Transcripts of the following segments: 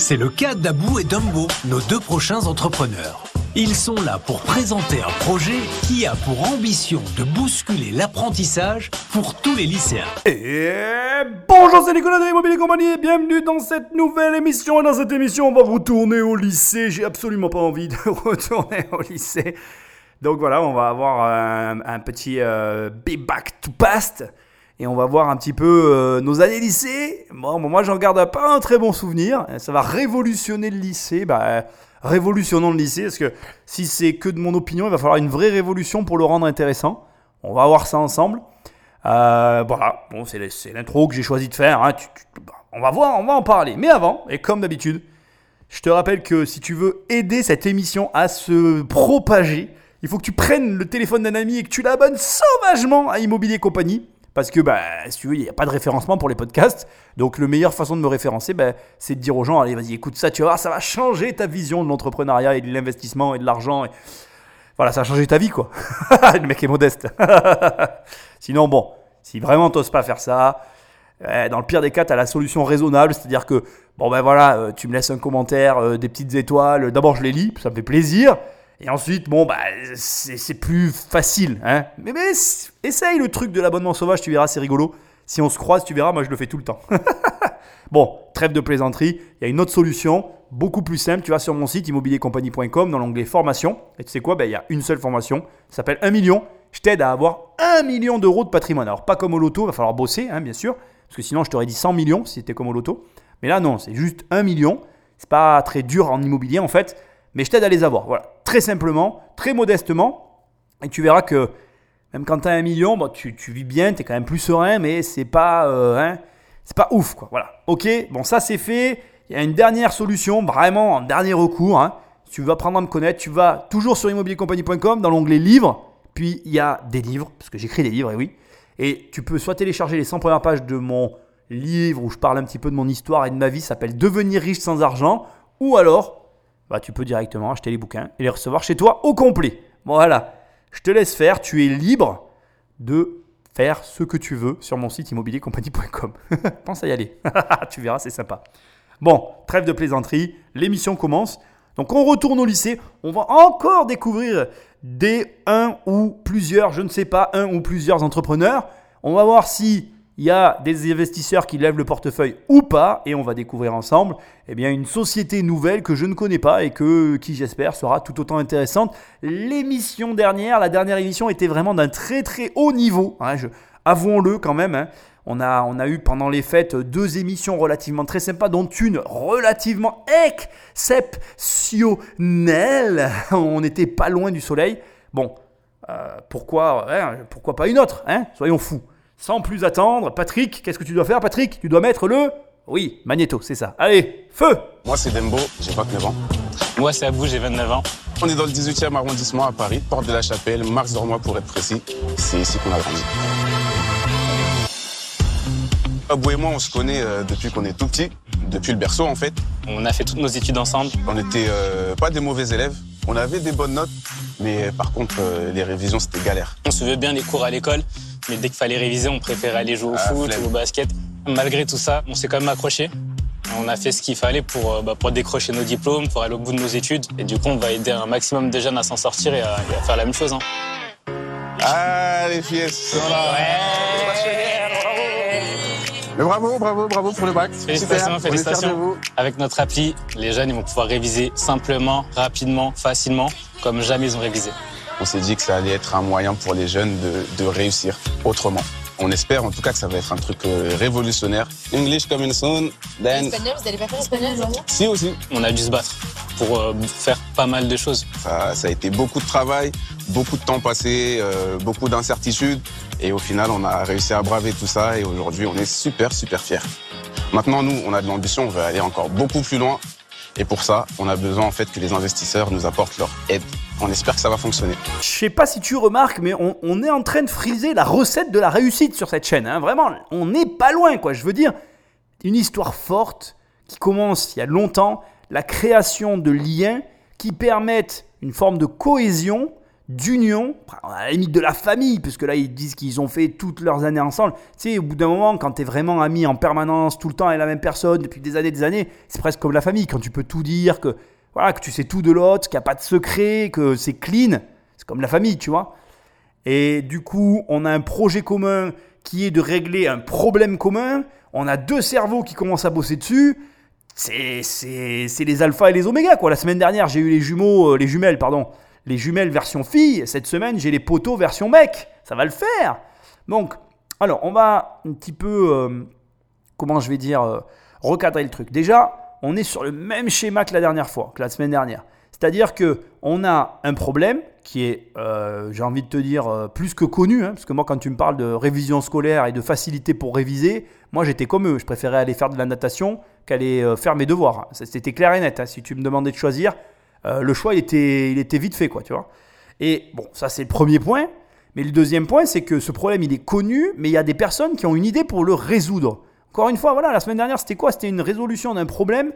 C'est le cas d'Abou et Dumbo, nos deux prochains entrepreneurs. Ils sont là pour présenter un projet qui a pour ambition de bousculer l'apprentissage pour tous les lycéens. Et bonjour, c'est Nicolas de l'Immobilier Compagnie et bienvenue dans cette nouvelle émission. Et dans cette émission, on va retourner au lycée. J'ai absolument pas envie de retourner au lycée. Donc voilà, on va avoir un, petit euh, be back to past. Et on va voir un petit peu euh, nos années lycée. Bon, moi, j'en garde pas un très bon souvenir. Ça va révolutionner le lycée. Bah, révolutionnons le lycée. Parce que si c'est que de mon opinion, il va falloir une vraie révolution pour le rendre intéressant. On va voir ça ensemble. Euh, voilà, bon, c'est l'intro que j'ai choisi de faire. Hein. on va voir, on va en parler. Mais avant, et comme d'habitude, je te rappelle que si tu veux aider cette émission à se propager, il faut que tu prennes le téléphone d'un ami et que tu l'abonnes sauvagement à Immobilier Compagnie. Parce que, bah, si tu veux, il n'y a pas de référencement pour les podcasts. Donc, la meilleure façon de me référencer, bah, c'est de dire aux gens, allez, vas-y, écoute ça, tu vas voir, ça va changer ta vision de l'entrepreneuriat et de l'investissement et de l'argent. Et... Voilà, ça va changer ta vie, quoi. le mec est modeste. Sinon, bon, si vraiment t'oses pas faire ça, dans le pire des cas, tu as la solution raisonnable, c'est-à-dire que, bon ben voilà, euh, tu me laisses un commentaire, euh, des petites étoiles, d'abord je les lis, ça me fait plaisir. Et ensuite, bon, bah, c'est plus facile. Hein. Mais, mais essaye le truc de l'abonnement sauvage, tu verras, c'est rigolo. Si on se croise, tu verras, moi je le fais tout le temps. bon, trêve de plaisanterie. Il y a une autre solution, beaucoup plus simple. Tu vas sur mon site immobiliercompagnie.com dans l'onglet formation. Et tu sais quoi? Ben, Il y a une seule formation. Ça s'appelle 1 million. Je t'aide à avoir 1 million d'euros de patrimoine. Alors, pas comme au loto, il va falloir bosser, hein, bien sûr. Parce que sinon, je t'aurais dit 100 millions si c'était comme au loto. Mais là, non, c'est juste 1 million. C'est pas très dur en immobilier en fait mais je t'aide à les avoir. Voilà, très simplement, très modestement. Et tu verras que même quand tu as un million, bon, tu, vis bien, tu es quand même plus serein, mais c'est pas, euh, hein, c'est pas ouf. Quoi. Voilà, ok, bon, ça c'est fait. Il y a une dernière solution, vraiment en dernier recours. Hein. Tu veux apprendre à me connaître, tu vas toujours sur immobiliercompagnie.com dans l'onglet livres. Puis il y a des livres, parce que j'écris des livres, et oui. Et tu peux soit télécharger les 100 premières pages de mon livre où je parle un petit peu de mon histoire et de ma vie, s'appelle Devenir riche sans argent, ou alors bah, tu peux directement acheter les bouquins et les recevoir chez toi au complet. Voilà, je te laisse faire, tu es libre de faire ce que tu veux sur mon site immobiliercompagnie.com. Pense à y aller, tu verras, c'est sympa. Bon, trêve de plaisanterie, l'émission commence. Donc on retourne au lycée, on va encore découvrir des un ou plusieurs, je ne sais pas, un ou plusieurs entrepreneurs. On va voir si il y a des investisseurs qui lèvent le portefeuille ou pas, et on va découvrir ensemble eh bien, une société nouvelle que je ne connais pas et que, qui j'espère sera tout autant intéressante. L'émission dernière, la dernière émission était vraiment d'un très très haut niveau, hein, avouons-le quand même. Hein. On a, on a eu pendant les fêtes deux émissions relativement très sympas, dont une relativement exceptionnelle. On n'était pas loin du soleil. Bon, euh, pourquoi, hein, pourquoi pas une autre Soyons fous. Sans plus attendre, Patrick, qu'est-ce que tu dois faire, Patrick? Tu dois mettre le. Oui, magnéto, c'est ça. Allez, feu Moi, c'est Dembo, j'ai 29 ans. Moi, c'est Abou, j'ai 29 ans. On est dans le 18e arrondissement à Paris, porte de la Chapelle, Mars Dormois pour être précis. C'est ici qu'on a grandi. Abou et moi, on se connaît euh, depuis qu'on est tout petit, depuis le berceau en fait. On a fait toutes nos études ensemble. On n'était euh, pas des mauvais élèves. On avait des bonnes notes, mais par contre, euh, les révisions, c'était galère. On se veut bien les cours à l'école, mais dès qu'il fallait réviser, on préférait aller jouer au ah, foot ou au basket. Malgré tout ça, on s'est quand même accroché. On a fait ce qu'il fallait pour, euh, bah, pour décrocher nos diplômes, pour aller au bout de nos études. Et du coup, on va aider un maximum de jeunes à s'en sortir et à, faire la même chose. Hein. Ah, les filles, sont là. Mais bravo, bravo, bravo pour le bac. Félicitations, félicitations. Avec notre appli, les jeunes ils vont pouvoir réviser simplement, rapidement, facilement, comme jamais ils ont révisé on s'est dit que ça allait être un moyen pour les jeunes de, réussir autrement. On espère en tout cas que ça va être un truc euh, révolutionnaire. English coming soon. Then... Espagnol, vous n'allez pas faire espagnol aujourd'hui Si aussi. On a dû se battre pour euh, faire pas mal de choses. Ça, a été beaucoup de travail, beaucoup de temps passé, euh, beaucoup d'incertitudes. Et au final, on a réussi à braver tout ça et aujourd'hui, on est super, super fiers. Maintenant, nous, on a de l'ambition, on veut aller encore beaucoup plus loin. Et pour ça, on a besoin en fait que les investisseurs nous apportent leur aide. On espère que ça va fonctionner. Je sais pas si tu remarques, mais on, est en train de friser la recette de la réussite sur cette chaîne. Hein. Vraiment, on n'est pas loin, quoi. Je veux dire, une histoire forte qui commence il y a longtemps, la création de liens qui permettent une forme de cohésion, d'union, à la limite de la famille, puisque là ils disent qu'ils ont fait toutes leurs années ensemble. Tu sais, au bout d'un moment, quand tu es vraiment ami en permanence, tout le temps avec la même personne, depuis des années des années, c'est presque comme la famille, quand tu peux tout dire, que, voilà, que tu sais tout de l'autre, qu'il n'y a pas de secret, que c'est clean, c'est comme la famille, tu vois. Et du coup, on a un projet commun qui est de régler un problème commun, on a deux cerveaux qui commencent à bosser dessus, c'est les alphas et les oméga, quoi. La semaine dernière, j'ai eu les jumeaux, euh, les jumelles, pardon, les jumelles version fille. Cette semaine, j'ai les poteaux version mec. Ça va le faire. Donc, alors, on va un petit peu, euh, comment je vais dire, euh, recadrer le truc. Déjà, on est sur le même schéma que la dernière fois, que la semaine dernière. C'est-à-dire que on a un problème qui est, euh, j'ai envie de te dire, plus que connu. Hein, parce que moi, quand tu me parles de révision scolaire et de facilité pour réviser, moi, j'étais comme eux. Je préférais aller faire de la natation qu'aller faire mes devoirs. C'était clair et net. Hein. Si tu me demandais de choisir, euh, le choix, il était, il était vite fait, quoi, tu vois. Et bon, ça, c'est le premier point. Mais le deuxième point, c'est que ce problème, il est connu, mais il y a des personnes qui ont une idée pour le résoudre. Encore une fois, voilà, la semaine dernière, c'était quoi? C'était une résolution d'un problème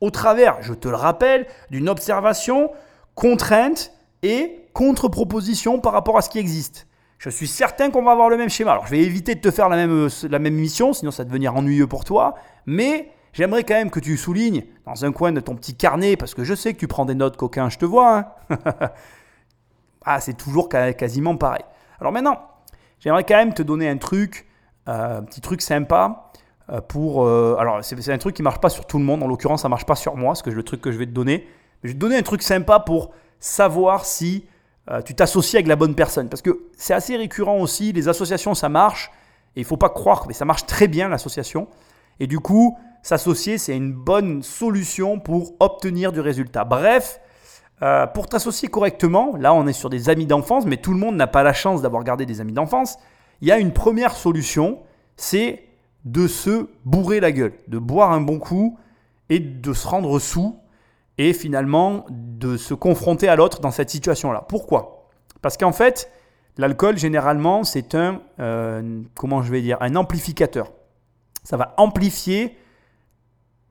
au travers, je te le rappelle, d'une observation, contrainte et contre-proposition par rapport à ce qui existe. Je suis certain qu'on va avoir le même schéma. Alors, je vais éviter de te faire la même, la même mission, sinon ça va devenir ennuyeux pour toi. Mais J'aimerais quand même que tu soulignes dans un coin de ton petit carnet, parce que je sais que tu prends des notes coquins, je te vois. Hein. ah, c'est toujours quasiment pareil. Alors maintenant, j'aimerais quand même te donner un truc, euh, un petit truc sympa euh, pour. Euh, alors, c'est un truc qui marche pas sur tout le monde. En l'occurrence, ça marche pas sur moi, ce que le truc que je vais te donner. je vais te donner un truc sympa pour savoir si tu t'associes avec la bonne personne. Parce que c'est assez récurrent aussi. Les associations, ça marche. Et il faut pas croire, mais ça marche très bien l'association. Et du coup, s'associer, c'est une bonne solution pour obtenir du résultat. Bref, euh, pour t'associer correctement, là on est sur des amis d'enfance, mais tout le monde n'a pas la chance d'avoir gardé des amis d'enfance. Il y a une première solution, c'est de se bourrer la gueule, de boire un bon coup et de se rendre sous et finalement de se confronter à l'autre dans cette situation-là. Pourquoi? Parce qu'en fait, l'alcool généralement c'est un, euh, comment je vais dire, un amplificateur. Ça va amplifier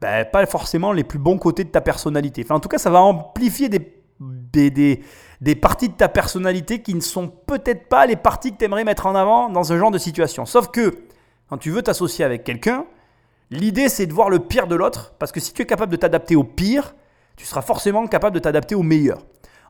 ben, pas forcément les plus bons côtés de ta personnalité. Enfin, en tout cas, ça va amplifier des, des, des, parties de ta personnalité qui ne sont peut-être pas les parties que tu aimerais mettre en avant dans ce genre de situation. Sauf que quand tu veux t'associer avec quelqu'un, l'idée c'est de voir le pire de l'autre, parce que si tu es capable de t'adapter au pire, tu seras forcément capable de t'adapter au meilleur.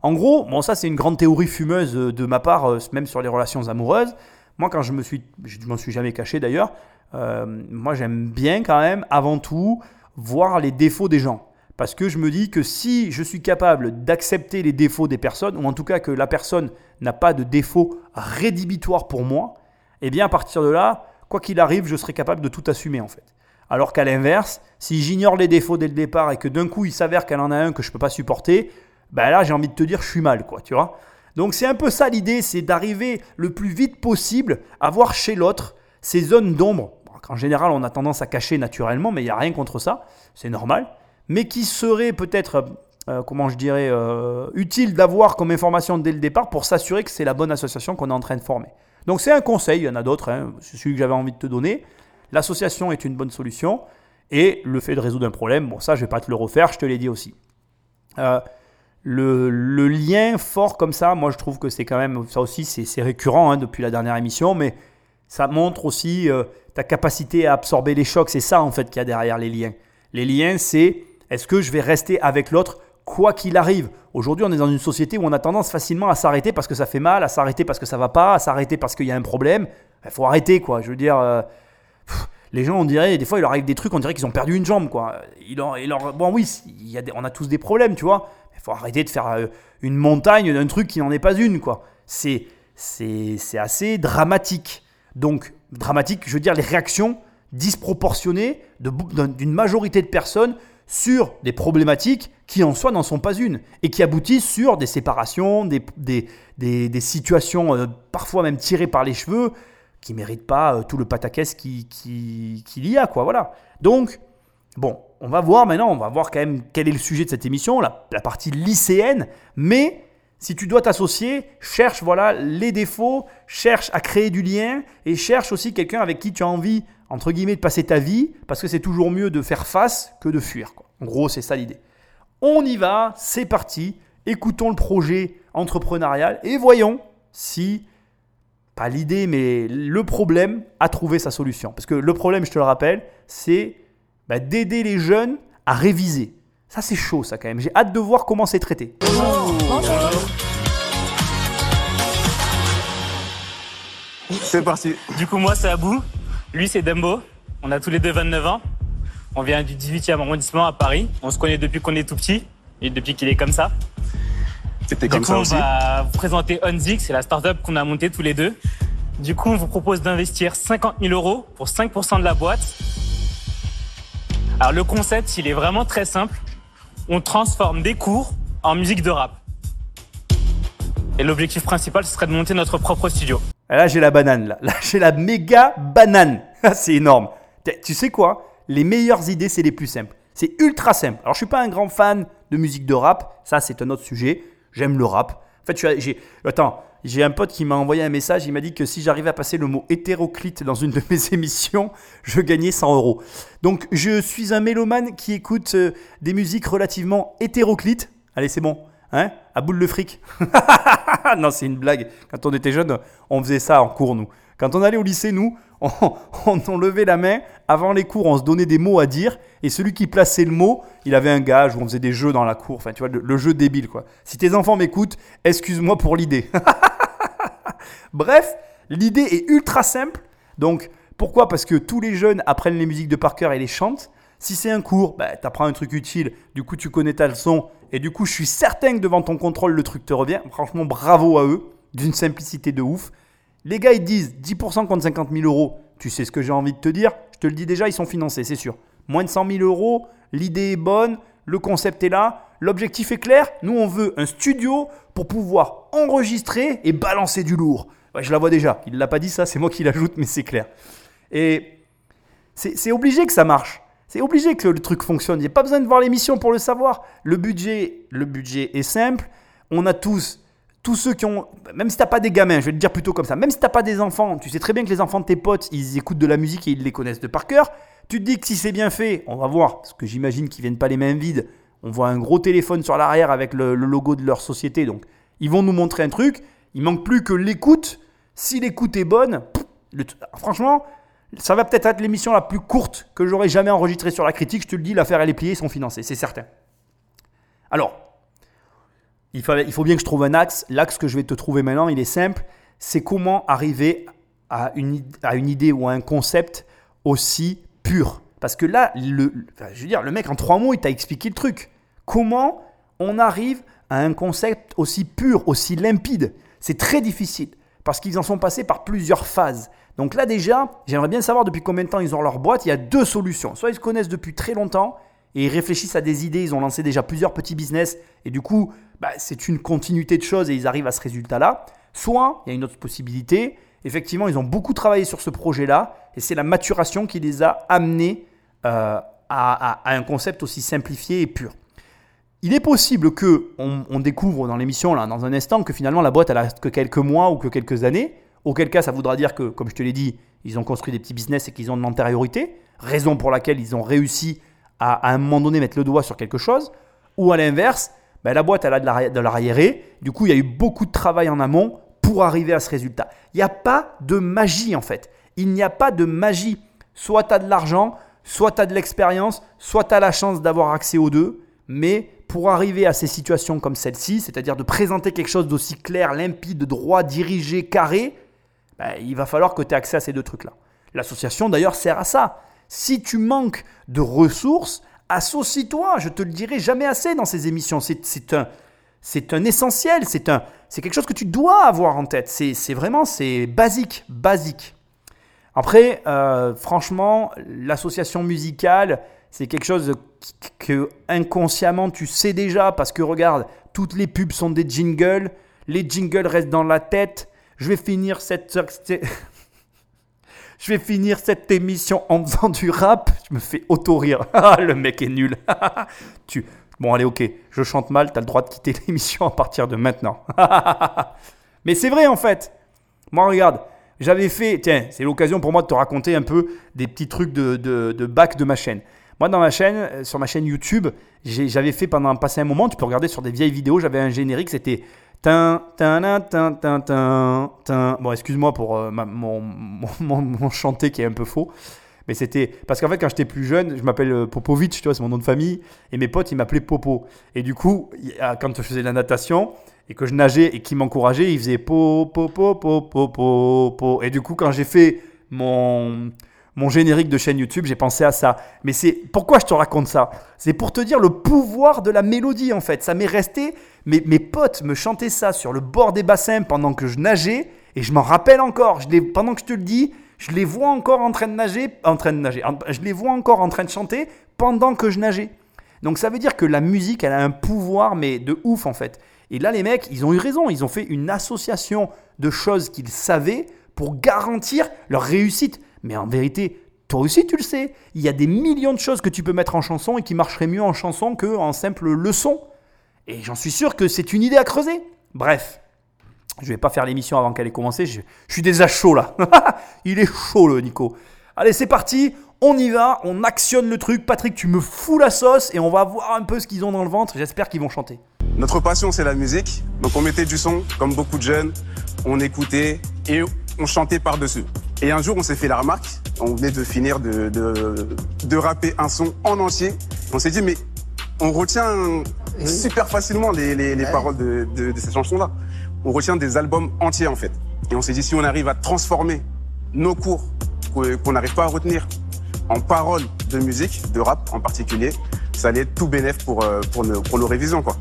En gros, bon ça c'est une grande théorie fumeuse euh, de ma part, euh, même sur les relations amoureuses. Moi quand je me suis, je m'en suis jamais caché d'ailleurs, euh, moi j'aime bien quand même avant tout voir les défauts des gens. Parce que je me dis que si je suis capable d'accepter les défauts des personnes, ou en tout cas que la personne n'a pas de défauts rédhibitoires pour moi, eh bien à partir de là, quoi qu'il arrive, je serai capable de tout assumer en fait. Alors qu'à l'inverse, si j'ignore les défauts dès le départ et que d'un coup il s'avère qu'elle en a un que je ne peux pas supporter, ben là j'ai envie de te dire je suis mal, quoi, tu vois. Donc c'est un peu ça l'idée, c'est d'arriver le plus vite possible à voir chez l'autre ces zones d'ombre qu'en général on a tendance à cacher naturellement, mais il n'y a rien contre ça, c'est normal, mais qui serait peut-être, euh, comment je dirais, euh, utile d'avoir comme information dès le départ pour s'assurer que c'est la bonne association qu'on est en train de former. Donc c'est un conseil, il y en a d'autres, hein, c'est celui que j'avais envie de te donner. L'association est une bonne solution, et le fait de résoudre un problème, bon ça je ne vais pas te le refaire, je te l'ai dit aussi. Euh, le, lien fort comme ça, moi je trouve que c'est quand même, ça aussi c'est récurrent hein, depuis la dernière émission, mais ça montre aussi euh, ta capacité à absorber les chocs. C'est ça en fait qu'il y a derrière les liens. Les liens, c'est est-ce que je vais rester avec l'autre quoi qu'il arrive? Aujourd'hui, on est dans une société où on a tendance facilement à s'arrêter parce que ça fait mal, à s'arrêter parce que ça va pas, à s'arrêter parce qu'il y a un problème. Il faut arrêter quoi. Je veux dire. Euh, les gens, on dirait, des fois, il leur arrive des trucs, on dirait qu'ils ont perdu une jambe, quoi. Il bon, oui, on a tous des problèmes, tu vois. Il faut arrêter de faire euh, une montagne d'un truc qui n'en est pas une, quoi. C'est, c'est assez dramatique. Donc, dramatique, je veux dire les réactions disproportionnées d'une majorité de personnes sur des problématiques qui en soi n'en sont pas une et qui aboutissent sur des séparations, des, des, situations euh, parfois même tirées par les cheveux qui ne méritent pas euh, tout le pataquès qu'il qui, qui, y a. Quoi, voilà. Donc, bon, on va voir maintenant, on va voir quand même quel est le sujet de cette émission, la partie lycéenne, mais si tu dois t'associer, cherche voilà les défauts, cherche à créer du lien et cherche aussi quelqu'un avec qui tu as envie de passer ta vie parce que c'est toujours mieux de faire face que de fuir. En gros, c'est ça l'idée. On y va, c'est parti. Écoutons le projet entrepreneuriale et voyons si, pas l'idée, mais le problème a trouvé sa solution. Parce que le problème, je te le rappelle, c'est bah, d'aider les jeunes à réviser. Ça, c'est chaud, ça, quand même. J'ai hâte de voir comment c'est traité. C'est parti. Du coup, moi, c'est Abou. Lui, c'est Dembo. On a tous les deux 29 ans. On vient du 18e arrondissement à Paris. On se connaît depuis qu'on est tout petit et depuis qu'il est comme ça. C'était Du comme coup, ça on aussi. va vous présenter Onzik, c'est la startup qu'on a montée tous les deux. Du coup, on vous propose d'investir 50 000 euros pour 5% de la boîte. Alors, le concept, il est vraiment très simple. On transforme des cours en musique de rap. Et l'objectif principal, ce serait de monter notre propre studio. Et là, j'ai la banane. Là, là j'ai la méga banane. Ah, c'est énorme. Tu- sais quoi? Les meilleures idées, c'est les plus simples. C'est ultra simple. Alors, je suis pas un grand fan de musique de rap. Ça, c'est un autre sujet. J'aime le rap. En fait. Attends, j'ai un pote qui m'a envoyé un message. Il m'a dit que si j'arrivais à passer le mot hétéroclite dans une de mes émissions, je gagnais 100 euros. Donc, je suis un mélomane qui écoute euh, des musiques relativement hétéroclites. Allez, c'est bon. Hein À boule le fric. non, c'est une blague. Quand on était jeune, on faisait ça en cours, nous. Quand on allait au lycée, nous, on, on- levait la main. Avant les cours, on se donnait des mots à dire. Et celui qui plaçait le mot, il avait un gage où on faisait des jeux dans la cour. Enfin, tu vois, le, le jeu débile, quoi. Si tes enfants m'écoutent, excuse-moi pour l'idée. Bref, l'idée est ultra simple. Donc, pourquoi? Parce que tous les jeunes apprennent les musiques de par cœur et les chantent. Si c'est un cours, bah, tu apprends un truc utile, du coup tu connais ta leçon, et du coup je suis certain que devant ton contrôle le truc te revient. Franchement, bravo à eux, d'une simplicité de ouf. Les gars ils disent 10% contre 50 000 euros. Tu sais ce que j'ai envie de te dire? Je te le dis déjà, ils sont financés, c'est sûr. Moins de 100 000 euros, l'idée est bonne, le concept est là, l'objectif est clair. Nous on veut un studio pour pouvoir enregistrer et balancer du lourd. Je la vois déjà. Il l'a pas dit ça, c'est moi qui l'ajoute, mais c'est clair. Et c'est c'est obligé que ça marche. C'est obligé que le truc fonctionne. Il n'y a pas besoin de voir l'émission pour le savoir. Le budget, le budget est simple. On a tous, tous ceux qui ont, même si t'as pas des gamins, je vais te dire plutôt comme ça, même si t'as pas des enfants, tu sais très bien que les enfants de tes potes, ils écoutent de la musique et ils les connaissent de par cœur. Tu te dis que si c'est bien fait, on va voir, parce que j'imagine qu'ils viennent pas les mains vides. On voit un gros téléphone sur l'arrière avec le, le logo de leur société. Donc, ils vont nous montrer un truc. Il manque plus que l'écoute. Si l'écoute est bonne, le franchement, ça va peut-être être l'émission la plus courte que j'aurais jamais enregistrée sur la critique. Je te le dis, l'affaire elle est pliée, ils sont financés, c'est certain. Alors, il, faut bien que je trouve un axe. L'axe que je vais te trouver maintenant, il est simple. C'est comment arriver à une, idée ou à un concept aussi pur. Parce que là, le, je veux dire, le mec en trois mots, il t'a expliqué le truc. Comment on arrive à un concept aussi pur, aussi limpide? C'est très difficile parce qu'ils en sont passés par plusieurs phases. Donc là déjà, j'aimerais bien savoir depuis combien de temps ils ont leur boîte. Il y a deux solutions. Soit ils se connaissent depuis très longtemps et ils réfléchissent à des idées, ils ont lancé déjà plusieurs petits business et du coup, bah, c'est une continuité de choses et ils arrivent à ce résultat-là. Soit il y a une autre possibilité, effectivement, ils ont beaucoup travaillé sur ce projet-là et c'est la maturation qui les a amenés euh, à, un concept aussi simplifié et pur. Il est possible que on découvre dans l'émission là dans un instant que finalement la boîte elle a que quelques mois ou que quelques années. Auquel cas ça voudra dire que, comme je te l'ai dit, ils ont construit des petits business et qu'ils ont de l'antériorité, raison pour laquelle ils ont réussi à, un moment donné mettre le doigt sur quelque chose. Ou à l'inverse, ben, la boîte elle a de l'arriéré. Du coup il y a eu beaucoup de travail en amont pour arriver à ce résultat. Il n'y a pas de magie en fait. Il n'y a pas de magie. Soit tu as de l'argent, soit tu as de l'expérience, soit tu as la chance d'avoir accès aux deux. Mais pour arriver à ces situations comme celle-ci, c'est-à-dire de présenter quelque chose d'aussi clair, limpide, droit, dirigé, carré, ben, il va falloir que tu aies accès à ces deux trucs-là. L'association d'ailleurs sert à ça. Si tu manques de ressources, associe-toi. Je te le dirai jamais assez dans ces émissions. C'est un, c'est un essentiel. C'est un, c'est quelque chose que tu dois avoir en tête. C'est c'est vraiment, c'est basique, basique. Après, euh, franchement, l'association musicale, c'est quelque chose que inconsciemment tu sais déjà parce que regarde, toutes les pubs sont des jingles, les jingles restent dans la tête. Je vais finir cette je vais finir cette émission en faisant du rap. Je me fais auto-rire. Ah, le mec est nul. tu... Bon, allez, ok. Je chante mal. Tu as le droit de quitter l'émission à partir de maintenant. Mais c'est vrai, en fait. Moi, regarde. J'avais fait. Tiens, c'est l'occasion pour moi de te raconter un peu des petits trucs de, de, de bac de ma chaîne. Moi, dans ma chaîne, euh, sur ma chaîne YouTube, j'avais fait pendant un passé un moment, tu peux regarder sur des vieilles vidéos, j'avais un générique, c'était Tin, tin, tin. Bon, excuse-moi pour euh, mon, mon, mon- mon chanté qui est un peu faux. Mais c'était. Parce qu'en fait, quand j'étais plus jeune, je m'appelle euh, Popovic, tu vois, c'est mon nom de famille. Et mes potes, ils m'appelaient Popo. Et du coup, quand je faisais la natation et que je nageais et qu'ils m'encourageaient, ils faisaient Po, Po, Po, Po, Po, Po, Po. Et du coup, quand j'ai fait mon, mon générique de chaîne YouTube, j'ai pensé à ça. Mais c'est. Pourquoi je te raconte ça? C'est pour te dire le pouvoir de la mélodie, en fait. Ça m'est resté. Mes, mes potes me chantaient ça sur le bord des bassins pendant que je nageais. Et je m'en rappelle encore. Je pendant que je te le dis, je les vois encore en train de nager. En train de nager. Je les vois encore en train de chanter pendant que je nageais. Donc ça veut dire que la musique, elle a un pouvoir, mais de ouf en fait. Et là, les mecs, ils ont eu raison. Ils ont fait une association de choses qu'ils savaient pour garantir leur réussite. Mais en vérité, toi aussi, tu le sais. Il y a des millions de choses que tu peux mettre en chanson et qui marcheraient mieux en chanson qu'en simple leçon. Et j'en suis sûr que c'est une idée à creuser. Bref, je vais pas faire l'émission avant qu'elle ait commencé. Je, je suis déjà chaud là. Il est chaud le Nico. Allez, c'est parti. On y va. On actionne le truc. Patrick, tu me fous la sauce et on va voir un peu ce qu'ils ont dans le ventre. J'espère qu'ils vont chanter. Notre passion, c'est la musique. Donc on mettait du son, comme beaucoup de jeunes. On écoutait et on chantait par-dessus. Et un jour, on s'est fait la remarque. On venait de finir de, de, de rapper un son en entier. On s'est dit, mais on retient super facilement les, les, les paroles de, de, de cette chanson-là. On retient des albums entiers, en fait. Et on s'est dit, si on arrive à transformer nos cours qu'on n'arrive pas à retenir en paroles de musique, de rap en particulier, ça allait être tout bénef pour, euh, pour, nos, pour nos révisions, quoi.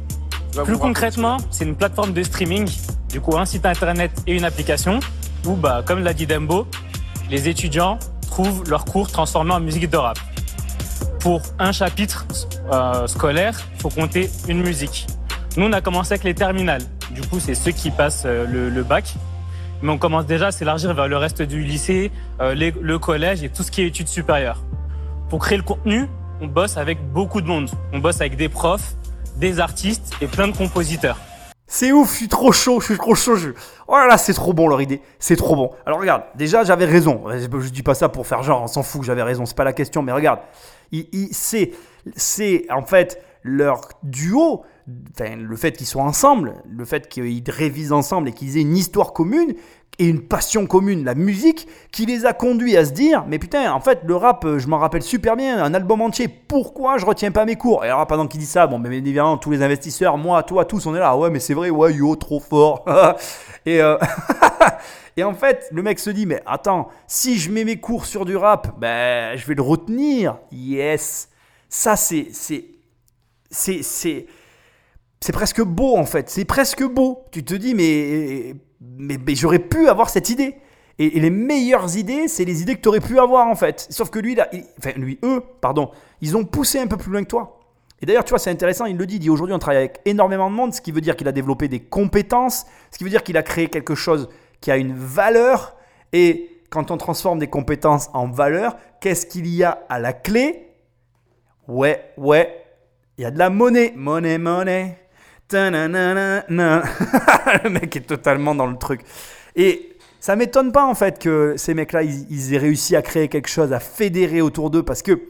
Plus concrètement, c'est une plateforme de streaming, du coup un site internet et une application où, bah, comme l'a dit Dembo, les étudiants trouvent leurs cours transformés en musique de rap. Pour un chapitre euh, scolaire, il faut compter une musique. Nous, on a commencé avec les terminales. Du coup, c'est ceux qui passent euh, le, bac. Mais on commence déjà à s'élargir vers le reste du lycée, euh, le collège et tout ce qui est études supérieures. Pour créer le contenu, on bosse avec beaucoup de monde. On bosse avec des profs, des artistes et plein de compositeurs. C'est ouf, je suis trop chaud, je suis trop chaud. Je... Oh c'est trop bon leur idée, c'est trop bon. Alors regarde, déjà j'avais raison. Je dis pas ça pour faire genre, on s'en fout, j'avais raison, c'est pas la question. Mais regarde, c'est, c'est en fait leur duo, enfin, le fait qu'ils soient ensemble, le fait qu'ils révisent ensemble et qu'ils aient une histoire commune une passion commune, la musique, qui les a conduits à se dire, mais putain, en fait, le rap, euh, je m'en rappelle super bien, un album entier, pourquoi je retiens pas mes cours? Et alors, pendant qu'il dit ça, bon, mais évidemment, tous les investisseurs, moi, toi, tous, on est là, ouais, mais c'est vrai, ouais, yo, trop fort. et, euh, et en fait, le mec se dit, mais attends, si je mets mes cours sur du rap, ben, je vais le retenir. Yes. Ça, c'est, c'est, c'est, c'est presque beau en fait. C'est presque beau. Tu te dis, mais, mais, j'aurais pu avoir cette idée. Et, les meilleures idées, c'est les idées que tu aurais pu avoir en fait. Sauf que lui, là, enfin lui, eux, pardon, ils ont poussé un peu plus loin que toi. Et d'ailleurs, tu vois, c'est intéressant, il le dit, il dit aujourd'hui on travaille avec énormément de monde, ce qui veut dire qu'il a développé des compétences, ce qui veut dire qu'il a créé quelque chose qui a une valeur. Et quand on transforme des compétences en valeur, qu'est-ce qu'il y a à la clé? Ouais, ouais, il y a de la monnaie. Monnaie, monnaie. Le mec est totalement dans le truc. Et ça m'étonne pas en fait que ces mecs-là, ils, aient réussi à créer quelque chose, à fédérer autour d'eux, parce que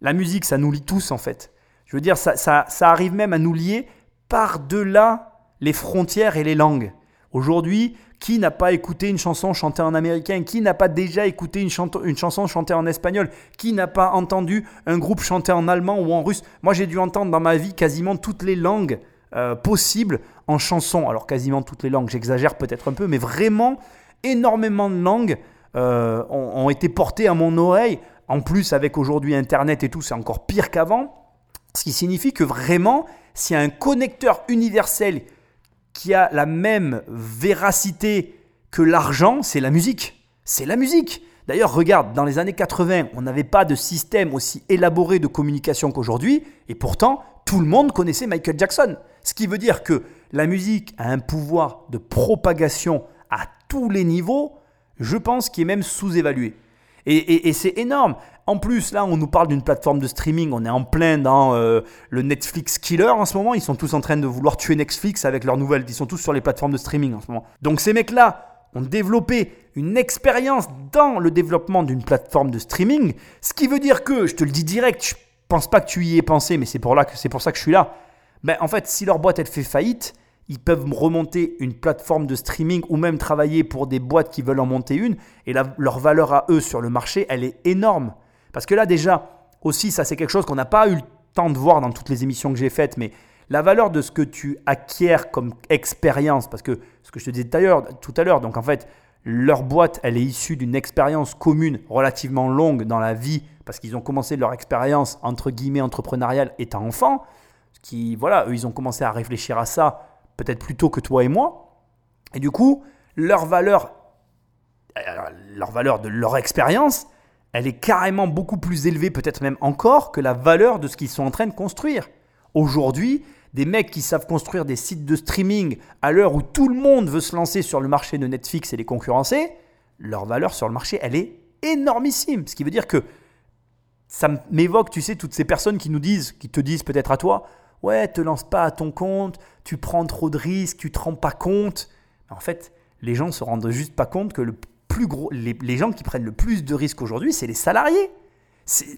la musique, ça nous lie tous en fait. Je veux dire, ça, ça, arrive même à nous lier par-delà les frontières et les langues. Aujourd'hui, qui n'a pas écouté une chanson chantée en américain? Qui n'a pas déjà écouté une, une chanson chantée en espagnol? Qui n'a pas entendu un groupe chanter en allemand ou en russe? Moi, j'ai dû entendre dans ma vie quasiment toutes les langues euh, possibles en chanson. Alors, quasiment toutes les langues, j'exagère peut-être un peu, mais vraiment, énormément de langues euh, ont, ont été portées à mon oreille. En plus, avec aujourd'hui Internet et tout, c'est encore pire qu'avant. Ce qui signifie que vraiment, s'il y a un connecteur universel qui a la même véracité que l'argent, c'est la musique. C'est la musique. D'ailleurs, regarde, dans les années 80, on n'avait pas de système aussi élaboré de communication qu'aujourd'hui, et pourtant, tout le monde connaissait Michael Jackson. Ce qui veut dire que la musique a un pouvoir de propagation à tous les niveaux, je pense, qui est même sous-évalué. Et, c'est énorme. En plus, là, on nous parle d'une plateforme de streaming. On est en plein dans euh, le Netflix killer en ce moment. Ils sont tous en train de vouloir tuer Netflix avec leurs nouvelles. Ils sont tous sur les plateformes de streaming en ce moment. Donc ces mecs-là ont développé une expérience dans le développement d'une plateforme de streaming. Ce qui veut dire que, je te le dis direct, je pense pas que tu y aies pensé, mais c'est pour, que, c'est pour ça que je suis là. Ben, en fait, si leur boîte elle fait faillite, ils peuvent remonter une plateforme de streaming ou même travailler pour des boîtes qui veulent en monter une. Et leur valeur à eux sur le marché, elle est énorme. Parce que là déjà, aussi, ça c'est quelque chose qu'on n'a pas eu le temps de voir dans toutes les émissions que j'ai faites, mais la valeur de ce que tu acquiers comme expérience, parce que ce que je te disais tout à l'heure, donc en fait, leur boîte, elle est issue d'une expérience commune relativement longue dans la vie, parce qu'ils ont commencé leur expérience, entre guillemets, entrepreneuriale étant enfant. Qui, voilà, eux, ils ont commencé à réfléchir à ça peut-être plus tôt que toi et moi. Et du coup, leur valeur, leur valeur de leur expérience, elle est carrément beaucoup plus élevée, peut-être même encore, que la valeur de ce qu'ils sont en train de construire. Aujourd'hui, des mecs qui savent construire des sites de streaming à l'heure où tout le monde veut se lancer sur le marché de Netflix et les concurrencer, leur valeur sur le marché, elle est énormissime. Ce qui veut dire que ça m'évoque, tu sais, toutes ces personnes qui nous disent, qui te disent peut-être à toi, ouais, te lance pas à ton compte, tu prends trop de risques, tu te rends pas compte. En fait, les gens se rendent juste pas compte que le plus gros, les, gens qui prennent le plus de risques aujourd'hui, c'est les salariés.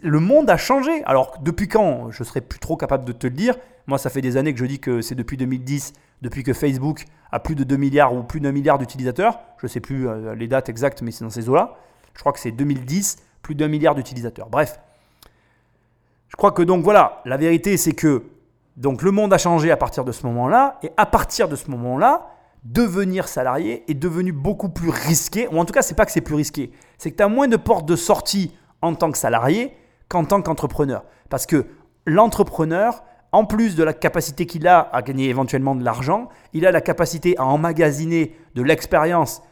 Le monde a changé. Alors, depuis quand? Je serais plus trop capable de te le dire. Moi, ça fait des années que je dis que c'est depuis 2010, depuis que Facebook a plus de 2 milliards ou plus d'un milliard d'utilisateurs. Je ne sais plus euh, les dates exactes, mais c'est dans ces eaux-là. Je crois que c'est 2010, plus d'un milliard d'utilisateurs. Bref. Je crois que donc voilà, la vérité c'est que donc le monde a changé à partir de ce moment-là, et à partir de ce moment-là, devenir salarié est devenu beaucoup plus risqué, ou en tout cas, c'est pas que c'est plus risqué, c'est que tu as moins de portes de sortie en tant que salarié qu'en tant qu'entrepreneur. Parce que l'entrepreneur, en plus de la capacité qu'il a à gagner éventuellement de l'argent, il a la capacité à emmagasiner de l'expérience,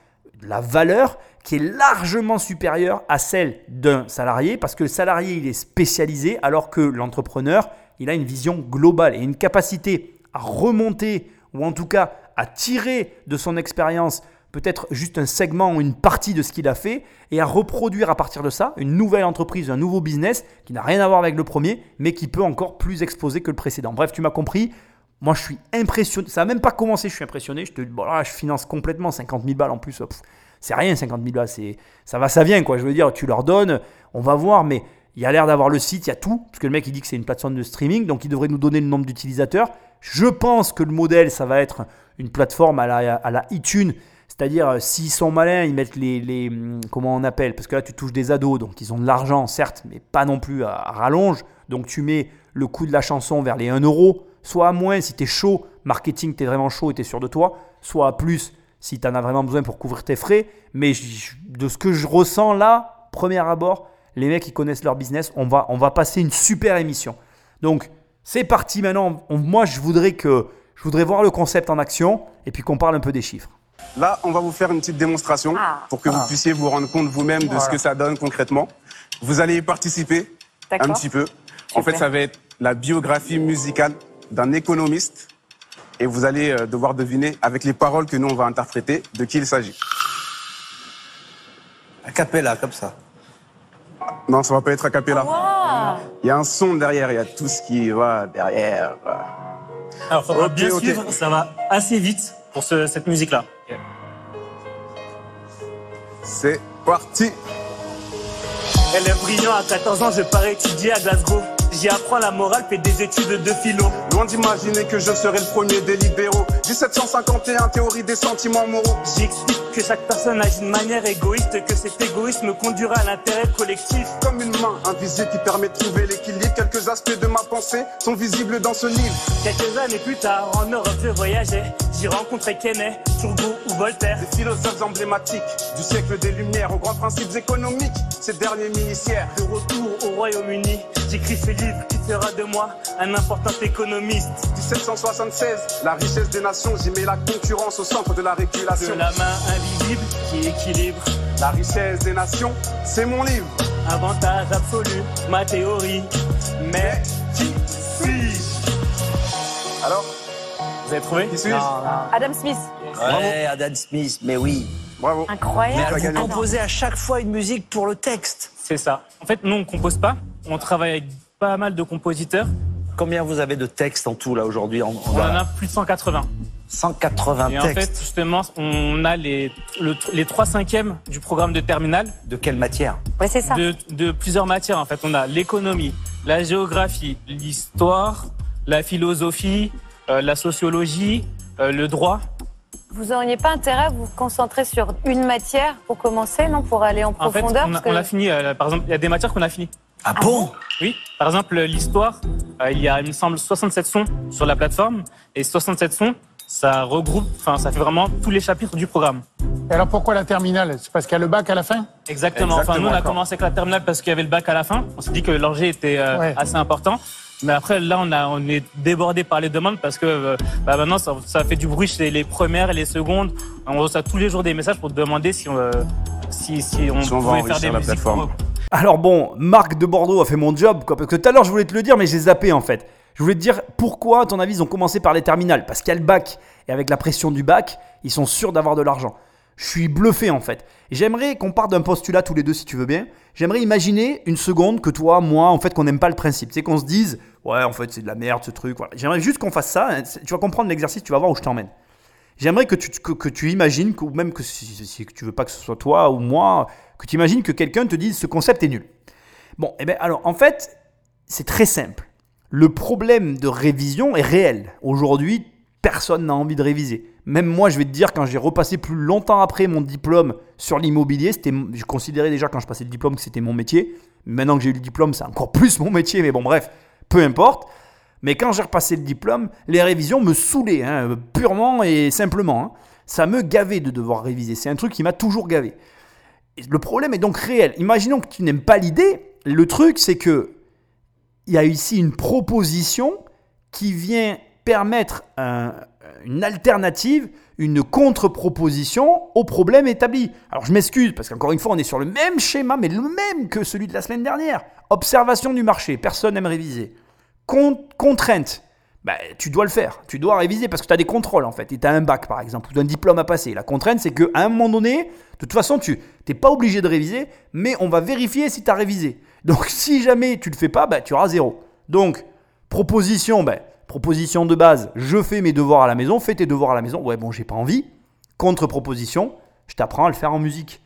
de la valeur qui est largement supérieure à celle d'un salarié, parce que le salarié, il est spécialisé, alors que l'entrepreneur, il a une vision globale et une capacité à remonter, ou en tout cas à tirer de son expérience peut-être juste un segment ou une partie de ce qu'il a fait et à reproduire à partir de ça une nouvelle entreprise, un nouveau business qui n'a rien à voir avec le premier, mais qui peut encore plus exploser que le précédent. Bref, tu m'as compris. Moi, je suis impressionné. Ça n'a même pas commencé, je suis impressionné. Je te là, je finance complètement 50 000 balles en plus. C'est rien, 50 000 balles. Ça va, ça vient, quoi. Je veux dire, tu leur donnes, on va voir, mais il y a l'air d'avoir le site, il y a tout, parce que le mec il dit que c'est une plateforme de streaming, donc il devrait nous donner le nombre d'utilisateurs. Je pense que le modèle, ça va être une plateforme à la, à la iTunes, c'est-à-dire euh, s'ils sont malins, ils mettent les, les, hum, Comment on appelle Parce que là tu touches des ados, donc ils ont de l'argent, certes, mais pas non plus à, rallonge. Donc tu mets le coût de la chanson vers les 1 euro, soit à moins si tu es chaud, marketing, tu es vraiment chaud et tu es sûr de toi, soit à plus si tu en as vraiment besoin pour couvrir tes frais. Mais de ce que je ressens là, premier abord, les mecs qui connaissent leur business, on va, on va passer une super émission. Donc, c'est parti maintenant. moi, je voudrais que je voudrais voir le concept en action et puis qu'on parle un peu des chiffres. Là, on va vous faire une petite démonstration ah. pour que vous ah. puissiez vous rendre compte vous-même de ce que ça donne concrètement. Vous allez y participer un petit peu. En fait, ça va être la biographie musicale d'un économiste et vous allez euh, devoir deviner avec les paroles que nous on va interpréter de qui il s'agit. A cappella, comme ça. Non, ça va pas être a cappella. Il y a un son derrière, il y a tout ce qui va derrière. Alors, faudra bien suivre, ça va assez vite pour cette musique-là. C'est parti. Elle est brillante, à 14 ans, je pars étudier à Glasgow. J'y apprends la morale, fais des études de philo. Loin d'imaginer que je serai le premier des libéraux. 1751, théorie des sentiments moraux. J'explique que chaque personne agit de manière égoïste, que cet égoïsme conduira à l'intérêt collectif. Comme une main invisible qui permet de trouver l'équilibre, quelques aspects de ma pensée sont visibles dans ce livre. Quelques années plus tard, en Europe, je voyageais. J'y rencontrais Kenneth, Turgot ou Voltaire. Des philosophes emblématiques du siècle des Lumières aux grands principes économiques. Ces derniers ministères. De retour au Royaume-Uni, j'écris ce livre qui fera de moi un important économiste. 1776, la richesse des nations, j'y mets la concurrence au centre de la régulation. De la main invisible qui équilibre. La richesse des nations, c'est mon livre. Avantage absolu, ma théorie. Mais qui suis-je Alors Vous avez trouvé Qui suis-je Adam Smith. Ouais, Adam Smith, mais oui. Bravo. Incroyable. Mais vous composez à chaque fois une musique pour le texte. C'est ça. En fait, nous, on compose pas. On travaille avec pas mal de compositeurs. Combien vous avez de textes en tout là aujourd'hui On en a plus de 180. 180 Et textes. en fait, justement, on a les, les 3 cinquièmes du programme de terminale. De quelle matière? Ouais, c'est ça. De, de plusieurs matières, en fait. On a l'économie, la géographie, l'histoire, la philosophie, euh, la sociologie, euh, le droit. Vous auriez pas intérêt à vous concentrer sur une matière pour commencer, non Pour aller en En fait, profondeur on a, parce que- on a fini. euh, par exemple, il y a des matières qu'on a fini. Ah bon? Oui. Par exemple, l'histoire, euh, il y a, il me semble, 67 sons sur la plateforme. Et 67 sons, ça regroupe, enfin, ça fait vraiment tous les chapitres du programme. Et alors pourquoi la terminale? C'est parce qu'il y a le bac à la fin? Exactement. Enfin, nous, on a commencé avec la terminale parce qu'il y avait le bac à la fin. On s'est dit que l'enjeu était euh, Ouais. assez important. Mais après, là, on, a, on est débordé par les demandes parce que euh, bah, maintenant, ça, ça fait du bruit chez les premières et les secondes. On reçoit tous les jours des messages pour demander si on, euh, si, si on Si on va pouvait faire enrichir des la musiques plateforme. pour eux. Alors bon, Marc de Bordeaux a fait mon job, quoi, parce que tout à l'heure je voulais te le dire, mais j'ai zappé en fait. Je voulais te dire pourquoi, à ton avis, ils ont commencé par les terminales. Parce qu'il y a le bac, et avec la pression du bac, ils sont sûrs d'avoir de l'argent. Je suis bluffé en fait. J'aimerais qu'on parte d'un postulat tous les deux, si tu veux bien. J'aimerais imaginer une seconde que toi, moi, en fait, qu'on n'aime pas le principe. Sais, qu'on se dise, ouais, en fait, c'est de la merde ce truc. J'aimerais juste qu'on fasse ça. hein. Tu vas comprendre l'exercice, tu vas voir où je t'emmène. J'aimerais que tu, que, tu imagines, ou même que si- si tu veux pas que ce soit toi ou moi, que tu imagines que quelqu'un te dise ce concept est nul. Bon, eh bien alors en fait, c'est très simple. Le problème de révision est réel. Aujourd'hui, personne n'a envie de réviser. Même moi, je vais te dire, quand j'ai repassé plus longtemps après mon diplôme sur l'immobilier, c'était, je considérais déjà quand je passais le diplôme que c'était mon métier. Maintenant que j'ai eu le diplôme, c'est encore plus mon métier, mais bon, bref, peu importe. Mais quand j'ai repassé le diplôme, les révisions me saoulaient, hein, purement et simplement. hein. Ça me gavait de devoir réviser. C'est un truc qui m'a toujours gavé. Le problème est donc réel. Imaginons que tu n'aimes pas l'idée. Le truc, c'est que il y a ici une proposition qui vient permettre un- une alternative, une contre-proposition au problème établi. Alors je m'excuse parce qu'encore une fois, on est sur le même schéma, mais le même que celui de la semaine dernière. Observation du marché, personne n'aime réviser. Con- contrainte, bah, tu dois le faire. Tu dois réviser parce que tu as des contrôles en fait. Et tu as un bac par exemple, ou un diplôme à passer. La contrainte, c'est qu'à un moment donné, de toute façon, tu n'es pas obligé de réviser, mais on va vérifier si tu as révisé. Donc si jamais tu le fais pas, bah, tu auras zéro. Donc, proposition, bah, proposition de base, je fais mes devoirs à la maison, fais tes devoirs à la maison. Ouais, bon, j'ai pas envie. Contre-proposition, je t'apprends à le faire en musique.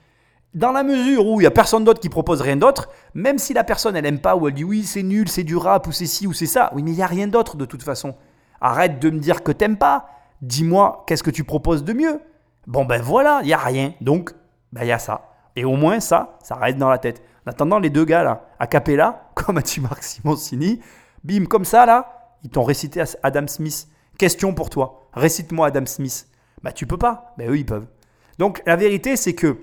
Dans la mesure où il n'y a personne d'autre qui propose rien d'autre, même si la personne elle aime pas ou elle dit oui c'est nul, c'est du rap ou c'est ci ou c'est ça, oui mais il n'y a rien d'autre de toute façon. Arrête de me dire que t'aimes pas. Dis-moi qu'est-ce que tu proposes de mieux? Bon ben voilà, il n'y a rien. Donc ben il y a ça. Et au moins ça, ça reste dans la tête. En attendant les deux gars là, a cappella, comme a dit Marc Simoncini, bim comme ça là, ils t'ont récité Adam Smith. Question pour toi, récite-moi Adam Smith. Bah tu peux pas, ben eux ils peuvent. Donc la vérité c'est que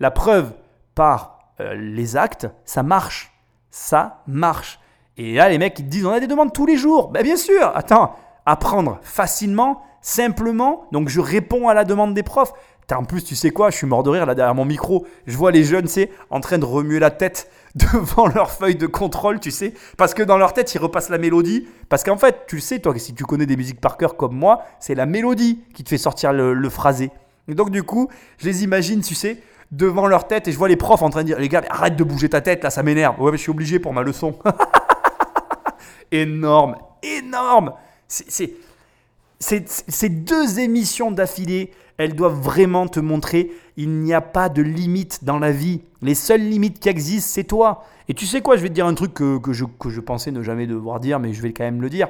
la preuve par euh, les actes, ça marche. Ça marche. Et là, les mecs, ils te disent, on a des demandes tous les jours. Ben bien sûr, attends, apprendre facilement, simplement. Donc je réponds à la demande des profs. Putain, En plus, tu sais quoi, je suis mort de rire là derrière mon micro. Je vois les jeunes, c'est en train de remuer la tête devant leur feuille de contrôle, tu sais. Parce que dans leur tête, ils repassent la mélodie. Parce qu'en fait, tu sais, toi, si tu connais des musiques par cœur comme moi, c'est la mélodie qui te fait sortir le, phrasé. Et donc, du coup, je les imagine, tu sais, devant leur tête et je vois les profs en train de dire Les gars, arrête de bouger ta tête là, ça m'énerve. Ouais, mais je suis obligé pour ma leçon. énorme, énorme. C'est- C'est c'est- ces deux émissions d'affilée, elles doivent vraiment te montrer il n'y a pas de limite dans la vie. Les seules limites qui existent, c'est toi. Et tu sais quoi, je vais te dire un truc que, que je, que je pensais ne jamais devoir dire, mais je vais quand même le dire.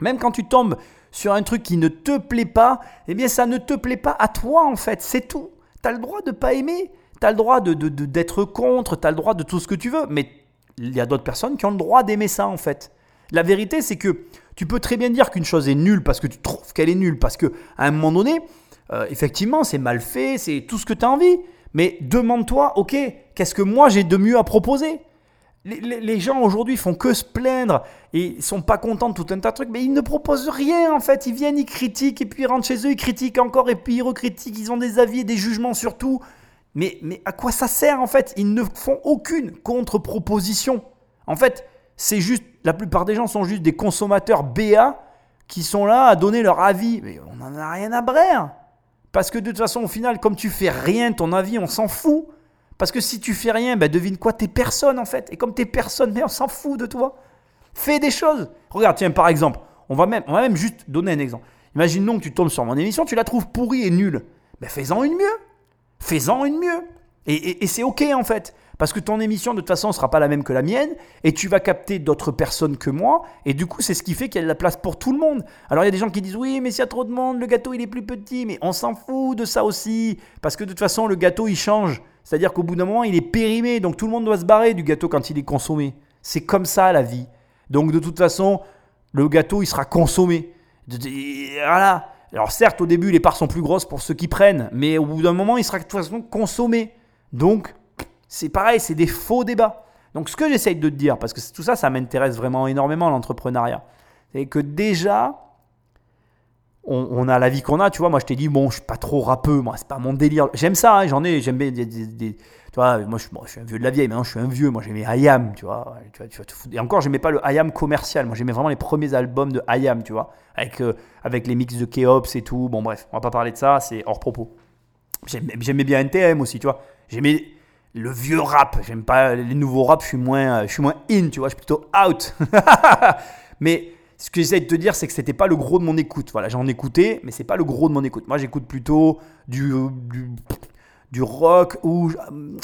Même quand tu tombes sur un truc qui ne te plaît pas, eh bien ça ne te plaît pas à toi en fait, c'est tout. Tu as le droit de pas aimer, tu as le droit de, d'être contre, tu as le droit de tout ce que tu veux, mais il y a d'autres personnes qui ont le droit d'aimer ça en fait. La vérité c'est que tu peux très bien dire qu'une chose est nulle parce que tu trouves qu'elle est nulle, parce que à un moment donné, euh, effectivement c'est mal fait, c'est tout ce que tu as envie, mais demande-toi, ok, qu'est-ce que moi j'ai de mieux à proposer? Les, gens aujourd'hui font que se plaindre et ils sont pas contents de tout un tas de trucs, mais ils ne proposent rien en fait. Ils viennent, ils critiquent et puis ils rentrent chez eux, ils critiquent encore et puis ils recritiquent. Ils ont des avis et des jugements sur tout. Mais, mais à quoi ça sert en fait? Ils ne font aucune contre-proposition. En fait, c'est juste, la plupart des gens sont juste des consommateurs BA qui sont là à donner leur avis. Mais on n'en a rien à brère. Parce que de toute façon, au final, comme tu fais rien, ton avis, on s'en fout. Parce que si tu fais rien, ben devine quoi, t'es personne en fait. Et comme t'es personne, mais on s'en fout de toi. Fais des choses. Regarde, tiens, par exemple, on va même, on va même juste donner un exemple. Imaginons que tu tombes sur mon émission, tu la trouves pourrie et nulle. Ben fais-en une mieux. Fais-en une mieux. Et c'est ok en fait. Parce que ton émission, de toute façon, ne sera pas la même que la mienne, et tu vas capter d'autres personnes que moi, et du coup, c'est ce qui fait qu'il y a de la place pour tout le monde. Alors, il y a des gens qui disent, oui, mais s'il y a trop de monde, le gâteau, il est plus petit, mais on s'en fout de ça aussi, parce que de toute façon, le gâteau, il change. C'est-à-dire qu'au bout d'un moment, il est périmé, donc tout le monde doit se barrer du gâteau quand il est consommé. C'est comme ça, la vie. Donc, de toute façon, le gâteau, il sera consommé. Voilà. Alors certes, au début, les parts sont plus grosses pour ceux qui prennent, mais au bout d'un moment, il sera de toute façon consommé. Donc, c'est pareil, c'est des faux débats. Donc ce que j'essaye de te dire, parce que tout ça, ça m'intéresse vraiment énormément, l'entrepreneuriat, c'est que déjà, on, a la vie qu'on a, tu vois. Moi, je t'ai dit, bon, je suis pas trop rappeux, moi, c'est pas mon délire. J'aime ça, hein, j'en ai, j'aime des, tu vois, moi, je, suis un vieux de la vieille, maintenant, je suis un vieux. Moi, j'aimais IAM, tu vois. Tu vois, Et encore, j'aimais pas le IAM commercial. Moi, j'aimais vraiment les premiers albums de IAM, tu vois, avec, euh, avec les mix de Keops et tout. Bon, bref, on va pas parler de ça, c'est hors propos. J'aimais bien NTM aussi, tu vois. J'aimais le vieux rap. J'aime pas les nouveaux rap, je suis moins, je suis moins in, tu vois, je suis plutôt out. Mais ce que j'essaie de te dire, c'est que c'était pas le gros de mon écoute. Voilà, j'en écoutais, mais c'est pas le gros de mon écoute. Moi, j'écoute plutôt du, du, rock ou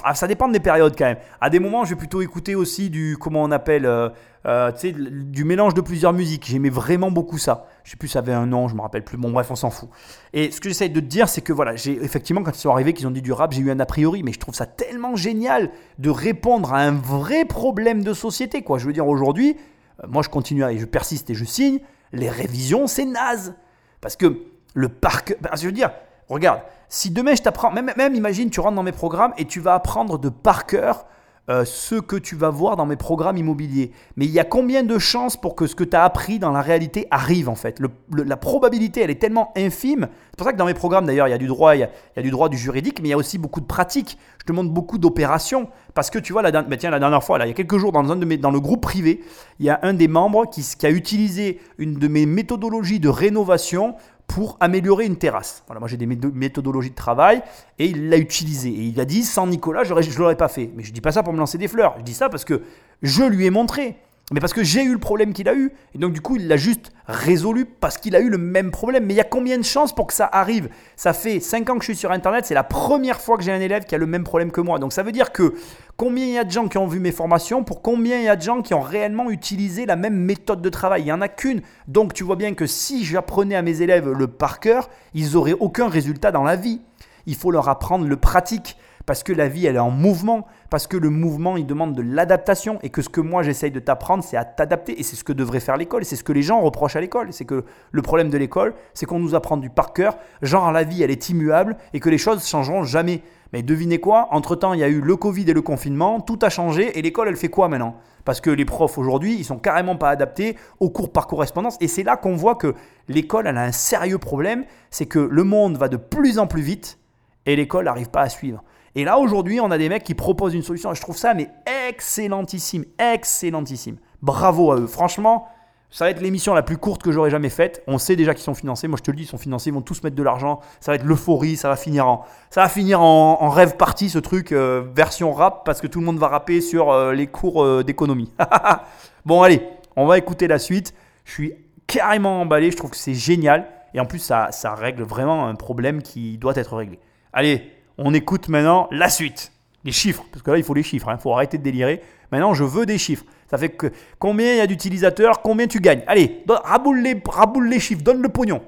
ah, ça dépend des périodes quand même. À des moments, je vais plutôt écouter aussi du comment on appelle, euh, euh, du mélange de plusieurs musiques. J'aimais vraiment beaucoup ça. Je sais plus, ça avait un nom, je me rappelle plus. Bon, bref, on s'en fout. Et ce que j'essaie de te dire, c'est que voilà, j'ai effectivement quand ils sont arrivés, qu'ils ont dit du rap, j'ai eu un a priori, mais je trouve ça tellement génial de répondre à un vrai problème de société, quoi. Je veux dire aujourd'hui euh, moi je continue et je persiste et je signe, les révisions c'est naze. Parce que le parc, ben, je veux dire, regarde, si demain je t'apprends, même, même imagine tu rentres dans mes programmes et tu vas apprendre de par cœur euh, ce que tu vas voir dans mes programmes immobiliers. Mais il y a combien de chances pour que ce que tu as appris dans la réalité arrive en fait? La probabilité, elle est tellement infime. C'est pour ça que dans mes programmes, d'ailleurs, il y a du droit, il y a, du droit du juridique, mais il y a aussi beaucoup de pratiques. Je te montre beaucoup d'opérations. Parce que tu vois, la, bah, tiens, la dernière fois, il y a quelques jours, dans, le groupe privé, il y a un des membres qui a utilisé une de mes méthodologies de rénovation pour améliorer une terrasse. Voilà, moi j'ai des méthodologies de travail et il l'a utilisé. Et il a dit sans Nicolas, je ne l'aurais pas fait. Mais je dis pas ça pour me lancer des fleurs. Je dis ça parce que je lui ai montré mais parce que j'ai eu le problème qu'il a eu. Et donc, du coup, il l'a juste résolu parce qu'il a eu le même problème. Mais il y a combien de chances pour que ça arrive? Ça fait 5 ans que je suis sur Internet. C'est la première fois que j'ai un élève qui a le même problème que moi. Donc, ça veut dire que combien il y a de gens qui ont vu mes formations pour combien il y a de gens qui ont réellement utilisé la même méthode de travail? Il n'y en a qu'une. Donc, tu vois bien que si j'apprenais à mes élèves le par cœur, ils n'auraient aucun résultat dans la vie. Il faut leur apprendre le pratique parce que la vie, elle est en mouvement, parce que le mouvement, il demande de l'adaptation, et que ce que moi, j'essaye de t'apprendre, c'est à t'adapter, et c'est ce que devrait faire l'école, c'est ce que les gens reprochent à l'école, c'est que le problème de l'école, c'est qu'on nous apprend du par cœur, genre la vie, elle est immuable, et que les choses changeront jamais. Mais devinez quoi Entre-temps, il y a eu le Covid et le confinement, tout a changé, et l'école, elle fait quoi maintenant? Parce que les profs aujourd'hui, ils sont carrément pas adaptés aux cours par correspondance, et c'est là qu'on voit que l'école, elle a un sérieux problème, c'est que le monde va de plus en plus vite, et l'école n'arrive pas à suivre. Et là, aujourd'hui, on a des mecs qui proposent une solution. Je trouve ça, mais excellentissime, excellentissime. Bravo à eux. Franchement, ça va être l'émission la plus courte que j'aurais jamais faite. On sait déjà qu'ils sont financés. Moi, je te le dis, ils sont financés. Ils vont tous mettre de l'argent. Ça va être l'euphorie. Ça va finir en, ça va finir en, rêve party, ce truc, euh, version rap, parce que tout le monde va rapper sur euh, les cours euh, d'économie. bon, allez, on va écouter la suite. Je suis carrément emballé. Je trouve que c'est génial. Et en plus, ça règle vraiment un problème qui doit être réglé. Allez, on écoute maintenant la suite. Les chiffres, parce que là, il faut les chiffres. Il hein. faut arrêter de délirer. Maintenant, je veux des chiffres. Ça fait que combien il y a d'utilisateurs, combien tu gagnes? Allez, raboule les, raboule les chiffres, donne le pognon.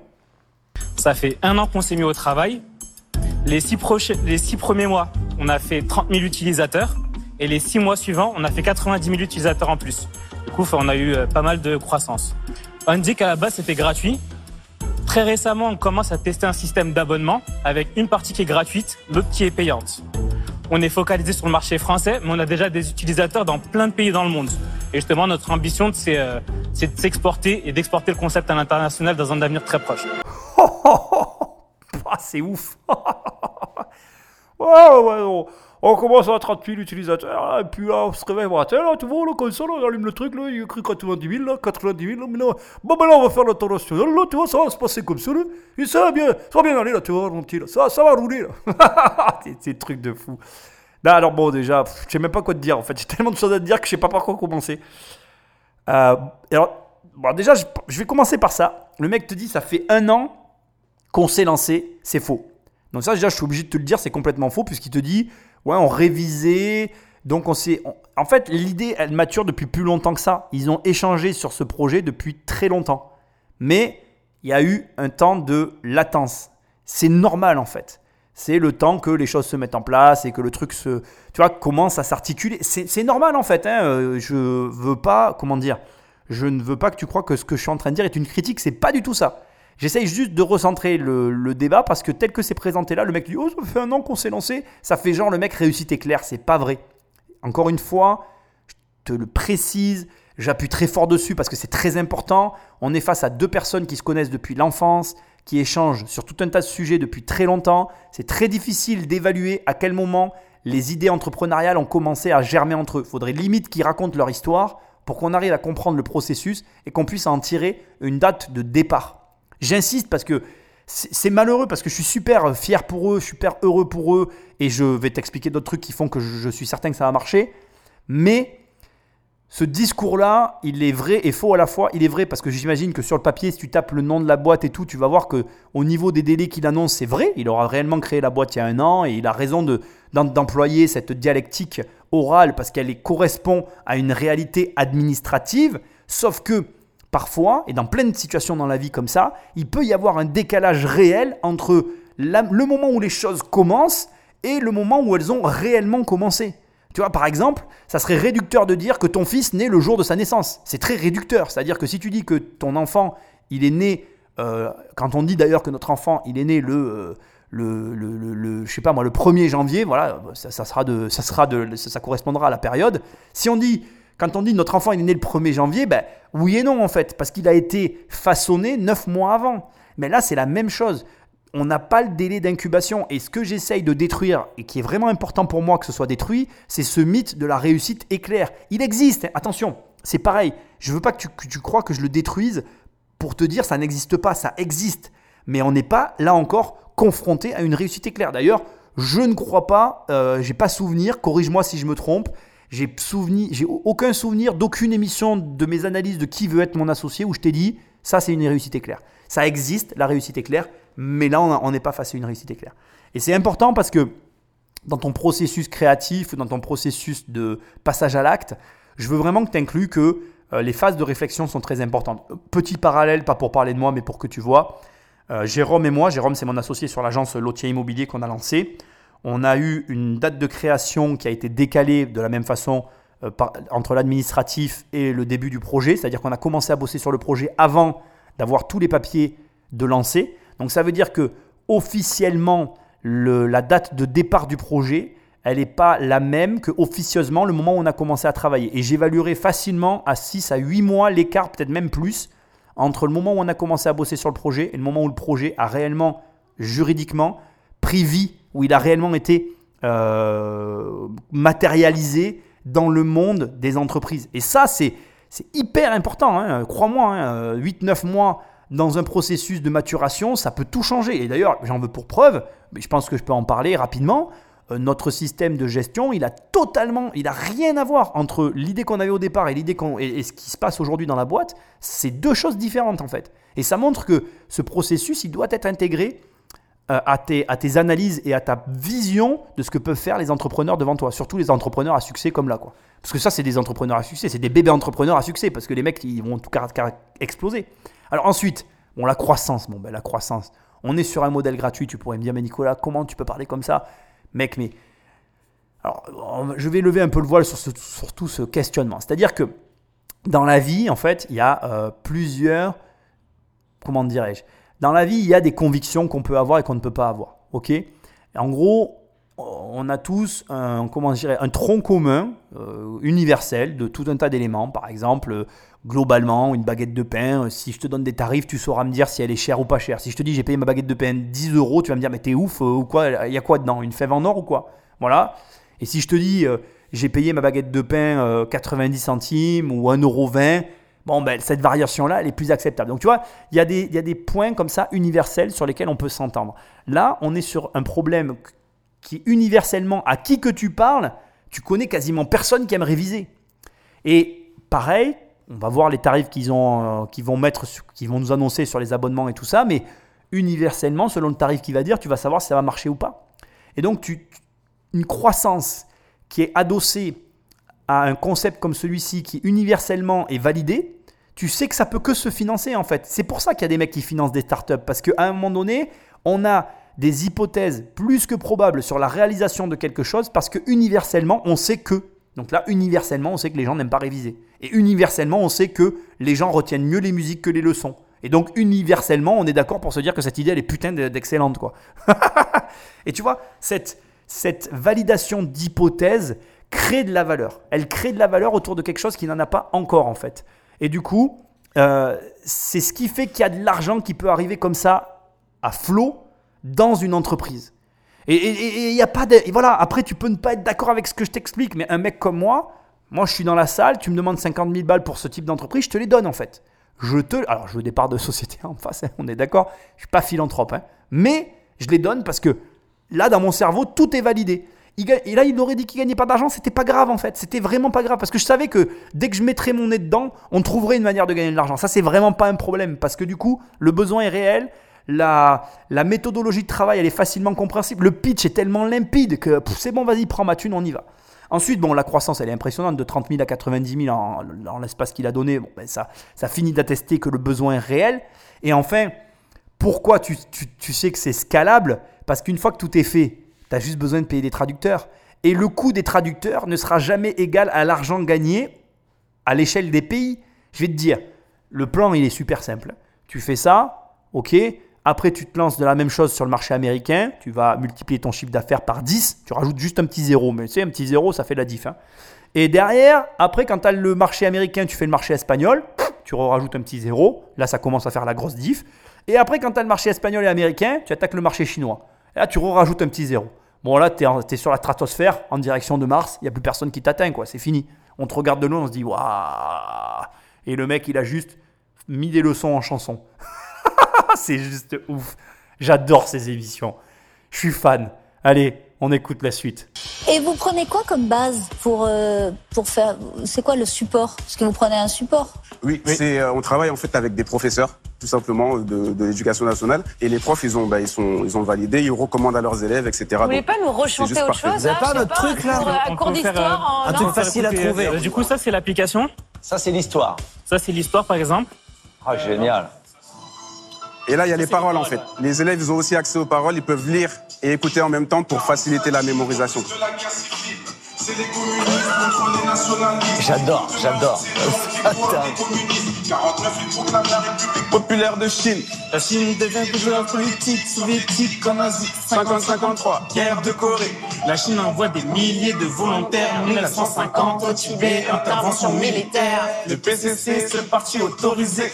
Ça fait un an qu'on s'est mis au travail. Les six, les six premiers mois, on a fait 30 000 utilisateurs. Et les six mois suivants, on a fait 90 000 utilisateurs en plus. Du coup, on a eu euh, pas mal de croissance. On dit qu'à la base, c'était gratuit. Très récemment, on commence à tester un système d'abonnement avec une partie qui est gratuite, l'autre qui est payante. On est focalisé sur le marché français, mais on a déjà des utilisateurs dans plein de pays dans le monde. Et justement, notre ambition, c'est euh, de s'exporter et d'exporter le concept à l'international dans un avenir très proche. Ah, c'est ouf on commence à 30 000 utilisateurs, et puis là, on se réveille matin, là, tu vois, là, comme là, on allume le truc, là, il écrit 90 000, là, 90 000, là, mais là, bon, ben là, on va faire l'international, là, tu vois, ça va se passer comme ça, là, et ça va bien, ça va bien aller, là, tu vois, mon là, ça, ça va rouler, là. c'est truc de fou. Non, alors bon, déjà, je sais même pas quoi te dire, en fait, j'ai tellement de choses à te dire que je sais pas par quoi commencer. Euh, alors, bon, déjà, je vais commencer par ça. Le mec te dit, ça fait un an qu'on s'est lancé, c'est faux. Donc ça, déjà, je suis obligé de te le dire, c'est complètement faux, puisqu'il te dit, ouais, on révisait, Donc on s'est, en fait, l'idée, elle mature depuis plus longtemps que ça. Ils ont échangé sur ce projet depuis très longtemps. Mais il y a eu un temps de latence. C'est normal en fait. C'est le temps que les choses se mettent en place et que le truc se, tu vois, commence à s'articuler. C'est c'est normal en fait. Hein. Euh, Je veux pas, comment dire, je ne veux pas que tu crois que ce que je suis en train de dire est une critique. C'est pas du tout ça. J'essaye juste de recentrer le, débat parce que tel que c'est présenté là, le mec dit Oh, ça fait un an qu'on s'est lancé. Ça fait genre le mec réussite éclair. C'est pas vrai. Encore une fois, je te le précise, j'appuie très fort dessus parce que c'est très important. On est face à deux personnes qui se connaissent depuis l'enfance, qui échangent sur tout un tas de sujets depuis très longtemps. C'est très difficile d'évaluer à quel moment les idées entrepreneuriales ont commencé à germer entre eux. Il faudrait limite qu'ils racontent leur histoire pour qu'on arrive à comprendre le processus et qu'on puisse en tirer une date de départ. J'insiste parce que c'est malheureux parce que je suis super fier pour eux, super heureux pour eux et je vais t'expliquer d'autres trucs qui font que je, suis certain que ça va marcher. Mais ce discours-là, il est vrai et faux à la fois. Il est vrai parce que j'imagine que sur le papier, si tu tapes le nom de la boîte et tout, tu vas voir que au niveau des délais qu'il annonce, c'est vrai. Il aura réellement créé la boîte il y a un an et il a raison d'employer cette dialectique orale parce qu'elle correspond à une réalité administrative. Sauf que parfois, et dans plein de situations dans la vie comme ça, il peut y avoir un décalage réel entre le moment où les choses commencent et le moment où elles ont réellement commencé. Tu vois, par exemple, ça serait réducteur de dire que ton fils naît le jour de sa naissance. C'est très réducteur. C'est-à-dire que si tu dis que ton enfant, il est né, euh, quand on dit d'ailleurs que notre enfant, il est né le, euh, le, le, je sais pas moi, le 1er janvier, voilà, ça, sera de, ça, sera de, ça correspondra à la période. Si on dit, quand on dit notre enfant, est né le 1er janvier, ben oui et non en fait, parce qu'il a été façonné 9 mois avant. Mais là, c'est la même chose on n'a pas le délai d'incubation. Et ce que j'essaye de détruire, et qui est vraiment important pour moi que ce soit détruit, c'est ce mythe de la réussite éclair. Il existe, hein. attention, c'est pareil. Je veux pas que tu, que tu crois que je le détruise pour te dire ça n'existe pas, ça existe. Mais on n'est pas, là encore, confronté à une réussite éclair. D'ailleurs, je ne crois pas, euh, j'ai pas souvenir, corrige-moi si je me trompe, j'ai aucun souvenir d'aucune émission de mes analyses de qui veut être mon associé où je t'ai dit ça c'est une réussite éclair. Ça existe, la réussite éclair, mais là on n'est pas face à une réussite éclair. Et c'est important parce que dans ton processus créatif, dans ton processus de passage à l'acte, je veux vraiment que tu inclues que euh, les phases de réflexion sont très importantes. Petit parallèle, pas pour parler de moi, mais pour que tu vois. Euh, Jérôme et moi, Jérôme c'est mon associé sur l'agence Lotier Immobilier qu'on a lancé. On a eu une date de création qui a été décalée de la même façon euh, entre l'administratif et le début du projet. C'est-à-dire qu'on a commencé à bosser sur le projet avant d'avoir tous les papiers de lancer. Donc ça veut dire que officiellement, le- la date de départ du projet, elle n'est pas la même que officieusement le moment où on a commencé à travailler. Et j'évaluerai facilement à 6 à 8 mois l'écart, peut-être même plus, entre le moment où on a commencé à bosser sur le projet et le moment où le projet a réellement, juridiquement, pris vie, où il a réellement été euh, matérialisé dans le monde des entreprises. Et ça, c'est hyper important. hein. Crois-moi, hein, 8-9 mois dans un processus de maturation, ça peut tout changer. Et d'ailleurs, j'en veux pour preuve, mais je pense que je peux en parler rapidement. euh, notre système de gestion, il a totalement, il a rien à voir entre l'idée qu'on avait au départ et l'idée et, ce qui se passe aujourd'hui dans la boîte. C'est deux choses différentes en fait. Et ça montre que ce processus, il doit être intégré euh, à, tes, à tes analyses et à ta vision de ce que peuvent faire les entrepreneurs devant toi, surtout les entrepreneurs à succès comme là. Quoi. Parce que ça, c'est des entrepreneurs à succès, c'est des bébés entrepreneurs à succès, parce que les mecs, ils vont tout car- exploser. Alors ensuite, bon, la croissance, bon, ben, la croissance, on est sur un modèle gratuit, tu pourrais me dire, mais Nicolas, comment tu peux parler comme ça? Mec, mais... Alors, je vais lever un peu le voile sur tout ce questionnement. C'est-à-dire que dans la vie, en fait, il y a euh, plusieurs comment dirais-je? Dans la vie, il y a des convictions qu'on peut avoir et qu'on ne peut pas avoir. Ok? En gros, on a tous un, comment dirais, un tronc commun euh, universel de tout un tas d'éléments. Par exemple, globalement, une baguette de pain, euh, si je te donne des tarifs, tu sauras me dire si elle est chère ou pas chère. Si je te dis j'ai payé ma baguette de pain 10 euros, tu vas me dire mais t'es ouf euh, ou quoi Il y a quoi dedans? Une fève en or ou quoi? Voilà. Et si je te dis euh, j'ai payé ma baguette de pain euh, 90 centimes ou 1,20 euro, bon, ben, cette variation-là, elle est plus acceptable. Donc, tu vois, il y, a des- y a des points comme ça universels sur lesquels on peut s'entendre. Là, on est sur un problème qui, universellement, à qui que tu parles, tu connais quasiment personne qui aime réviser. Et pareil, on va voir les tarifs qu'ils ont, euh, vont mettre, qu'ils vont nous annoncer sur les abonnements et tout ça, mais universellement, selon le tarif qu'il va dire, tu vas savoir si ça va marcher ou pas. Et donc, tu, une croissance qui est adossé un concept comme celui-ci qui universellement est validé, tu sais que ça peut que se financer en fait. C'est pour ça qu'il y a des mecs qui financent des startups parce qu'à un moment donné, on a des hypothèses plus que probables sur la réalisation de quelque chose parce que universellement, on sait que. Donc là, universellement, on sait que les gens n'aiment pas réviser. Et universellement, on sait que les gens retiennent mieux les musiques que les leçons. Et donc, universellement, on est d'accord pour se dire que cette idée, elle est putain d'excellente, quoi. Et tu vois, cette, cette validation d'hypothèse crée de la valeur. Elle crée de la valeur autour de quelque chose qui n'en a pas encore, en fait. Et du coup, euh, c'est ce qui fait qu'il y a de l'argent qui peut arriver comme ça, à flot, dans une entreprise. Et il n'y a pas de. voilà, après, tu peux ne pas être d'accord avec ce que je t'explique, mais un mec comme moi, moi, je suis dans la salle, tu me demandes 50 000 balles pour ce type d'entreprise, je te les donne, en fait. Je te. Alors, je veux des parts de société en face, hein, on est d'accord. Je suis pas philanthrope, hein, mais je les donne parce que là, dans mon cerveau, tout est validé. Et là, il aurait dit qu'il gagnait pas d'argent, c'était pas grave en fait. C'était vraiment pas grave parce que je savais que dès que je mettrais mon nez dedans, on trouverait une manière de gagner de l'argent. Ça, c'est vraiment pas un problème parce que du coup, le besoin est réel. La, méthodologie de travail, elle est facilement compréhensible. Le pitch est tellement limpide que c'est bon, vas-y, prends ma thune, on y va. Ensuite, bon, la croissance, elle est impressionnante, de 30 000 à 90 000 en, l'espace qu'il a donné. Bon, ben ça, ça finit d'attester que le besoin est réel. Et enfin, pourquoi tu sais que c'est scalable? Parce qu'une fois que tout est fait, tu as juste besoin de payer des traducteurs. Et le coût des traducteurs ne sera jamais égal à l'argent gagné à l'échelle des pays. Je vais te dire, le plan, il est super simple. Tu fais ça, ok. Après, tu te lances de la même chose sur le marché américain. Tu vas multiplier ton chiffre d'affaires par 10. Tu rajoutes juste un petit zéro. Mais tu sais, un petit zéro, ça fait la diff. Hein. Et derrière, après, quand tu as le marché américain, tu fais le marché espagnol. Tu rajoutes un petit zéro. Là, ça commence à faire la grosse diff. Et après, quand tu as le marché espagnol et américain, tu attaques le marché chinois. Là, tu rajoutes un petit zéro. Bon, là, tu es, sur la stratosphère en direction de Mars. Il n'y a plus personne qui t'atteint, quoi. C'est fini. On te regarde de loin, on se dit, waouh. Et le mec, il a juste mis des leçons en chanson. c'est juste ouf. J'adore ces émissions. Je suis fan. Allez, on écoute la suite. Et vous prenez quoi comme base pour, euh, pour faire. C'est quoi le support? Parce que vous prenez un support Oui, c'est euh, on travaille en fait avec des professeurs tout simplement de, de l'éducation nationale et les profs ils ont bah, ils sont ils ont validé ils recommandent à leurs élèves etc. Vous voulez pas nous rechanter autre chose Vous n'avez pas notre truc là Un cours d'histoire Un truc facile à trouver. Euh, du coup ça c'est l'application. Ça c'est l'histoire. Ça c'est l'histoire par exemple. Ah génial. Et là, il y a les paroles en fait. Les élèves, ils ont aussi accès aux paroles, ils peuvent lire et écouter en même temps pour faciliter la mémorisation. J'adore, j'adore. Populaire de Chine. La Chine devient toujours politique, soviétique comme Asie. 50-53. Guerre de Corée. La Chine envoie des milliers de volontaires. 1950 au Tibet, intervention militaire. Le PCC, ce parti autorisé.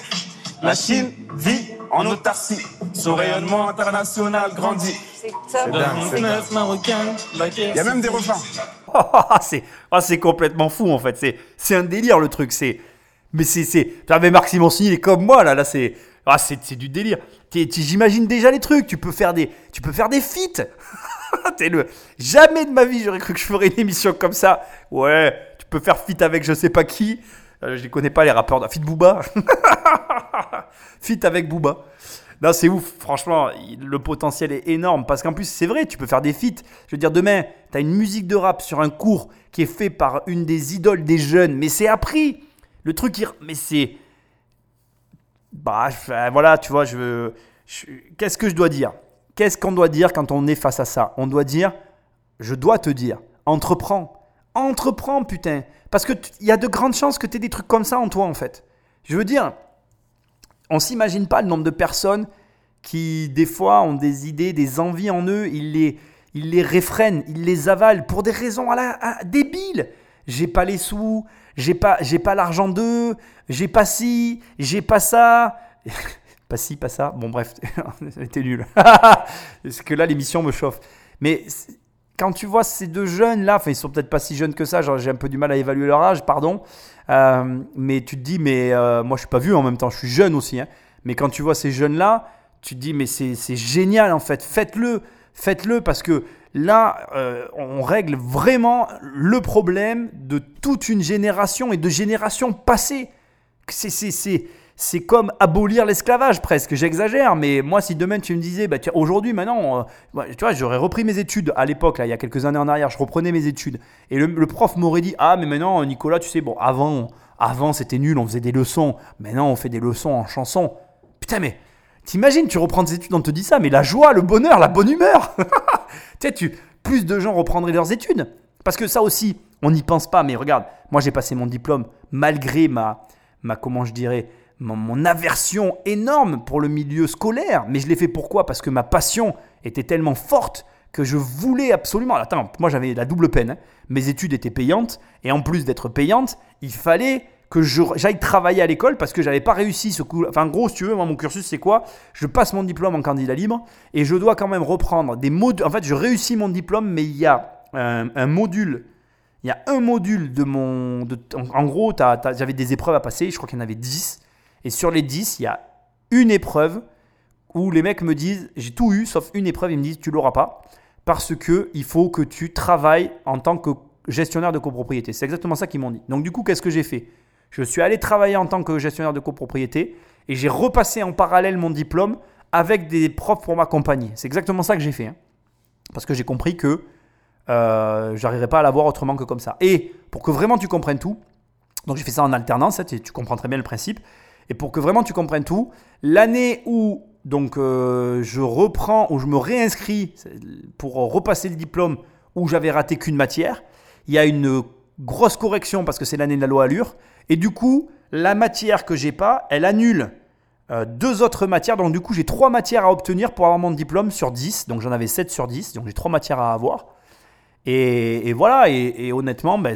La Chine vit en autarcie. Son rayonnement international grandit. C'est Il y a même des refrains. c'est ah, c'est complètement fou en fait. C'est c'est un délire le truc. C'est mais c'est c'est. Mais Marc Simoncini il est comme moi là. Là c'est ah, c'est du délire. J'imagine déjà les trucs. Tu peux faire des tu peux faire des feats. le jamais de ma vie j'aurais cru que je ferais une émission comme ça. Ouais, tu peux faire feat avec je sais pas qui. Euh, je ne connais pas les rappeurs. Fit Booba. Fit avec Booba. Non, c'est ouf. Franchement, le potentiel est énorme. Parce qu'en plus, c'est vrai, tu peux faire des feats. Je veux dire, demain, tu as une musique de rap sur un cours qui est fait par une des idoles des jeunes. Mais c'est appris. Le truc, mais c'est. Bah, voilà, tu vois, je veux. Qu'est-ce que je dois dire? Qu'est-ce qu'on doit dire quand on est face à ça? On doit dire, je dois te dire, entreprends. Entreprends, putain. Parce qu'il y a de grandes chances que tu aies des trucs comme ça en toi, en fait. Je veux dire, on s'imagine pas le nombre de personnes qui, des fois, ont des idées, des envies en eux, ils les, ils les réfrènent, ils les avalent pour des raisons à la, débiles. J'ai pas les sous, j'ai pas, j'ai pas l'argent d'eux, j'ai pas ci, j'ai pas ça. pas ci, pas ça. Bon, bref, c'était nul. Parce que là, l'émission me chauffe. Mais quand tu vois ces deux jeunes là, enfin ils sont peut-être pas si jeunes que ça, j'ai un peu du mal à évaluer leur âge, pardon, euh, mais tu te dis, mais euh, moi je suis pas vieux en même temps, je suis jeune aussi, hein. mais quand tu vois ces jeunes là, tu te dis, mais c'est génial en fait, faites-le, faites-le parce que là, euh, on règle vraiment le problème de toute une génération et de générations passées. C'est c'est comme abolir l'esclavage presque. J'exagère, mais moi, si demain tu me disais, bah, aujourd'hui, maintenant, euh, ouais, tu vois, j'aurais repris mes études à l'époque, il y a quelques années en arrière, je reprenais mes études. Et le, le prof m'aurait dit, ah, mais maintenant, Nicolas, tu sais, bon, avant, avant c'était nul, on faisait des leçons. Maintenant, on fait des leçons en chanson. Putain, mais t'imagines, tu reprends tes études, on te dit ça, mais la joie, le bonheur, la bonne humeur. tu sais, tu, plus de gens reprendraient leurs études. Parce que ça aussi, on n'y pense pas, mais regarde, moi j'ai passé mon diplôme malgré ma, ma comment je dirais, mon, aversion énorme pour le milieu scolaire. Mais je l'ai fait pourquoi? Parce que ma passion était tellement forte que je voulais absolument. Attends, moi j'avais la double peine. hein. Mes études étaient payantes et en plus d'être payantes, il fallait que j'aille travailler à l'école parce que j'avais pas réussi ce coup. Enfin, en gros, si tu veux, mon cursus, c'est quoi? Je passe mon diplôme en candidat libre et je dois quand même reprendre des modules. En fait, je réussis mon diplôme, mais il y a un, module. Il y a un module de mon. en, en gros, j'avais des épreuves à passer, je crois qu'il y en avait 10. Et sur les 10, il y a une épreuve où les mecs me disent j'ai tout eu sauf une épreuve, ils me disent tu l'auras pas parce que il faut que tu travailles en tant que gestionnaire de copropriété. C'est exactement ça qu'ils m'ont dit. Donc du coup, qu'est-ce que j'ai fait? Je suis allé travailler en tant que gestionnaire de copropriété et j'ai repassé en parallèle mon diplôme avec des profs pour m'accompagner. C'est exactement ça que j'ai fait. hein. Parce que j'ai compris que euh, j'arriverais pas à l'avoir autrement que comme ça. Et pour que vraiment tu comprennes tout, donc j'ai fait ça en alternance, hein, tu tu comprends très bien le principe. Et pour que vraiment tu comprennes tout, l'année où donc euh, je reprends ou je me réinscris pour repasser le diplôme où j'avais raté qu'une matière, il y a une grosse correction parce que c'est l'année de la loi Allure. Et du coup, la matière que j'ai pas, elle annule euh, deux autres matières. Donc du coup, j'ai trois matières à obtenir pour avoir mon diplôme sur 10. Donc j'en avais 7 sur 10. Donc j'ai trois matières à avoir. Et, et voilà, et, et honnêtement, ben,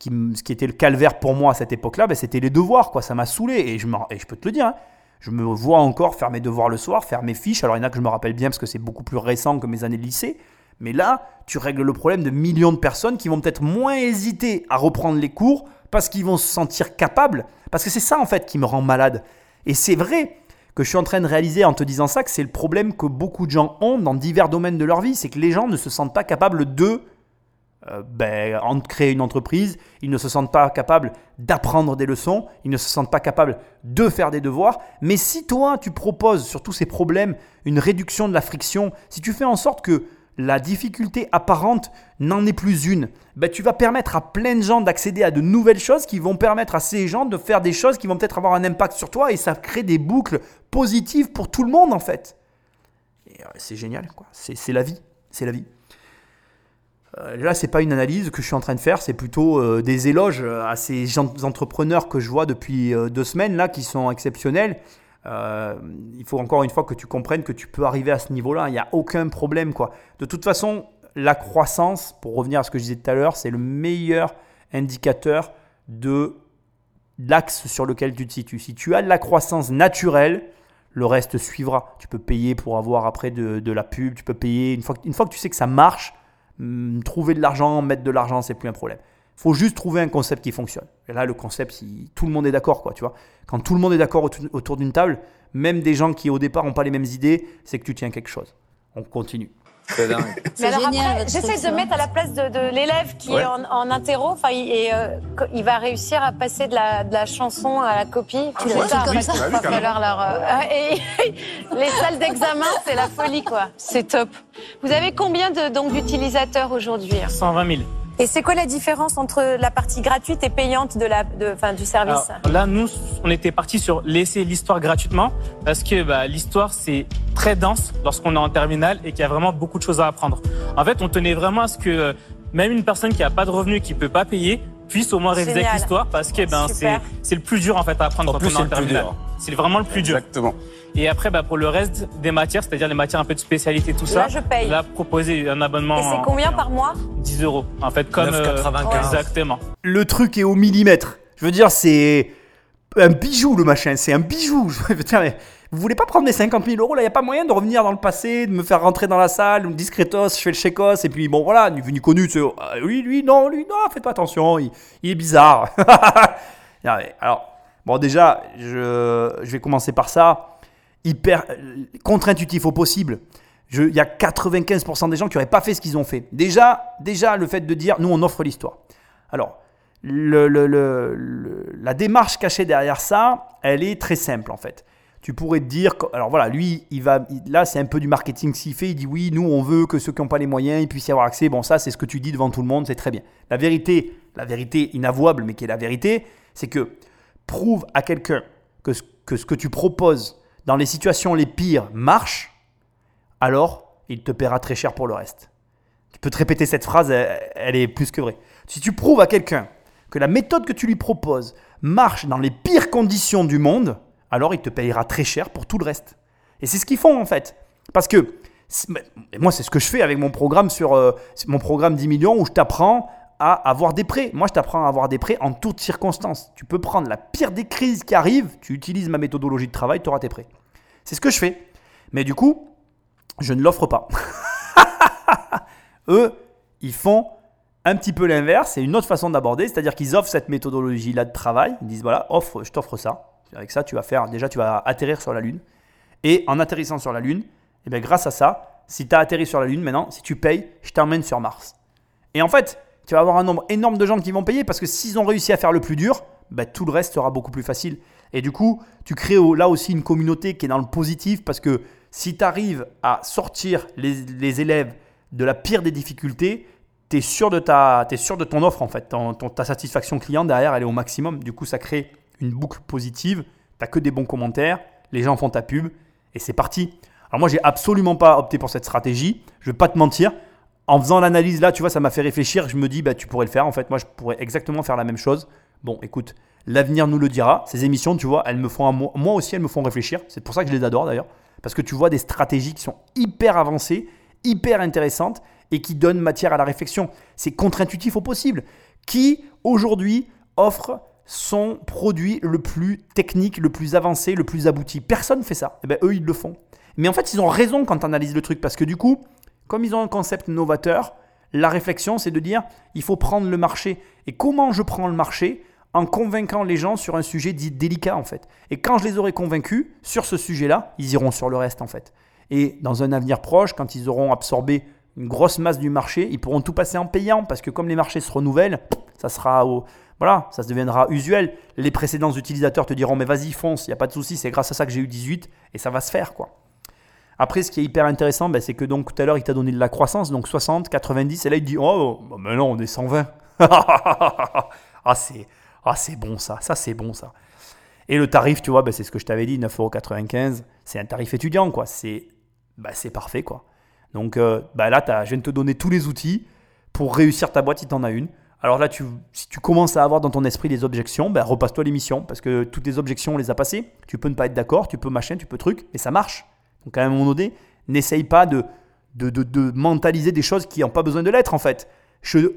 qui, ce qui était le calvaire pour moi à cette époque-là, ben, c'était les devoirs. Quoi. Ça m'a saoulé. Et je, et je peux te le dire, hein, je me vois encore faire mes devoirs le soir, faire mes fiches. Alors il y en a que je me rappelle bien parce que c'est beaucoup plus récent que mes années de lycée. Mais là, tu règles le problème de millions de personnes qui vont peut-être moins hésiter à reprendre les cours parce qu'ils vont se sentir capables. Parce que c'est ça en fait qui me rend malade. Et c'est vrai que je suis en train de réaliser en te disant ça que c'est le problème que beaucoup de gens ont dans divers domaines de leur vie. C'est que les gens ne se sentent pas capables de euh, ben, en créer une entreprise, ils ne se sentent pas capables d'apprendre des leçons, ils ne se sentent pas capables de faire des devoirs. Mais si toi, tu proposes sur tous ces problèmes une réduction de la friction, si tu fais en sorte que la difficulté apparente n'en est plus une, ben, tu vas permettre à plein de gens d'accéder à de nouvelles choses qui vont permettre à ces gens de faire des choses qui vont peut-être avoir un impact sur toi et ça crée des boucles positives pour tout le monde en fait. Euh, c'est génial, quoi. C'est la vie. C'est la vie. Euh, là, c'est pas une analyse que je suis en train de faire, c'est plutôt euh, des éloges à ces entrepreneurs que je vois depuis euh, deux semaines là, qui sont exceptionnels. Euh, il faut encore une fois que tu comprennes que tu peux arriver à ce niveau-là. Il n'y a aucun problème, quoi. De toute façon, la croissance, pour revenir à ce que je disais tout à l'heure, c'est le meilleur indicateur de l'axe sur lequel tu te situes. Si tu as de la croissance naturelle, le reste suivra. Tu peux payer pour avoir après de, de la pub, tu peux payer. Une fois, une fois que tu sais que ça marche, hum, trouver de l'argent, mettre de l'argent, c'est plus un problème. Faut juste trouver un concept qui fonctionne. Et là, le concept, il- tout le monde est d'accord, quoi, tu vois. Quand tout le monde est d'accord autour d'une table, même des gens qui au départ n'ont pas les mêmes idées, c'est que tu tiens quelque chose. On continue. C'est dingue. Mais alors génial, après, votre j'essaie de mettre à la place de, de l'élève qui Ouais. est en, en interro, enfin, et, euh, il va réussir à passer de la, de la chanson à la copie. Tu l'as comme en ça. leur, euh, et les salles d'examen, c'est la folie, quoi. C'est top. Vous avez combien de, donc d'utilisateurs aujourd'hui hein? 120 000. Et c'est quoi la différence entre la partie gratuite et payante de la, de, enfin, du service Alors, là, nous, on était parti sur laisser l'histoire gratuitement parce que bah, l'histoire, c'est très dense lorsqu'on est en terminale et qu'il y a vraiment beaucoup de choses à apprendre. En fait, on tenait vraiment à ce que euh, même une personne qui n'a pas de revenus, qui peut pas payer, puisse au moins réviser Génial. avec l'histoire parce que ben, c'est le plus dur en fait à apprendre En quand plus, on est c'est en le plus terminale. dur. C'est vraiment le plus dur. Exactement. Et après, bah, pour le reste des matières, c'est-à-dire les matières un peu de spécialité, tout ça, Là, je paye. là, proposer un abonnement. Et c'est combien par mois 10 euros. En fait, comme. 9,95. exactement. le truc est au millimètre. Je veux dire, c'est un bijou le machin, c'est un bijou. Je veux dire, mais vous voulez pas prendre mes 50 000 euros là Il y a pas moyen de revenir dans le passé, de me faire rentrer dans la salle, discretos, je fais le chécos, et puis bon voilà, du venu connu, tu sais, ah, lui, lui, non, lui, non, faites pas attention, il, il est bizarre. Non, mais alors, bon déjà, je, je vais commencer par ça. Hyper euh, contre-intuitif au possible. Il y a 95% des gens qui n'auraient pas fait ce qu'ils ont fait. Déjà, déjà, le fait de dire, nous, on offre l'histoire. Alors, la démarche cachée derrière ça, elle est très simple en fait. Tu pourrais te dire, alors voilà, lui, il va, là, c'est un peu du marketing s'il fait. Il dit oui, nous, on veut que ceux qui n'ont pas les moyens, ils puissent y avoir accès. Bon, ça, c'est ce que tu dis devant tout le monde, c'est très bien. La vérité, la vérité inavouable, mais qui est la vérité, c'est que prouve à quelqu'un que ce que tu proposes dans les situations les pires marche, alors il te paiera très cher pour le reste. Tu peux te répéter cette phrase, elle, est plus que vraie. Si tu prouves à quelqu'un que la méthode que tu lui proposes marche dans les pires conditions du monde, alors il te payera très cher pour tout le reste. Et c'est ce qu'ils font en fait. Parce que moi, c'est ce que je fais avec mon programme sur euh, mon programme 10 millions où je t'apprends à avoir des prêts. Moi, je t'apprends à avoir des prêts en toutes circonstances. Tu peux prendre la pire des crises qui arrivent, tu utilises ma méthodologie de travail, tu auras tes prêts. C'est ce que je fais. Mais du coup, je ne l'offre pas. Eux, ils font un petit peu l'inverse, c'est une autre façon d'aborder, c'est-à-dire qu'ils offrent cette méthodologie-là de travail, ils disent voilà, offre, je t'offre ça, avec ça tu vas faire, déjà tu vas atterrir sur la Lune, et en atterrissant sur la Lune, et bien grâce à ça, si tu as atterri sur la Lune, maintenant, si tu payes, je t'emmène sur Mars. Et en fait, tu vas avoir un nombre énorme de gens qui vont payer parce que s'ils ont réussi à faire le plus dur, ben, tout le reste sera beaucoup plus facile. Et du coup, tu crées là aussi une communauté qui est dans le positif parce que si tu arrives à sortir les, élèves de la pire des difficultés, tu es sûr, de ta- t'es sûr de ton offre en fait. Ta satisfaction client derrière, elle est au maximum. Du coup, ça crée une boucle positive. Tu que des bons commentaires, les gens font ta pub et c'est parti. Alors moi, j'ai absolument pas opté pour cette stratégie. Je vais pas te mentir. En faisant l'analyse là, tu vois, ça m'a fait réfléchir. Je me dis, bah, tu pourrais le faire. En fait, moi, je pourrais exactement faire la même chose. Bon, écoute, l'avenir nous le dira. Ces émissions, tu vois, elles me font, moi aussi, elles me font réfléchir. C'est pour ça que je les adore d'ailleurs. Parce que tu vois des stratégies qui sont hyper avancées, hyper intéressantes et qui donnent matière à la réflexion. C'est contre-intuitif au possible. Qui, aujourd'hui, offre son produit le plus technique, le plus avancé, le plus abouti? Personne ne fait ça. Eh ben, eux, ils le font. Mais en fait, ils ont raison quand tu analyses le truc. Parce que du coup, comme ils ont un concept novateur, la réflexion, c'est de dire, il faut prendre le marché. Et comment je prends le marché? En convainquant les gens sur un sujet dit délicat, en fait. Et quand je les aurai convaincus sur ce sujet-là, ils iront sur le reste, en fait. Et dans un avenir proche, quand ils auront absorbé une grosse masse du marché, ils pourront tout passer en payant. Parce que comme les marchés se renouvellent, ça sera au... Voilà, ça se deviendra usuel. Les précédents utilisateurs te diront, mais vas-y, fonce, il n'y a pas de souci, c'est grâce à ça que j'ai eu 18, et ça va se faire, quoi. Après, ce qui est hyper intéressant, ben, c'est que donc tout à l'heure, il t'a donné de la croissance, donc 60, 90, et là, il dit Oh, mais non, on est 120. ah, c'est ah, c'est bon ça, ça c'est bon ça. Et le tarif, tu vois, ben, c'est ce que je t'avais dit 9,95€. C'est un tarif étudiant, quoi. C'est c'est parfait, quoi. Donc euh, bah, là, je viens de te donner tous les outils pour réussir ta boîte si tu en as une. Alors là, tu, si tu commences à avoir dans ton esprit des objections, ben, repasse-toi l'émission parce que toutes les objections, on les a passées. Tu peux ne pas être d'accord, tu peux machin, tu peux truc, mais ça marche. Donc à un moment donné, n'essaye pas de, de, de- mentaliser des choses qui n'ont pas besoin de l'être en fait.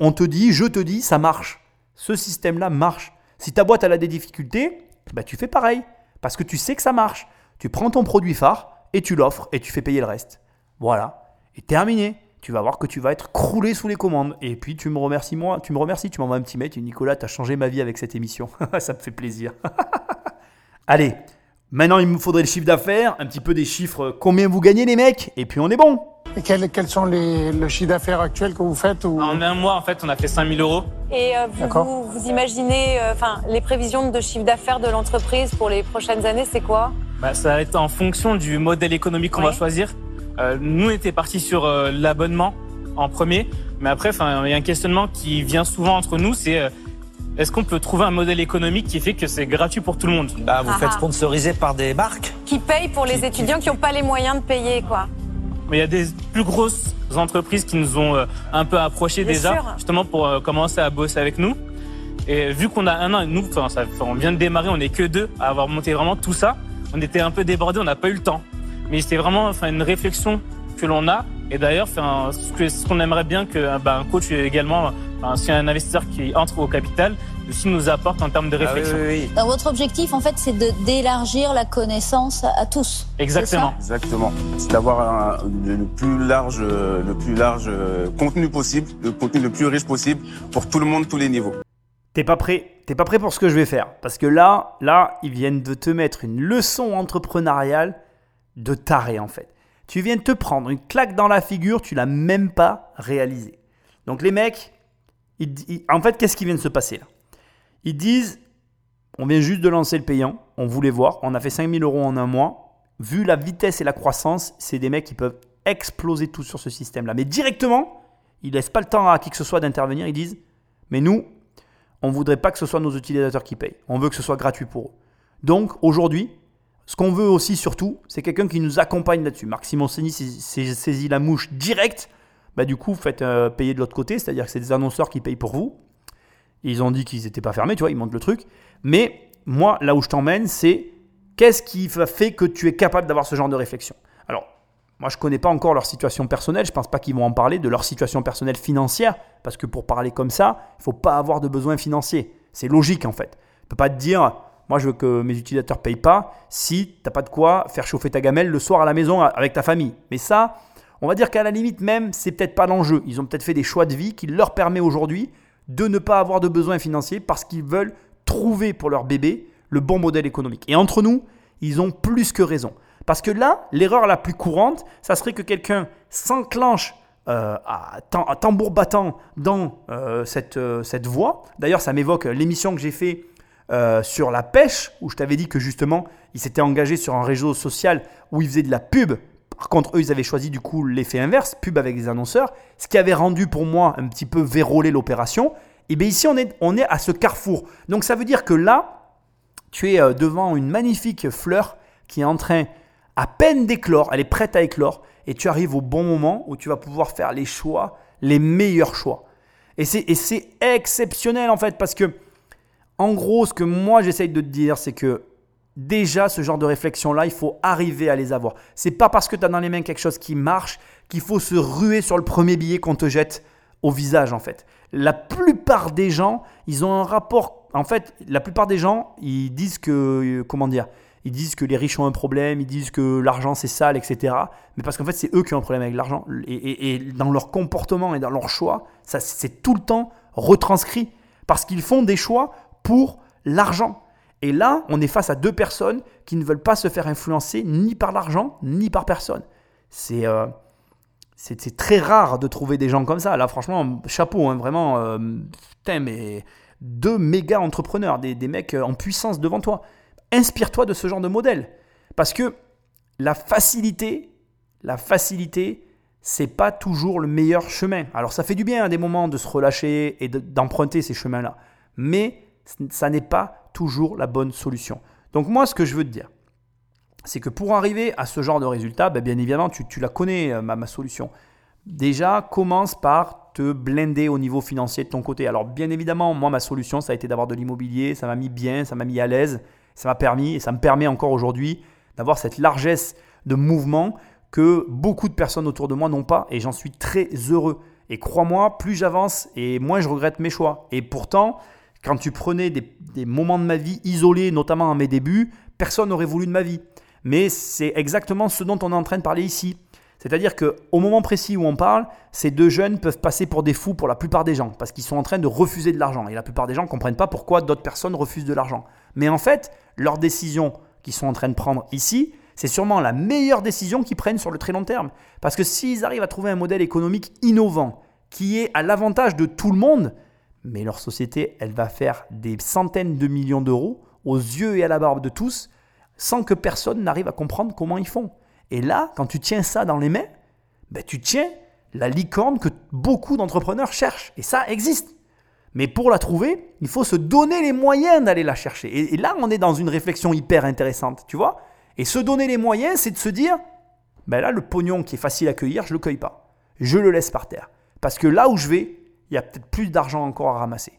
On te dit, je te dis, ça marche. Ce système-là marche. Si ta boîte a des difficultés, bah, tu fais pareil. Parce que tu sais que ça marche. Tu prends ton produit phare et tu l'offres et tu fais payer le reste. Voilà. Et terminé. Tu vas voir que tu vas être croulé sous les commandes. Et puis tu me remercies moi, tu me remercies, tu m'envoies un petit mail, tu dis Nicolas, tu as changé ma vie avec cette émission. ça me fait plaisir. Allez, maintenant il me faudrait le chiffre d'affaires, un petit peu des chiffres, combien vous gagnez les mecs, et puis on est bon. Et quels, quels sont les, le chiffre d'affaires actuel que vous faites ou... En un mois, en fait, on a fait 5000 euros. Et euh, vous, D'accord. vous, vous imaginez, euh, enfin, les prévisions de chiffre d'affaires de l'entreprise pour les prochaines années, c'est quoi? Bah, ça va être en fonction du modèle économique qu'on va choisir. Euh, nous, on était partis sur euh, l'abonnement en premier, mais après, enfin, il y a un questionnement qui vient souvent entre nous, c'est euh, est-ce qu'on peut trouver un modèle économique qui fait que c'est gratuit pour tout le monde? Bah, vous Ah faites ah. sponsoriser par des marques Qui paye pour les Qui- étudiants qui n'ont pas les moyens de payer, quoi Mais il y a des plus grosses entreprises qui nous ont euh, un peu approchés Bien déjà, sûr. justement pour euh, commencer à bosser avec nous. Et vu qu'on a un an, nous, enfin, ça- on vient de démarrer, on est que deux à avoir monté vraiment tout ça. On était un peu débordés, on n'a pas eu le temps. Mais c'était vraiment enfin, une réflexion que l'on a. Et d'ailleurs, ce qu'on aimerait bien que bah, un coach également, si un investisseur qui entre au capital, aussi nous apporte en termes de Ah oui, réflexion. oui, oui. Alors, votre objectif, en fait, c'est d'élargir la connaissance à, tous. Exactement. Exactement. C'est d'avoir le plus large, euh, le plus large euh, contenu possible, le contenu le plus riche possible pour tout le monde, tous les niveaux. T'es pas prêt T'es pas prêt pour ce que je vais faire Parce que là, là, ils viennent de te mettre une leçon entrepreneuriale de taré en fait. Tu viens de te prendre une claque dans la figure, tu l'as même pas réalisé. Donc les mecs, en fait, qu'est-ce qui vient de se passer là? Ils disent, on vient juste de lancer le payant, on voulait voir, on a fait 5000 euros en un mois. Vu la vitesse et la croissance, c'est des mecs qui peuvent exploser tout sur ce système-là. Mais directement, ils laissent pas le temps à qui que ce soit d'intervenir. Ils disent, mais nous, on ne voudrait pas que ce soit nos utilisateurs qui payent. On veut que ce soit gratuit pour eux. Donc aujourd'hui, ce qu'on veut aussi surtout, c'est quelqu'un qui nous accompagne là-dessus. Marc Simoncini s'est saisi la mouche directe. Bah, du coup, faites euh, payer de l'autre côté, c'est-à-dire que c'est des annonceurs qui payent pour vous. Ils ont dit qu'ils n'étaient pas fermés, tu vois, ils montrent le truc. Mais moi, là où je t'emmène, c'est qu'est-ce qui fait que tu es capable d'avoir ce genre de réflexion? Alors, moi, je ne connais pas encore leur situation personnelle, je ne pense pas qu'ils vont en parler, de leur situation personnelle financière, parce que pour parler comme ça, il ne faut pas avoir de besoins financiers. C'est logique en fait. Tu ne peux pas te dire, moi je veux que mes utilisateurs ne payent pas si tu n'as pas de quoi faire chauffer ta gamelle le soir à la maison avec ta famille. Mais ça, on va dire qu'à la limite même, c'est peut-être pas l'enjeu. Ils ont peut-être fait des choix de vie qui leur permet aujourd'hui de ne pas avoir de besoins financiers parce qu'ils veulent trouver pour leur bébé le bon modèle économique. Et entre nous, ils ont plus que raison. Parce que là, l'erreur la plus courante, ça serait que quelqu'un s'enclenche euh, à, tambour battant dans euh, cette, euh, cette voie. D'ailleurs, ça m'évoque l'émission que j'ai fait sur la pêche, où je t'avais dit que justement, ils s'étaient engagés sur un réseau social où ils faisaient de la pub. Par contre, eux, ils avaient choisi du coup l'effet inverse, pub avec des annonceurs, ce qui avait rendu pour moi un petit peu vérolé l'opération. Et bien ici, on est, on est à ce carrefour. Donc ça veut dire que là, tu es devant une magnifique fleur qui est en train à peine d'éclore, elle est prête à éclore, et tu arrives au bon moment où tu vas pouvoir faire les choix, les meilleurs choix. Et c'est exceptionnel en fait, parce que en gros, ce que moi j'essaye de te dire, c'est que déjà ce genre de réflexion-là, il faut arriver à les avoir. C'est pas parce que tu as dans les mains quelque chose qui marche qu'il faut se ruer sur le premier billet qu'on te jette au visage en fait. La plupart des gens, ils ont un rapport. En fait, la plupart des gens, ils disent que. Comment dire ils disent que les riches ont un problème, ils disent que l'argent c'est sale, etc. Mais parce qu'en fait, c'est eux qui ont un problème avec l'argent. Et, dans leur comportement et dans leur choix, ça c'est tout le temps retranscrit. Parce qu'ils font des choix pour l'argent. Et là, on est face à deux personnes qui ne veulent pas se faire influencer ni par l'argent, ni par personne. C'est euh, c'est très rare de trouver des gens comme ça. Là, franchement, chapeau, hein, vraiment, euh, putain, mais deux méga entrepreneurs, des, des mecs en puissance devant toi. Inspire-toi de ce genre de modèle. Parce que la facilité, la facilité, c'est pas toujours le meilleur chemin. Alors ça fait du bien à hein, des moments de se relâcher et d'emprunter ces chemins-là. Mais ça n'est pas toujours la bonne solution. Donc moi, ce que je veux te dire, c'est que pour arriver à ce genre de résultat, ben, bien évidemment, tu, la connais, euh, ma, ma, solution. Déjà, commence par te blinder au niveau financier de ton côté. Alors bien évidemment, moi, ma solution, ça a été d'avoir de l'immobilier, ça m'a mis bien, ça m'a mis à l'aise. Ça m'a permis, et ça me permet encore aujourd'hui, d'avoir cette largesse de mouvement que beaucoup de personnes autour de moi n'ont pas, et j'en suis très heureux. Et crois-moi, plus j'avance, et moins je regrette mes choix. Et pourtant, quand tu prenais des, moments de ma vie isolés, notamment à mes débuts, personne n'aurait voulu de ma vie. Mais c'est exactement ce dont on est en train de parler ici. C'est-à-dire qu'au moment précis où on parle, ces deux jeunes peuvent passer pour des fous pour la plupart des gens, parce qu'ils sont en train de refuser de l'argent. Et la plupart des gens ne comprennent pas pourquoi d'autres personnes refusent de l'argent. Mais en fait, leurs décisions qu'ils sont en train de prendre ici, c'est sûrement la meilleure décision qu'ils prennent sur le très long terme. Parce que s'ils arrivent à trouver un modèle économique innovant, qui est à l'avantage de tout le monde, mais leur société, elle va faire des centaines de millions d'euros aux yeux et à la barbe de tous, sans que personne n'arrive à comprendre comment ils font. Et là, quand tu tiens ça dans les mains, ben, tu tiens la licorne que beaucoup d'entrepreneurs cherchent. Et ça existe. Mais pour la trouver, il faut se donner les moyens d'aller la chercher. Et, là, on est dans une réflexion hyper intéressante, tu vois. Et se donner les moyens, c'est de se dire, ben là, le pognon qui est facile à cueillir, je ne le cueille pas. Je le laisse par terre. Parce que là où je vais, il y a peut-être plus d'argent encore à ramasser.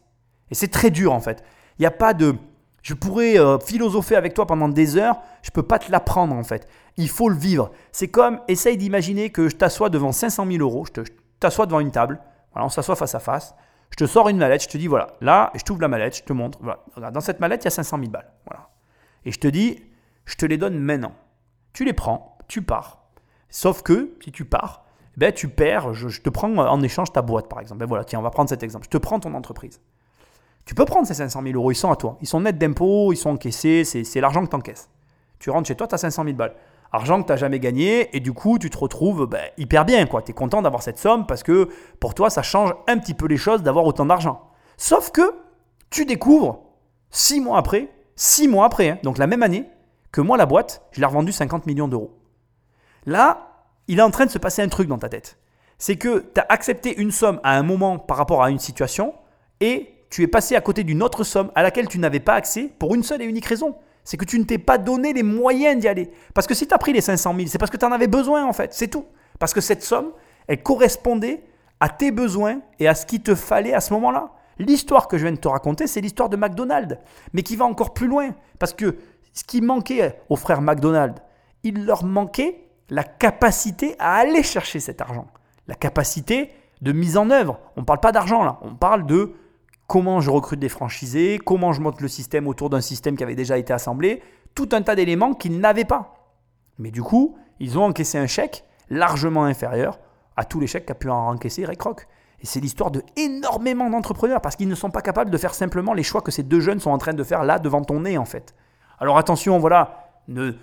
Et c'est très dur en fait. Il n'y a pas de... Je pourrais euh, philosopher avec toi pendant des heures, je ne peux pas te l'apprendre en fait. Il faut le vivre. C'est comme, essaye d'imaginer que je t'assois devant 500 000 euros, je t'assois devant une table, voilà, on s'assoit face à face, je te sors une mallette, je te dis voilà, là, je t'ouvre la mallette, je te montre, voilà, dans cette mallette, il y a 500 000 balles. Voilà. Et je te dis, je te les donne maintenant. Tu les prends, tu pars. Sauf que, si tu pars, ben, tu perds, je, te prends en échange ta boîte par exemple. Ben voilà, tiens, on va prendre cet exemple. Je te prends ton entreprise. Tu peux prendre ces 500 000 euros, ils sont à toi. Ils sont nets d'impôts, ils sont encaissés, c'est l'argent que tu encaisses. Tu rentres chez toi, tu as 500 000 balles. Argent que tu n'as jamais gagné, et du coup, tu te retrouves ben, hyper bien. Tu es content d'avoir cette somme parce que pour toi, ça change un petit peu les choses d'avoir autant d'argent. Sauf que tu découvres six mois après, six mois après, hein, donc la même année, que moi, la boîte, je l'ai revendue 50 millions d'euros. Là, il est en train de se passer un truc dans ta tête. C'est que tu as accepté une somme à un moment par rapport à une situation et tu es passé à côté d'une autre somme à laquelle tu n'avais pas accès pour une seule et unique raison. C'est que tu ne t'es pas donné les moyens d'y aller. Parce que si tu as pris les 500 000, c'est parce que tu en avais besoin en fait. C'est tout. Parce que cette somme, elle correspondait à tes besoins et à ce qu'il te fallait à ce moment-là. L'histoire que je viens de te raconter, c'est l'histoire de McDonald's, mais qui va encore plus loin. Parce que ce qui manquait aux frères McDonald's, il leur manquait la capacité à aller chercher cet argent. La capacité de mise en œuvre. On ne parle pas d'argent là, on parle de comment je recrute des franchisés, comment je monte le système autour d'un système qui avait déjà été assemblé, tout un tas d'éléments qu'ils n'avaient pas. Mais du coup, ils ont encaissé un chèque largement inférieur à tous les chèques qu'a pu en encaisser Ray Kroc. Et c'est l'histoire de énormément d'entrepreneurs parce qu'ils ne sont pas capables de faire simplement les choix que ces deux jeunes sont en train de faire là devant ton nez en fait. Alors attention, voilà, ne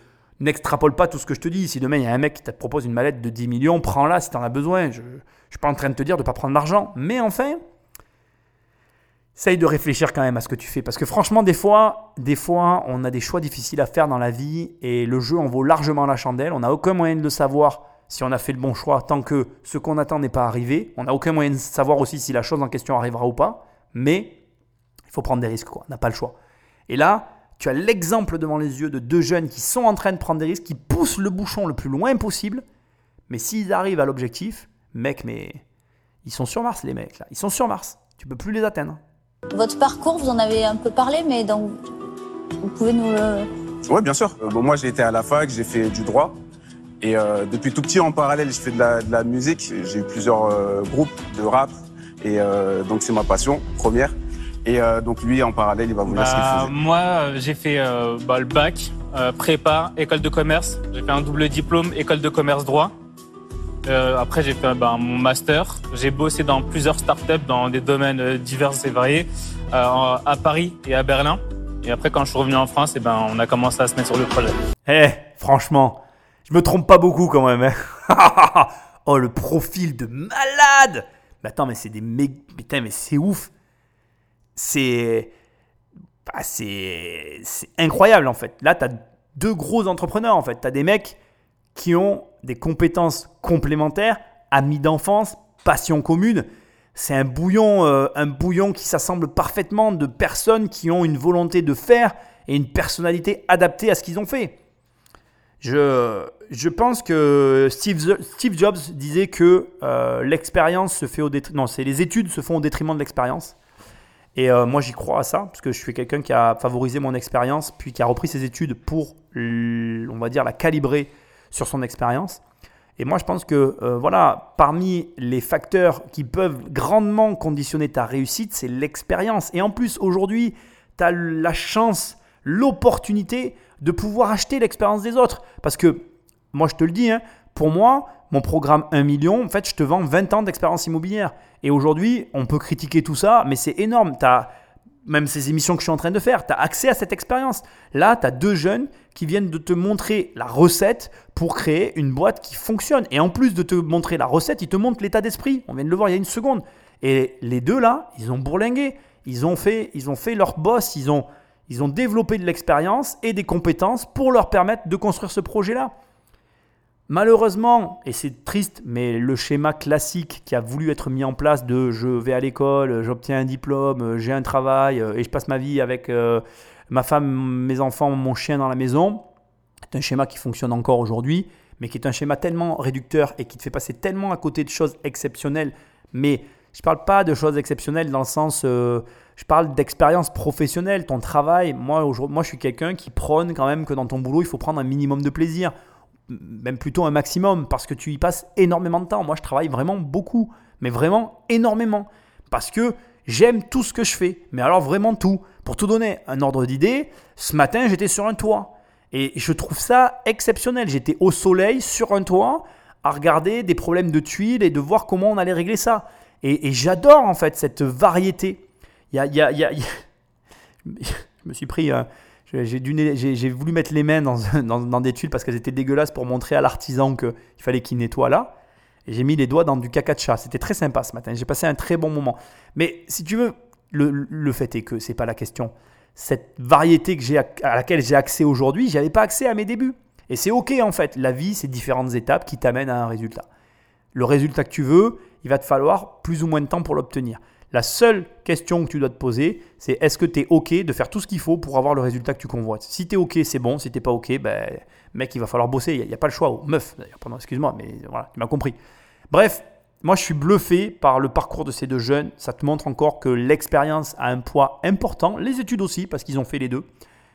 n'extrapole pas tout ce que je te dis. Si demain il y a un mec qui te propose une mallette de 10 millions, prends-la si tu en as besoin. Je ne suis pas en train de te dire de ne pas prendre l'argent. Mais enfin, essaye de réfléchir quand même à ce que tu fais. Parce que franchement, des fois, des fois, on a des choix difficiles à faire dans la vie et le jeu en vaut largement la chandelle. On n'a aucun moyen de le savoir si on a fait le bon choix tant que ce qu'on attend n'est pas arrivé. On n'a aucun moyen de savoir aussi si la chose en question arrivera ou pas. Mais il faut prendre des risques, quoi. On n'a pas le choix. Et là, tu as l'exemple devant les yeux de deux jeunes qui sont en train de prendre des risques, qui poussent le bouchon le plus loin possible. Mais s'ils arrivent à l'objectif, mec, mais ils sont sur Mars, les mecs, là. Ils sont sur Mars. Tu peux plus les atteindre. Votre parcours, vous en avez un peu parlé, mais donc, vous pouvez nous le... Oui, bien sûr. Euh, bon, moi, j'ai été à la fac, j'ai fait du droit. Et euh, depuis tout petit, en parallèle, je fais de la, de la musique. J'ai eu plusieurs euh, groupes de rap. Et euh, donc, c'est ma passion première. Et euh, donc lui, en parallèle, il va vous dire ce qu'il Bah, faisait. moi, euh, j'ai fait euh, bah, le bac, euh, prépa, école de commerce. J'ai fait un double diplôme, école de commerce droit. Euh, après, j'ai fait bah, mon master. J'ai bossé dans plusieurs startups dans des domaines divers et variés, euh, à Paris et à Berlin. Et après, quand je suis revenu en France, et ben, on a commencé à se mettre sur le projet. Eh, franchement, je me trompe pas beaucoup quand même. hein. oh, le profil de malade Mais attends, mais c'est des mé- Putain, mais c'est ouf. C'est... bah, c'est... incroyable en fait. Là, tu as deux gros entrepreneurs en fait. Tu as des mecs qui ont des compétences complémentaires, amis d'enfance, passion commune. C'est un bouillon, euh, un bouillon qui s'assemble parfaitement de personnes qui ont une volonté de faire et une personnalité adaptée à ce qu'ils ont fait. Je, je pense que Steve, Steve Jobs disait que euh, l'expérience se fait au détriment. Non, c'est les études se font au détriment de l'expérience. Et euh, moi, j'y crois à ça, parce que je suis quelqu'un qui a favorisé mon expérience, puis qui a repris ses études pour, on va dire, la calibrer sur son expérience. Et moi, je pense que, euh, voilà, parmi les facteurs qui peuvent grandement conditionner ta réussite, c'est l'expérience. Et en plus, aujourd'hui, tu as la chance, l'opportunité de pouvoir acheter l'expérience des autres. Parce que, moi, je te le dis, hein, pour moi, mon programme 1 million, en fait, je te vends 20 ans d'expérience immobilière. Et aujourd'hui, on peut critiquer tout ça, mais c'est énorme. As même ces émissions que je suis en train de faire, tu as accès à cette expérience. Là, tu as deux jeunes qui viennent de te montrer la recette pour créer une boîte qui fonctionne. Et en plus de te montrer la recette, ils te montrent l'état d'esprit. On vient de le voir il y a une seconde. Et les deux là, ils ont bourlingué. Ils ont fait, ils ont fait leur boss. Ils ont, ils ont développé de l'expérience et des compétences pour leur permettre de construire ce projet-là. Malheureusement, et c'est triste, mais le schéma classique qui a voulu être mis en place de je vais à l'école, j'obtiens un diplôme, j'ai un travail euh, et je passe ma vie avec euh, ma femme, mes enfants, mon chien dans la maison, c'est un schéma qui fonctionne encore aujourd'hui, mais qui est un schéma tellement réducteur et qui te fait passer tellement à côté de choses exceptionnelles. Mais je ne parle pas de choses exceptionnelles dans le sens, euh, je parle d'expérience professionnelle, ton travail. Moi, moi, je suis quelqu'un qui prône quand même que dans ton boulot, il faut prendre un minimum de plaisir même plutôt un maximum, parce que tu y passes énormément de temps. Moi, je travaille vraiment beaucoup, mais vraiment énormément, parce que j'aime tout ce que je fais, mais alors vraiment tout. Pour tout donner un ordre d'idée, ce matin, j'étais sur un toit, et je trouve ça exceptionnel. J'étais au soleil, sur un toit, à regarder des problèmes de tuiles et de voir comment on allait régler ça. Et, j'adore en fait cette variété. Il y a- je me suis pris... euh, j'ai- voulu mettre les mains dans, dans- dans des tuiles parce qu'elles étaient dégueulasses pour montrer à l'artisan qu'il fallait qu'il nettoie là. Et j'ai mis les doigts dans du caca de chat. C'était très sympa ce matin. J'ai passé un très bon moment. Mais si tu veux, le, le fait est que c'est pas la question. cette variété que à laquelle j'ai accès aujourd'hui, j'avais pas accès à mes débuts. Et c'est ok en fait. La vie, c'est différentes étapes qui t'amènent à un résultat. Le résultat que tu veux, il va te falloir plus ou moins de temps pour l'obtenir. La seule question que tu dois te poser, c'est est-ce que tu es OK de faire tout ce qu'il faut pour avoir le résultat que tu convoites? Si tu es OK, c'est bon. Si tu pas OK, ben, mec, il va falloir bosser. Il n'y a, pas le choix. Meuf, pardon, excuse-moi, mais voilà, tu m'as compris. Bref, moi, je suis bluffé par le parcours de ces deux jeunes. Ça te montre encore que l'expérience a un poids important. Les études aussi, parce qu'ils ont fait les deux.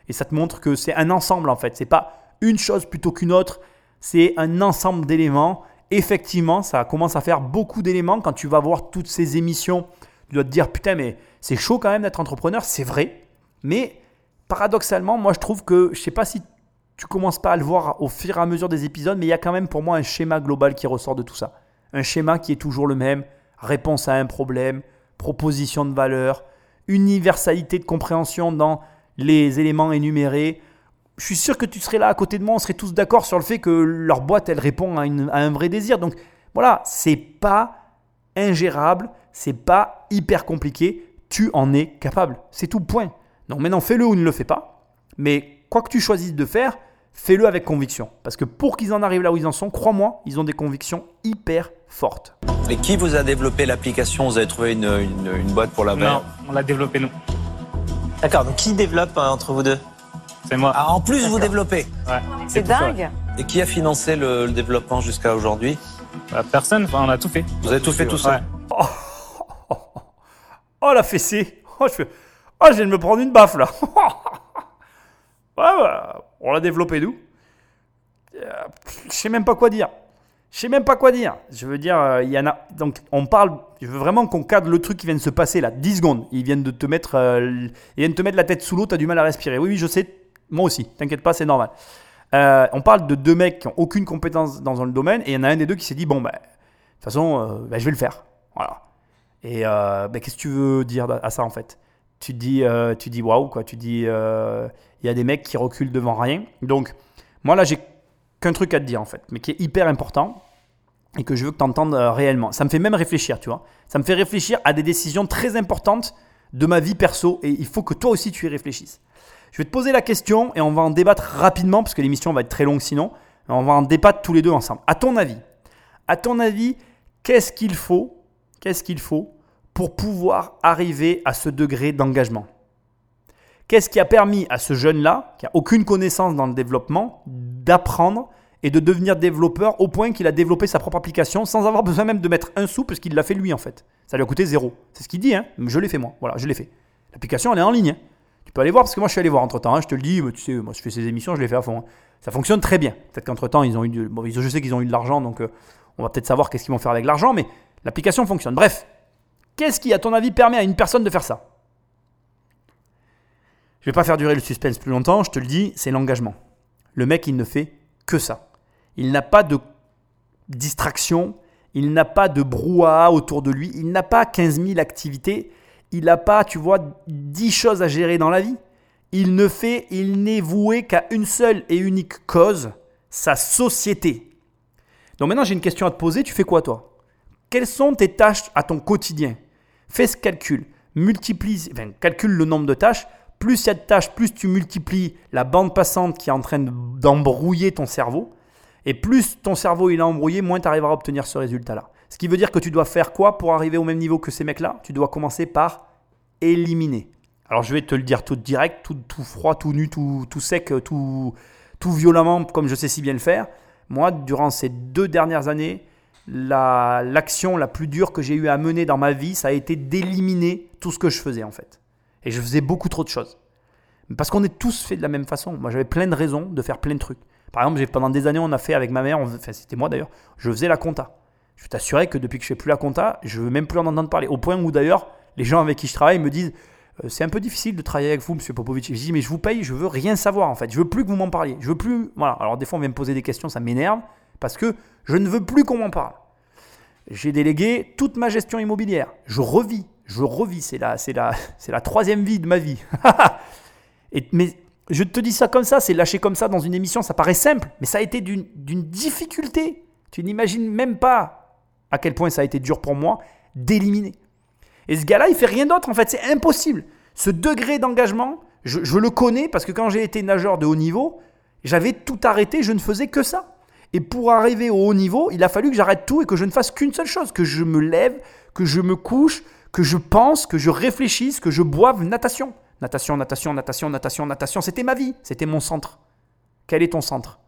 Et ça te montre que c'est un ensemble, en fait. C'est pas une chose plutôt qu'une autre. C'est un ensemble d'éléments. Effectivement, ça commence à faire beaucoup d'éléments quand tu vas voir toutes ces émissions tu dois te dire, putain, mais c'est chaud quand même d'être entrepreneur, c'est vrai. Mais paradoxalement, moi je trouve que, je sais pas si tu commences pas à le voir au fur et à mesure des épisodes, mais il y a quand même pour moi un schéma global qui ressort de tout ça. Un schéma qui est toujours le même, réponse à un problème, proposition de valeur, universalité de compréhension dans les éléments énumérés. Je suis sûr que tu serais là à côté de moi, on serait tous d'accord sur le fait que leur boîte, elle répond à, à un vrai désir. Donc voilà, c'est pas ingérable, c'est pas hyper compliqué, tu en es capable. C'est tout, point. Donc maintenant, fais-le ou ne le fais pas. Mais quoi que tu choisisses de faire, fais-le avec conviction. Parce que pour qu'ils en arrivent là où ils en sont, crois-moi, ils ont des convictions hyper fortes. Et qui vous a développé l'application? Vous avez trouvé une, boîte pour la faire Non, on l'a développée nous. D'accord, donc qui développe euh, entre vous deux? C'est moi. Ah, en plus, vous développez Ouais. C'est dingue. Et qui a financé le, développement jusqu'à aujourd'hui? Bah, Personne, enfin, on a tout fait. Vous avez tout fait tout seul oh. Oh la fessée Oh, je, fais... oh, je viens de me prendre une baffe là ouais, On l'a développé d'où euh, Je sais même pas quoi dire. Je sais même pas quoi dire. Je veux dire, euh, il y en a. Donc, on parle. Je veux vraiment qu'on cadre le truc qui vient de se passer là. 10 secondes. Ils viennent de te mettre, euh, ils viennent de te mettre la tête sous l'eau. T'as du mal à respirer. Oui, oui, je sais. Moi aussi. T'inquiète pas, c'est normal. On parle de deux mecs qui ont aucune compétence dans le domaine et il y en a un des deux qui s'est dit bon ben, de toute façon, ben, je vais le faire. Voilà. Et euh, ben, qu'est-ce que tu veux dire à ça en fait? Tu dis, euh, tu dis waouh quoi. Tu dis, euh, il y a des mecs qui reculent devant rien. Donc moi là j'ai qu'un truc à te dire en fait, mais qui est hyper important et que je veux que tu entendes réellement. Ça me fait même réfléchir, tu vois. Ça me fait réfléchir à des décisions très importantes de ma vie perso et il faut que toi aussi tu y réfléchisses. Je vais te poser la question et on va en débattre rapidement parce que l'émission va être très longue sinon. On va en débattre tous les deux ensemble. À ton avis, à ton avis, qu'est-ce qu'il faut Qu'est-ce qu'il faut pour pouvoir arriver à ce degré d'engagement? Qu'est-ce qui a permis à ce jeune-là, qui n'a aucune connaissance dans le développement, d'apprendre et de devenir développeur au point qu'il a développé sa propre application sans avoir besoin même de mettre un sou parce qu'il l'a fait lui en fait? Ça lui a coûté zéro. C'est ce qu'il dit, hein je l'ai fait moi. Voilà, je l'ai fait. L'application elle est en ligne. Hein. Tu peux aller voir parce que moi je suis allé voir entre temps. Hein. je te le dis, tu sais, moi je fais ces émissions, je les fais à fond. Hein. Ça fonctionne très bien. Peut-être qu'entre temps ils ont eu, bon, je sais qu'ils ont eu de l'argent donc euh, on va peut-être savoir qu'est-ce qu'ils vont faire avec l'argent, mais L'application fonctionne. Bref, qu'est-ce qui, à ton avis, permet à une personne de faire ça? Je ne vais pas faire durer le suspense plus longtemps, je te le dis, c'est l'engagement. Le mec, il ne fait que ça. Il n'a pas de distraction, il n'a pas de brouhaha autour de lui, il n'a pas 15 000 activités, il n'a pas, tu vois, 10 choses à gérer dans la vie. Il ne fait, il n'est voué qu'à une seule et unique cause, sa société. Donc maintenant, j'ai une question à te poser, tu fais quoi toi? Quelles sont tes tâches à ton quotidien? Fais ce calcul. Multiplie, calcule le nombre de tâches. Plus il y a de tâches, plus tu multiplies la bande passante qui est en train d'embrouiller ton cerveau. Et plus ton cerveau il est embrouillé, moins tu arriveras à obtenir ce résultat-là. Ce qui veut dire que tu dois faire quoi pour arriver au même niveau que ces mecs-là? Tu dois commencer par Alors je vais te le dire tout direct, tout, froid, tout nu, tout, sec, tout, violemment, comme je sais si bien le faire. Moi, durant ces deux dernières années, l'action la, plus dure que j'ai eu à mener dans ma vie, ça a été d'éliminer tout ce que je faisais en fait. Et je faisais beaucoup trop de choses. Parce qu'on est tous faits de la même façon. Moi, j'avais plein de raisons de faire plein de trucs. Par exemple, pendant des années, on a fait avec ma mère, enfin, c'était moi d'ailleurs, je faisais la compta. Je t'assurer que depuis que je fais plus la compta, je veux même plus en entendre parler. Au point où d'ailleurs, les gens avec qui je travaille me disent euh, c'est un peu difficile de travailler avec vous, monsieur Popovic. Je dis mais je vous paye, je veux rien savoir en fait. Je veux plus que vous m'en parliez. Je veux plus. Voilà. Alors des fois, on vient me poser des questions, ça m'énerve parce que je ne veux plus qu'on m'en parle. J'ai délégué toute ma gestion immobilière. Je revis, je revis. C'est la, c'est la, c'est la troisième vie de ma vie. Et, mais je te dis ça comme ça, c'est lâché comme ça dans une émission, ça paraît simple, mais ça a été d'une, d'une difficulté. Tu n'imagines même pas à quel point ça a été dur pour moi d'éliminer. Et ce gars-là, il fait rien d'autre en fait, c'est impossible. Ce degré d'engagement, Je, le connais parce que quand j'ai été nageur de haut niveau, j'avais tout arrêté, je ne faisais que ça. Et pour arriver au haut niveau, il a fallu que j'arrête tout et que je ne fasse qu'une seule chose, que je me lève, que je me couche, que je pense, que je réfléchisse, que je boive natation. Natation, natation, natation, natation, natation, c'était ma vie, c'était mon centre. Quel est ton centre?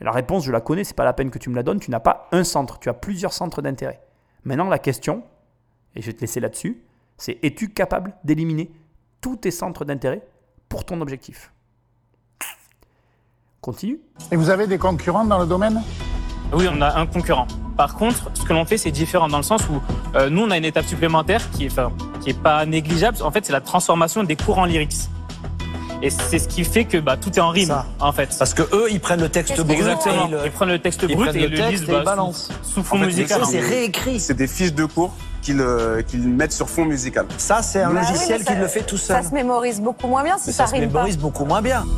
La réponse, je la connais, c'est pas la peine que tu me la donnes, tu n'as pas un centre, tu as plusieurs centres d'intérêt. Maintenant, la question, et je vais te laisser là-dessus, c'est es-tu capable d'éliminer tous tes centres d'intérêt pour ton objectif? Continue. Et vous avez des concurrents dans le domaine? Oui, on a un concurrent. Par contre, ce que l'on fait, c'est différent dans le sens où euh, nous, on a une étape supplémentaire qui est, enfin, qui est pas négligeable. En fait, c'est la transformation des cours en lyrics. Et c'est ce qui fait que bah, tout est en rime, en fait. Parce que eux, ils prennent le texte brut. Exactement. et le- Ils prennent le texte ils brut et le le ils bah, balancent. sous, sous fond En fait, musical. C'est réécrit. C'est des fiches de cours qu'ils euh, mettent sur fond musical. Ça, c'est un Bah logiciel ça- qui le fait tout seul. Ça se mémorise beaucoup moins bien si Mais ça, ça se pas. mémorise beaucoup moins bien.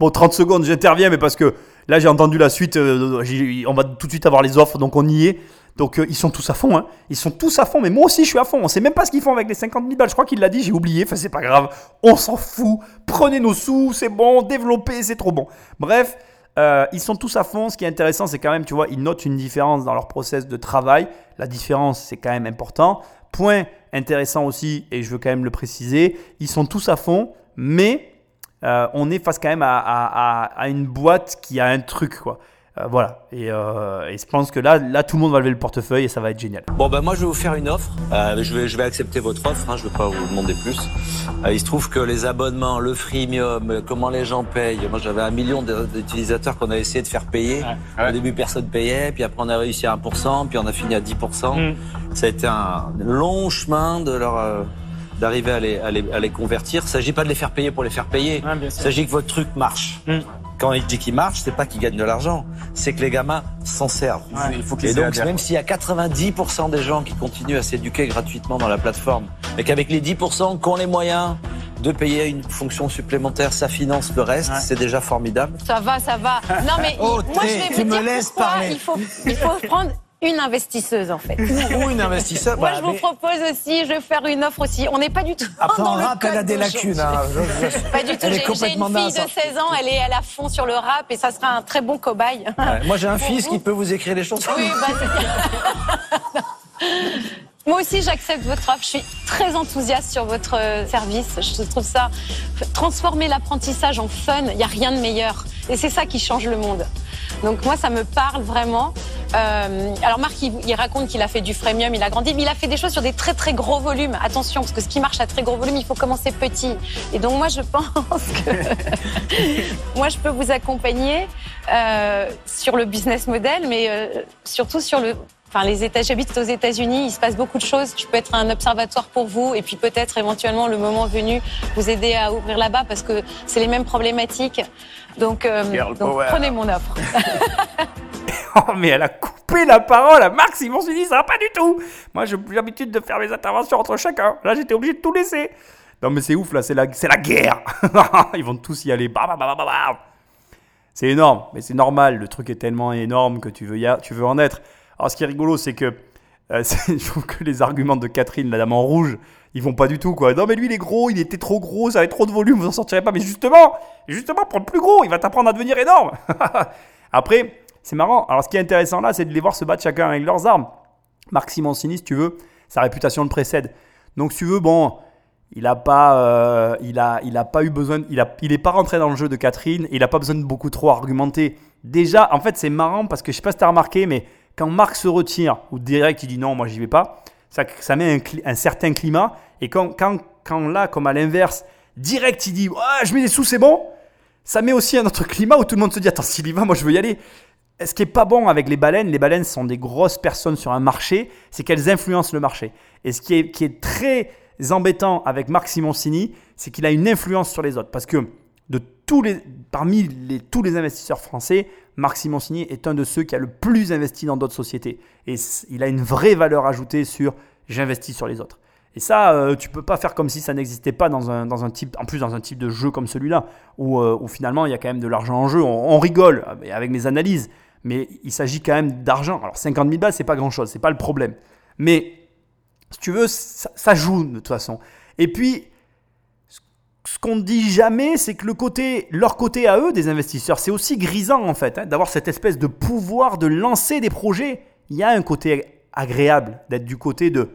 Bon, 30 secondes, j'interviens, mais parce que là, j'ai entendu la suite. euh, on va tout de suite avoir les offres, donc on y est. Donc, euh, ils sont tous à fond. Hein. Ils sont tous à fond, mais moi aussi, je suis à fond. On sait même pas ce qu'ils font avec les 50 000 balles. Je crois qu'il l'a dit, j'ai oublié. Enfin, c'est pas grave. On s'en fout. Prenez nos sous, c'est bon. Développez, c'est trop bon. Bref, euh, ils sont tous à fond. Ce qui est intéressant, c'est quand même, tu vois, ils notent une différence dans leur process de travail. La différence, c'est quand même important. Point intéressant aussi, et je veux quand même le préciser, ils sont tous à fond, mais euh, on est face quand même à, à- une boîte qui a un truc, quoi. Euh, voilà. Et, euh, et je pense que là, là, tout le monde va lever le portefeuille et ça va être génial. Bon, ben moi, je vais vous faire une offre. Euh, je, vais, je vais accepter votre offre. Hein, je ne vais pas vous demander plus. Euh, il se trouve que les abonnements, le freemium, euh, comment les gens payent. Moi, j'avais un million d'utilisateurs qu'on a essayé de faire payer. Au début, personne payait. Puis après, on a réussi à 1%. Puis on a fini à 10%. Mm. Ça a été un long chemin de leur... euh, d'arriver à les, à, les, à les convertir. Il ne s'agit pas de les faire payer pour les faire payer. Il s'agit que votre truc marche. Mm. Quand il dit qu'il marche, c'est pas qu'il gagne de l'argent, c'est que les gamins s'en servent. Il faut qu'ils Et donc, même s'il y a 90% des gens qui continuent à s'éduquer gratuitement dans la plateforme, et qu'avec les 10% qui ont les moyens de payer une fonction supplémentaire, ça finance le reste, Ouais. c'est déjà formidable. Ça va, ça va. Non mais Oh, moi je vais tu vous me dire laisses pourquoi parler. il faut il faut prendre une investisseuse en fait. Ou une investisseur. Moi bah, je vous mais propose aussi, je vais faire une offre aussi. On n'est pas du tout Après, dans en le rap, elle code a des lacunes. hein. Pas du tout. J'ai une fille hein. de 16 ans, elle est a fond sur le rap et ça sera un très bon cobaye. Ouais, Moi, j'ai un fils vous. qui peut vous écrire les chansons. Oui, bah. Moi aussi, j'accepte votre offre. Je suis très enthousiaste sur votre euh, service. Je trouve ça transformer l'apprentissage en fun. Il n'y a rien de meilleur. Et c'est ça qui change le monde. Donc moi, ça me parle vraiment. Euh, alors Marc, il, raconte qu'il a fait du freemium, il a grandi, mais il a fait des choses sur des très très gros volumes. Attention, parce que ce qui marche à très gros volume, il faut commencer petit. Et donc moi, je pense que moi, je peux vous accompagner euh, sur le business model, mais euh, surtout sur le. Enfin, les États, j'habite aux États-Unis, il se passe beaucoup de choses. Je peux être un observatoire pour vous, et puis peut-être éventuellement le moment venu vous aider à ouvrir là-bas parce que c'est les mêmes problématiques. Donc, euh, donc prenez mon offre. Oh, mais elle a coupé la parole à Marc Simon dit ça va pas du tout. Moi, j'ai plus l'habitude de faire mes interventions entre chacun. Là, j'étais obligé de tout laisser. Non, mais c'est ouf, là, c'est la, c'est la guerre. Ils vont tous y aller. Bah, bah, bah. C'est énorme, mais c'est normal. Le truc est tellement énorme que tu veux, y a- tu veux en être. Alors, ce qui est rigolo, c'est que euh, je trouve que les arguments de Catherine, la dame en rouge, ils vont pas du tout, quoi. Non, mais lui, il est gros, il était trop gros, ça avait trop de volume, vous en sortirez pas. Mais justement, justement, prends le plus gros, il va t'apprendre à devenir énorme. Après, c'est marrant. Alors, ce qui est intéressant là, c'est de les voir se battre chacun avec leurs armes. Marc Simoncini, si tu veux, sa réputation le précède. Donc, si tu veux, bon, il a pas, euh, il a, il a pas eu besoin, il a, il est pas rentré dans le jeu de Catherine. Il a pas besoin de beaucoup trop argumenter. Déjà, en fait, c'est marrant parce que je sais pas si t'as remarqué, mais quand Marc se retire ou direct, il dit non, moi j'y vais pas. Ça, ça met un, certain climat. Et quand, quand, quand là, comme à l'inverse, direct, il dit ah, je mets des sous, c'est bon. Ça met aussi un autre climat où tout le monde se dit attends, s'il y va, moi je veux y aller. Ce qui est pas bon avec les baleines, les baleines sont des grosses personnes sur un marché, c'est qu'elles influencent le marché. Et ce qui est, qui est très embêtant avec Marc Simoncini, c'est qu'il a une influence sur les autres. Parce que de tous les, parmi tous les investisseurs français, Marc Simoncini est un de ceux qui a le plus investi dans d'autres sociétés. Et il a une vraie valeur ajoutée sur j'investis sur les autres. Et ça, euh, tu peux pas faire comme si ça n'existait pas dans un, type, en plus dans un type de jeu comme celui-là, où, euh, où finalement il y a quand même de l'argent en jeu. On, on rigole euh, avec mes analyses, mais il s'agit quand même d'argent. Alors 50 000 balles, c'est pas grand-chose, c'est pas le problème. Mais si tu veux, ça, ça joue de toute façon. Et puis, ce- qu'on ne dit jamais, c'est que le côté, leur côté à eux, des investisseurs, c'est aussi grisant en fait, hein, d'avoir cette espèce de pouvoir de lancer des projets. Il y a un côté agréable d'être du côté de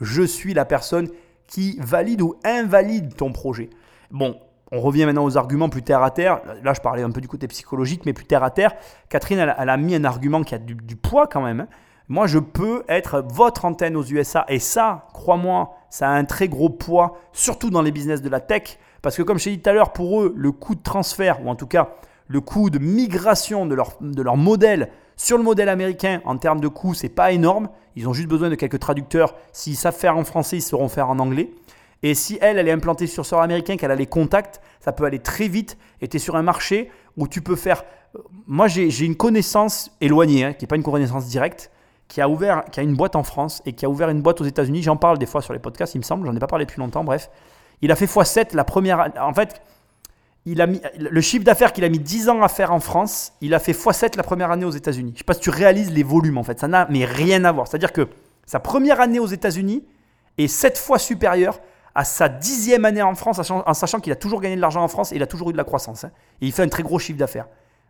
je suis la personne qui valide ou invalide ton projet. Bon, on revient maintenant aux arguments plus terre à terre. Là, je parlais un peu du côté psychologique, mais plus terre à terre. Catherine, elle, a mis un argument qui a du, poids quand même. Hein. Moi, je peux être votre antenne aux USA. Et ça, crois-moi, ça a un très gros poids, surtout dans les business de la tech. Parce que comme je t'ai dit tout à l'heure, pour eux, le coût de transfert, ou en tout cas le coût de migration de leur, de leur modèle sur le modèle américain, en termes de coût, c'est pas énorme. Ils ont juste besoin de quelques traducteurs. S'ils savent faire en français, ils sauront faire en anglais. Et si elle, elle est implantée sur sort américain, qu'elle a les contacts, ça peut aller très vite. Et tu es sur un marché où tu peux faire. Euh, moi, j'ai une connaissance éloignée, hein, qui n'est pas une connaissance directe, qui a ouvert, qui a une boîte en France et qui a ouvert une boîte aux États-Unis. J'en parle des fois sur les podcasts, il me semble. J'en ai pas parlé depuis longtemps. Bref, il a fait x7 la première. En fait, il a mis, le chiffre d'affaires qu'il a mis 10 ans à faire en France, il a fait x7 la première année aux États-Unis. Je ne sais pas si tu réalises les volumes en fait. Ça n'a mais rien à voir. C'est-à-dire que sa première année aux États-Unis est 7 fois supérieure à sa dixième année en France, en sachant qu'il a toujours gagné de l'argent en France et il a toujours eu de la croissance. Hein. Et il fait un très gros chiffre d'affaires.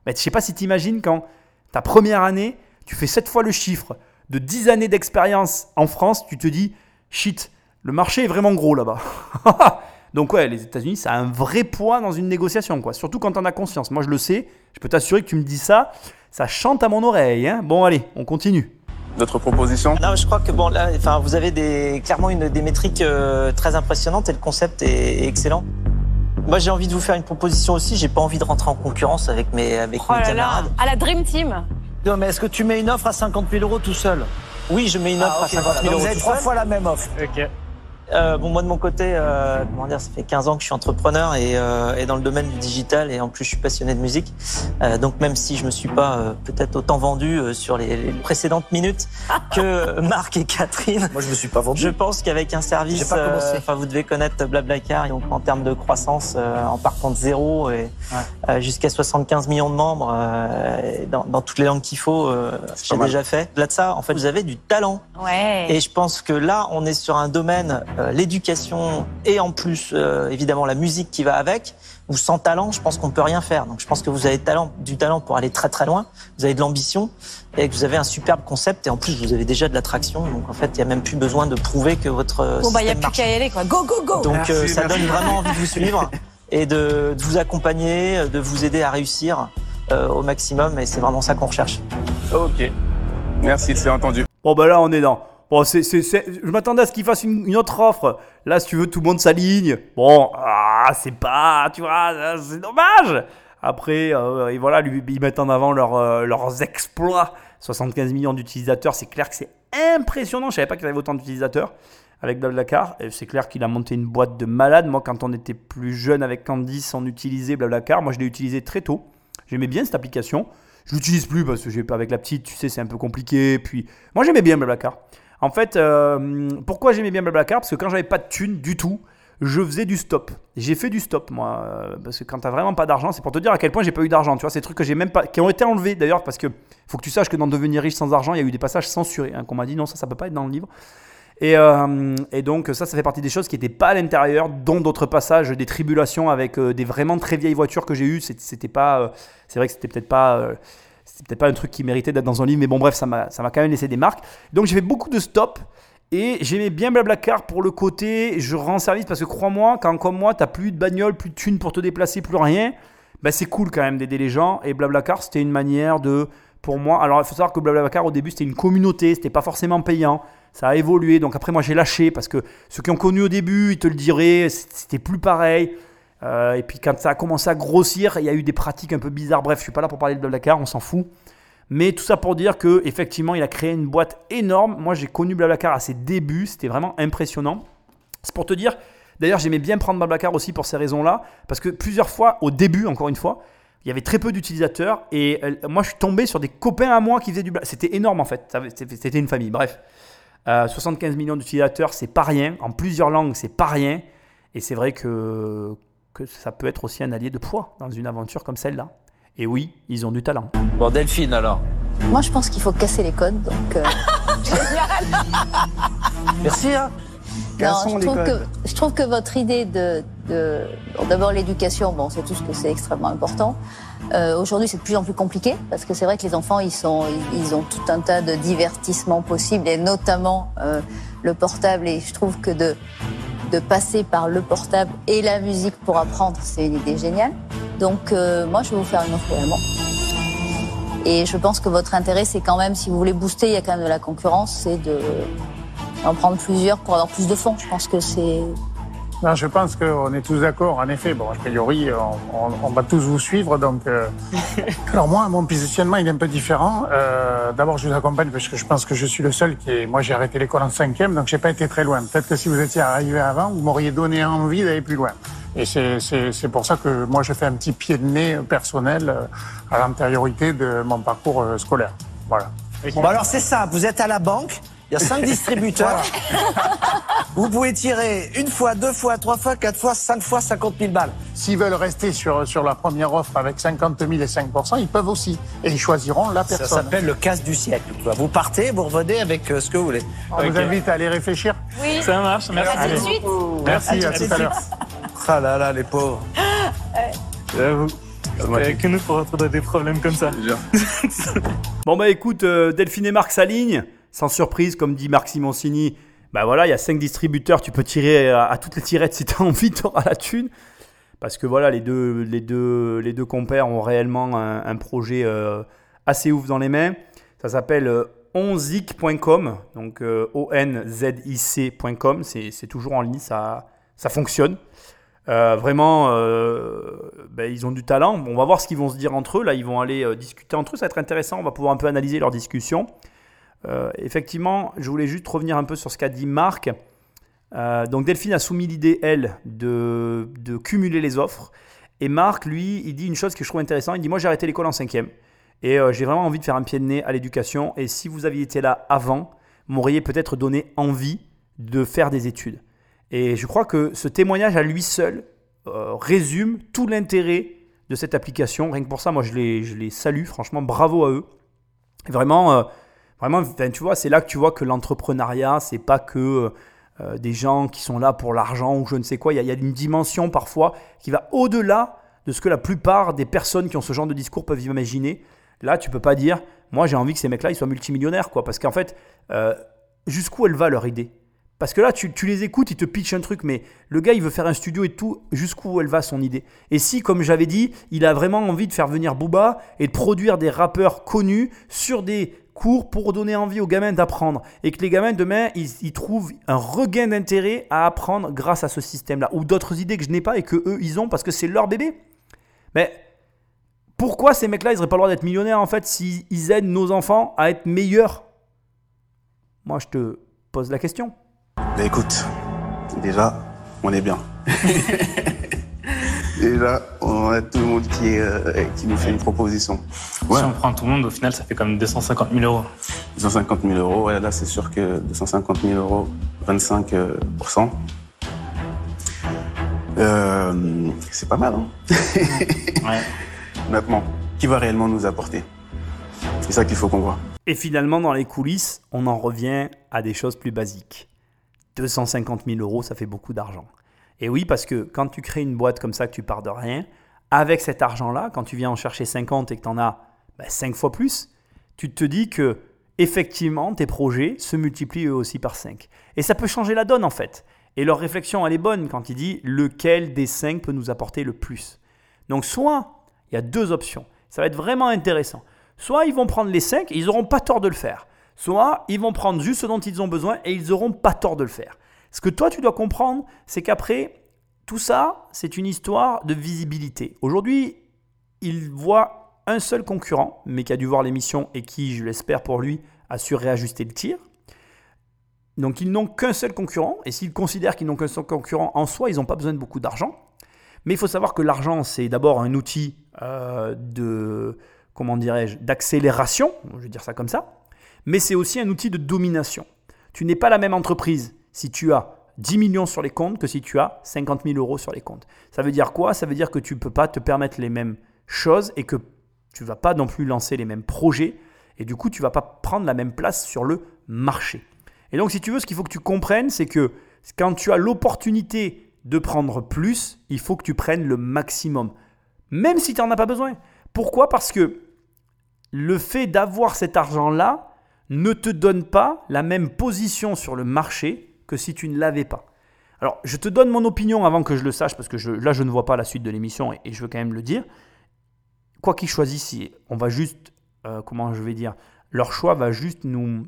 Mais je ne sais pas si tu imagines quand ta première année, tu fais 7 fois le chiffre de 10 années d'expérience en France, tu te dis, shit, le marché est vraiment gros là-bas. Donc ouais, les États-Unis, ça a un vrai poids dans une négociation, quoi. Surtout quand on a conscience. Moi, je le sais. Je peux t'assurer que tu me dis ça, ça chante à mon oreille. Hein. bon, allez, on continue. D'autres propositions? Non, je crois que bon là, enfin, vous avez des, clairement une, des métriques euh, très impressionnantes et le concept est, excellent. Moi, j'ai envie de vous faire une proposition aussi. J'ai pas envie de rentrer en concurrence avec mes, avec oh mes là camarades. Là, à la Dream Team. Non, mais est-ce que tu mets une offre à 50 000 euros tout seul? Oui, je mets une offre ah, à 50 000 euros. Vous avez trois fois la même offre. Ok. Euh, bon, moi de mon côté, euh, comment dire, ça fait 15 ans que je suis entrepreneur et, euh, et, dans le domaine du digital et en plus je suis passionné de musique. Euh, donc même si je me suis pas euh, peut-être autant vendu euh, sur les, les, précédentes minutes que Marc et Catherine. Moi je me suis pas vendu. Je pense qu'avec un service, enfin vous devez connaître Blablacar, donc en termes de croissance, en partant de zéro et ouais. jusqu'à 75 millions de membres dans, dans, toutes les langues qu'il faut, j'ai déjà fait. Là de ça, en fait, vous avez du talent. Ouais. Et je pense que là, on est sur un domaine euh, l'éducation et en plus euh, évidemment la musique qui va avec, ou sans talent, je pense qu'on peut rien faire. Donc je pense que vous avez talent, du talent pour aller très très loin, vous avez de l'ambition et que vous avez un superbe concept et en plus vous avez déjà de l'attraction. Donc en fait, il n'y a même plus besoin de prouver que votre Bon bah il n'y a plus qu'à y aller quoi. Go go go. Donc euh, ça donne vraiment envie de vous suivre et de, de, vous accompagner, de vous aider à réussir au maximum et c'est vraiment ça qu'on recherche. Ok. Merci, c'est entendu. Bon bah là on est dans Bon, c'est, je m'attendais à ce qu'il fasse une, autre offre. Là, si tu veux, tout le monde s'aligne. Bon, ah, c'est pas, tu vois, c'est dommage. Après, euh, et voilà, ils mettent en avant euh, leurs exploits. 75 millions d'utilisateurs, c'est clair que c'est impressionnant. Je savais pas qu'il y avait autant d'utilisateurs avec Blablacar. C'est clair qu'il a monté une boîte de malade. Moi, quand on était plus jeune avec Candice, on utilisait Blablacar. Moi, je l'ai utilisé très tôt. J'aimais bien cette application. Je l'utilise plus parce que j'ai pas avec la petite, tu sais, c'est un peu compliqué. Puis, moi, j'aimais bien Blablacar. En fait, euh, pourquoi j'aimais bien Blablacar? Parce que quand j'avais pas de thunes du tout, je faisais du stop. J'ai fait du stop, moi. Euh, parce que quand t'as vraiment pas d'argent, c'est pour te dire à quel point j'ai pas eu d'argent. Tu vois, ces trucs que j'ai même pas. qui ont été enlevés d'ailleurs, parce que faut que tu saches que dans Devenir riche sans argent, il y a eu des passages censurés. Hein, qu'on m'a dit non, ça, ça peut pas être dans le livre. Et, euh, et, donc, ça, ça fait partie des choses qui n'étaient pas à l'intérieur, dont d'autres passages, des tribulations avec des vraiment très vieilles voitures que j'ai eues. C'était pas. c'est vrai que c'était peut-être pas c'est peut-être pas un truc qui méritait d'être dans un livre, mais bon, bref, ça m'a quand même laissé des marques. Donc j'ai fait beaucoup de stops. Et j'aimais bien Blablacar pour le côté je rends service parce que crois-moi, quand comme moi, tu plus de bagnole, plus de thunes pour te déplacer, plus rien, bah c'est cool quand même d'aider les gens. Et Blablacar, c'était une manière de, pour moi, alors il faut savoir que Blablacar au début c'était une communauté, c'était pas forcément payant. Ça a évolué, donc après moi j'ai lâché parce que ceux qui ont connu au début, ils te le diraient, c'était plus pareil. Euh, et puis quand ça a commencé à grossir, il y a eu des pratiques un peu bizarres. Bref, je suis pas là pour parler de Blablacar, on s'en fout. Mais tout ça pour dire que effectivement, il a créé une boîte énorme. Moi, j'ai connu Blablacar à ses débuts, c'était vraiment impressionnant. C'est pour te dire. D'ailleurs, j'aimais bien prendre Blablacar aussi pour ces raisons-là, parce que plusieurs fois, au début, encore une fois, il y avait très peu d'utilisateurs et euh, moi, je suis tombé sur des copains à moi qui faisaient du Blablacar. C'était énorme en fait. C'était une famille. Bref, 75 euh, millions d'utilisateurs, c'est pas rien. En plusieurs langues, c'est pas rien. Et c'est vrai que que ça peut être aussi un allié de poids dans une aventure comme celle-là. Et oui, ils ont du talent. Bon, Delphine alors Moi, je pense qu'il faut casser les codes. Donc, euh, Merci. Hein non, je, trouve que, je trouve que votre idée de de... bon, D'abord l'éducation, bon, c'est tout ce que c'est extrêmement important. Euh, Aujourd'hui, c'est de plus en plus compliqué parce que c'est vrai que les enfants, ils, sont, ils, ils ont tout un tas de divertissements possibles et notamment euh, le portable. Et je trouve que de, de passer par le portable et la musique pour apprendre, c'est une idée géniale. Donc, euh, moi, je vais vous faire une offre également. Et je pense que votre intérêt, c'est quand même, si vous voulez booster, il y a quand même de la concurrence, c'est de d'en prendre plusieurs pour avoir plus de fonds. Je pense que c'est Non, je pense qu'on est tous d'accord. En effet, bon, a priori, on, on- on va tous vous suivre. Donc, euh, alors moi, mon positionnement, il est un peu différent. Euh, D'abord, je vous accompagne parce que je pense que je suis le seul qui est. Moi, j'ai arrêté l'école en cinquième, donc j'ai pas été très loin. Peut-être que si vous étiez arrivé avant, vous m'auriez donné envie d'aller plus loin. Et c'est- c'est c'est pour ça que moi, je fais un petit pied de nez personnel euh, à l'antériorité de mon parcours euh, scolaire. Voilà. Bon, bah alors c'est ça, vous êtes à la banque, il y a cinq distributeurs. Vous pouvez tirer une fois, deux fois, trois fois, quatre fois, cinq fois 50 000 balles. S'ils veulent rester sur, sur la première offre avec 50 000 et 5 ils peuvent aussi. Et ils choisiront la Ça personne. s'appelle le casse du siècle. Vous partez, vous revenez avec euh, ce que vous voulez. On vous invite à aller réfléchir. Oui. Ça marche, merci. À tout de Allez. suite. Merci, à tout à l'heure. Ah là là, les pauvres. J'avoue. C'est que nous pour retrouver des problèmes comme ça. Bon bah écoute, euh, Delphine et Marc s'alignent, sans surprise, comme dit Marc Simoncini. Bah voilà, il y a cinq distributeurs, tu peux tirer à, toutes les tirettes si tu as envie, tu auras la thune. Parce que voilà, les deux, les deux, les deux compères ont réellement un, projet euh, assez ouf dans les mains. Ça s'appelle euh, onzic.com, donc euh, O-N-Z-I-C.com. C'est toujours en ligne, ça, ça fonctionne. Euh, vraiment, ben, ils ont du talent. Bon, on va voir ce qu'ils vont se dire entre eux. Là, ils vont aller discuter entre eux. Ça va être intéressant. On va pouvoir un peu analyser leur discussion. Euh, effectivement, je voulais juste revenir un peu sur ce qu'a dit Marc. Euh, donc, Delphine a soumis l'idée, elle, de, cumuler les offres. Et Marc, lui, il dit une chose que je trouve intéressante. Il dit Moi, j'ai arrêté l'école en cinquième. Et euh, j'ai vraiment envie de faire un pied de nez à l'éducation. Et si vous aviez été là avant, m'auriez peut-être donné envie de faire des études. Et je crois que ce témoignage à lui seul résume tout l'intérêt de cette application. Rien que pour ça, moi, je les, je les salue. Franchement, bravo à eux. Vraiment, vraiment tu vois, c'est là que tu vois que l'entrepreneuriat, c'est pas que euh, des gens qui sont là pour l'argent ou je ne sais quoi. Il y, a, il y a une dimension parfois qui va au-delà de ce que la plupart des personnes qui ont ce genre de discours peuvent imaginer. Là, tu peux pas dire, moi, j'ai envie que ces mecs-là, ils soient multimillionnaires, quoi. Parce qu'en fait, euh, jusqu'où elle va leur idée parce que là, tu, tu les écoutes, ils te pitchent un truc, mais le gars, il veut faire un studio et tout, jusqu'où elle va son idée? Et si, comme j'avais dit, il a vraiment envie de faire venir Booba et de produire des rappeurs connus sur des cours pour donner envie aux gamins d'apprendre, et que les gamins, demain, ils, ils trouvent un regain d'intérêt à apprendre grâce à ce système-là, ou d'autres idées que je n'ai pas et que eux, ils ont parce que c'est leur bébé. Mais pourquoi ces mecs-là, ils n'auraient pas le droit d'être millionnaires, en fait, s'ils aident nos enfants à être meilleurs? Moi, je te pose la question. Bah écoute, déjà, on est bien. déjà, on a tout le monde qui, euh, qui nous fait une proposition. Ouais, Si on prend tout le monde, au final, ça fait comme 250 000 euros. 250 000 euros, ouais, là c'est sûr que 250 000 euros, 25% euh, euh, c'est pas mal, hein Ouais. Maintenant, qui va réellement nous apporter? C'est ça qu'il faut qu'on voit. Et finalement, dans les coulisses, on en revient à des choses plus basiques. 250 000 euros, ça fait beaucoup d'argent. Et oui, parce que quand tu crées une boîte comme ça, que tu pars de rien, avec cet argent-là, quand tu viens en chercher 50 et que tu en as 5 fois plus, tu te dis que effectivement, tes projets se multiplient eux aussi par 5. Et ça peut changer la donne en fait. Et leur réflexion, elle est bonne quand il dit lequel des 5 peut nous apporter le plus. Donc soit, il y a deux options. Ça va être vraiment intéressant. Soit ils vont prendre les 5 et ils n'auront pas tort de le faire. Soit ils vont prendre juste ce dont ils ont besoin et ils n'auront pas tort de le faire. Ce que toi, tu dois comprendre, c'est qu'après, tout ça, c'est une histoire de visibilité. Aujourd'hui, ils voient un seul concurrent, mais qui a dû voir l'émission et qui, je l'espère pour lui, a su réajuster le tir. Donc ils n'ont qu'un seul concurrent, et s'ils considèrent qu'ils n'ont qu'un seul concurrent, en soi, ils n'ont pas besoin de beaucoup d'argent. Mais il faut savoir que l'argent, c'est d'abord un outil euh, de, comment dirais-je, d'accélération, je vais dire ça comme ça, mais c'est aussi un outil de domination. Tu n'es pas la même entreprise si tu as 10 millions sur les comptes que si tu as 50 000 euros sur les comptes. Ça veut dire quoi? Ça veut dire que tu ne peux pas te permettre les mêmes choses et que tu ne vas pas non plus lancer les mêmes projets et du coup, tu ne vas pas prendre la même place sur le marché. Et donc, si tu veux, ce qu'il faut que tu comprennes, c'est que quand tu as l'opportunité de prendre plus, il faut que tu prennes le maximum. Même si tu n'en as pas besoin. Pourquoi? Parce que le fait d'avoir cet argent-là ne te donne pas la même position sur le marché que si tu ne l'avais pas. Alors, je te donne mon opinion avant que je le sache, parce que là, je ne vois pas la suite de l'émission et, je veux quand même le dire. Quoi qu'ils choisissent, si on va juste, euh, comment je vais dire, leur choix va juste nous,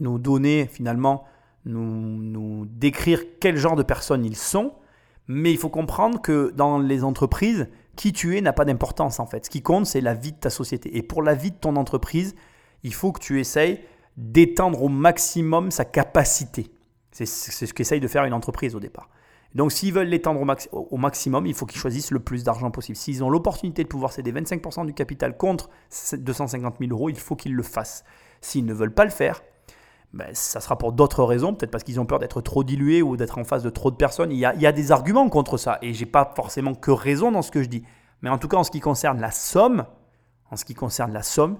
nous donner finalement, nous, nous décrire quel genre de personnes ils sont. Mais il faut comprendre que dans les entreprises, qui tu es n'a pas d'importance en fait. Ce qui compte, c'est la vie de ta société. Et pour la vie de ton entreprise, il faut que tu essayes d'étendre au maximum sa capacité. C'est ce qu'essaye de faire une entreprise au départ. Donc s'ils veulent l'étendre au, max- au maximum, il faut qu'ils choisissent le plus d'argent possible. S'ils ont l'opportunité de pouvoir céder 25% du capital contre 250 000 euros, il faut qu'ils le fassent. S'ils ne veulent pas le faire, ben, ça sera pour d'autres raisons, peut-être parce qu'ils ont peur d'être trop dilués ou d'être en face de trop de personnes. Il y, a, il y a des arguments contre ça, et j'ai pas forcément que raison dans ce que je dis. Mais en tout cas, en ce qui concerne la somme, en ce qui concerne la somme,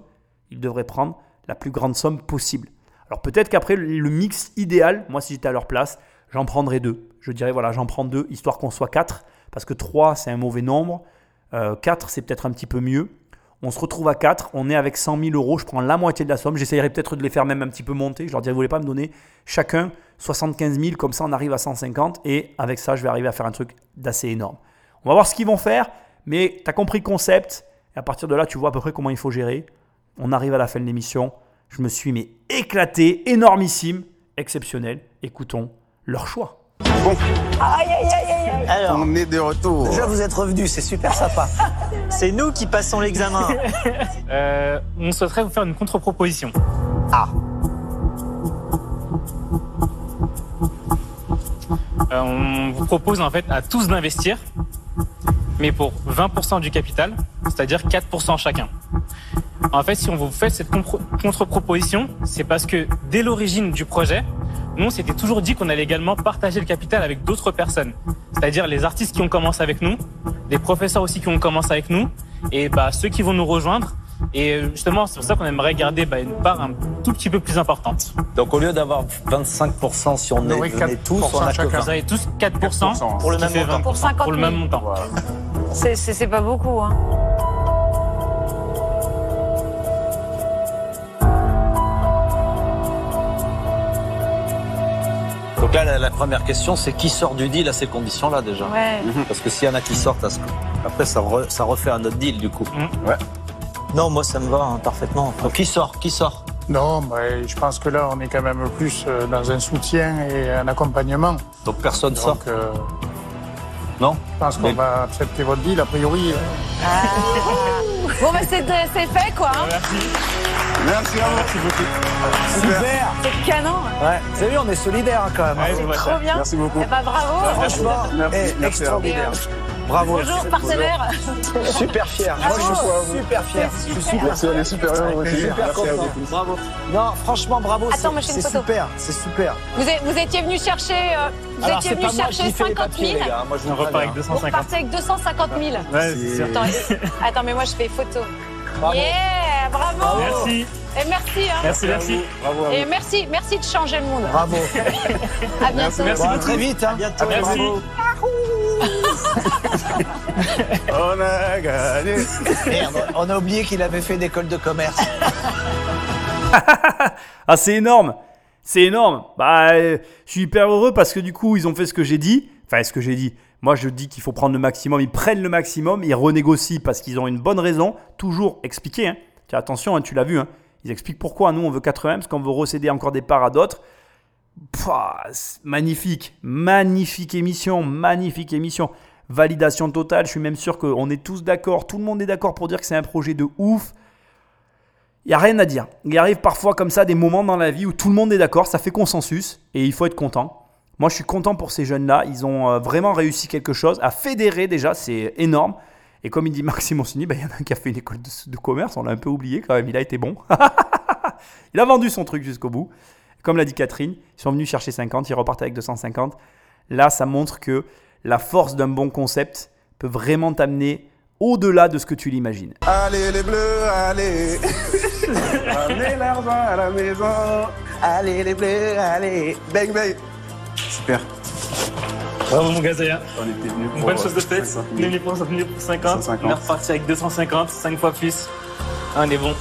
ils devraient prendre la plus grande somme possible. Alors peut-être qu'après, le mix idéal, moi si j'étais à leur place, j'en prendrais deux. Je dirais, voilà, j'en prends deux, histoire qu'on soit quatre, parce que trois, c'est un mauvais nombre. Euh, 4, c'est peut-être un petit peu mieux. On se retrouve à 4, on est avec 100 000 euros, je prends la moitié de la somme. J'essayerai peut-être de les faire même un petit peu monter. Je leur dirais, vous voulez pas me donner chacun 75 000, comme ça on arrive à 150, et avec ça, je vais arriver à faire un truc d'assez énorme. On va voir ce qu'ils vont faire, mais tu compris le concept, et à partir de là, tu vois à peu près comment il faut gérer. On arrive à la fin de l'émission. Je me suis mais éclaté, énormissime, exceptionnel. Écoutons leur choix. Bon, Aïe, aïe, aïe, aïe. Alors, on est de retour. Déjà, vous êtes revenu, c'est super sympa. c'est nous qui passons l'examen. Euh, on souhaiterait vous faire une contre-proposition. Ah. Euh, on vous propose en fait à tous d'investir, mais pour 20% du capital, c'est-à-dire 4% chacun. En fait, si on vous fait cette contre-proposition, c'est parce que dès l'origine du projet, nous, on s'était toujours dit qu'on allait également partager le capital avec d'autres personnes. C'est-à-dire les artistes qui ont commencé avec nous, des professeurs aussi qui ont commencé avec nous, et bah, ceux qui vont nous rejoindre. Et euh, justement, c'est pour ça qu'on aimerait garder bah, une part un tout petit peu plus importante. Donc au lieu d'avoir 25% si on, On est, aurait venait 4% tous, on a que chacun. Vous 20. avez tous 4%, Pour le même montant. 20%, Pour 50 000. Pour le même montant. C'est pas beaucoup. Hein. Donc là, la, la première question, c'est qui sort du deal à ces conditions-là déjà Ouais. Parce que s'il y en a qui sortent, à ce- après ça, re- ça refait un autre deal du coup. Non, moi, ça me va hein, parfaitement. Donc qui sort Qui sort? Non, mais je pense que là, on est quand même plus euh, dans un soutien et un accompagnement. Donc personne sort? Donc, euh, Non? je pense qu'on Mais- va accepter votre deal, a priori. euh. Bon, bah c'est c'est fait quoi. hein. Merci à vous. Super C'est canon. Ouais, vous avez vu, on est solidaires quand même. Ouais, ça. Trop bien. Merci beaucoup. Eh bah bravo. Franchement, Merci, eh, merci. extraordinaire. Bravo. Bonjour partenaire. Super fier. Moi, je suis super fier. Je suis super Merci, on est super heureux. Super Merci content. Bravo. Non, franchement, bravo. Attends, c'est- moi, je fais une C'est photo. super, c'est super. Vous, êtes- vous étiez venu chercher, euh, vous Alors, étiez c'est venu pas moi chercher qui fais les 50 papiers, 000. les gars. Moi, je On vous repart avec préviens. Vous 250. repartez avec 250 000. Ouais, c'est sûr. Attends, attends, mais moi je fais photo. Bravo. Yeah, bravo. Merci. Et merci. Hein. Merci, merci. Bravo à Et merci, merci de changer le monde. Bravo. À bientôt. merci. Bon, à très vite. Hein. bientôt. Merci. Bravo. On a gagné. Merde, on a oublié qu'il avait fait une école de commerce. Ah, c'est énorme C'est énorme Bah, euh, je suis hyper heureux parce que du coup, ils ont fait ce que j'ai dit. Enfin, ce que j'ai dit. Moi, je dis qu'il faut prendre le maximum. Ils prennent le maximum, ils renégocient parce qu'ils ont une bonne raison. Toujours expliquer. Hein. Attention, hein, tu l'as vu. Hein. Ils expliquent pourquoi nous, on veut 80 parce qu'on veut recéder encore des parts à d'autres. Magnifique, magnifique émission, magnifique émission. Validation totale, je suis même sûr qu'on est tous d'accord, tout le monde est d'accord pour dire que c'est un projet de ouf. Il n'y a rien à dire. Il arrive parfois comme ça des moments dans la vie où tout le monde est d'accord, ça fait consensus et il faut être content. Moi, je suis content pour ces jeunes-là. Ils ont euh, vraiment réussi quelque chose à fédérer déjà, c'est énorme. Et comme il dit Maxime Oncini, ben, il y en a un qui a fait une école de, de commerce, on l'a un peu oublié quand même, il a été bon. il a vendu son truc jusqu'au bout. Comme l'a dit Catherine, ils sont venus chercher 50, ils repartent avec 250. Là, ça montre que la force d'un bon concept peut vraiment t'amener au-delà de ce que tu l'imagines. Allez les bleus, allez. Ramenez l'argent à la maison. Allez, les bleus, allez. Bang bang. Super. Bravo mon gars, Zaya. On était venus pour. Bonne chose de faite. 50 On 000. est venu pour, on est venu pour 50. 150. On est reparti avec 250, 5 fois plus. Ah, on est bon.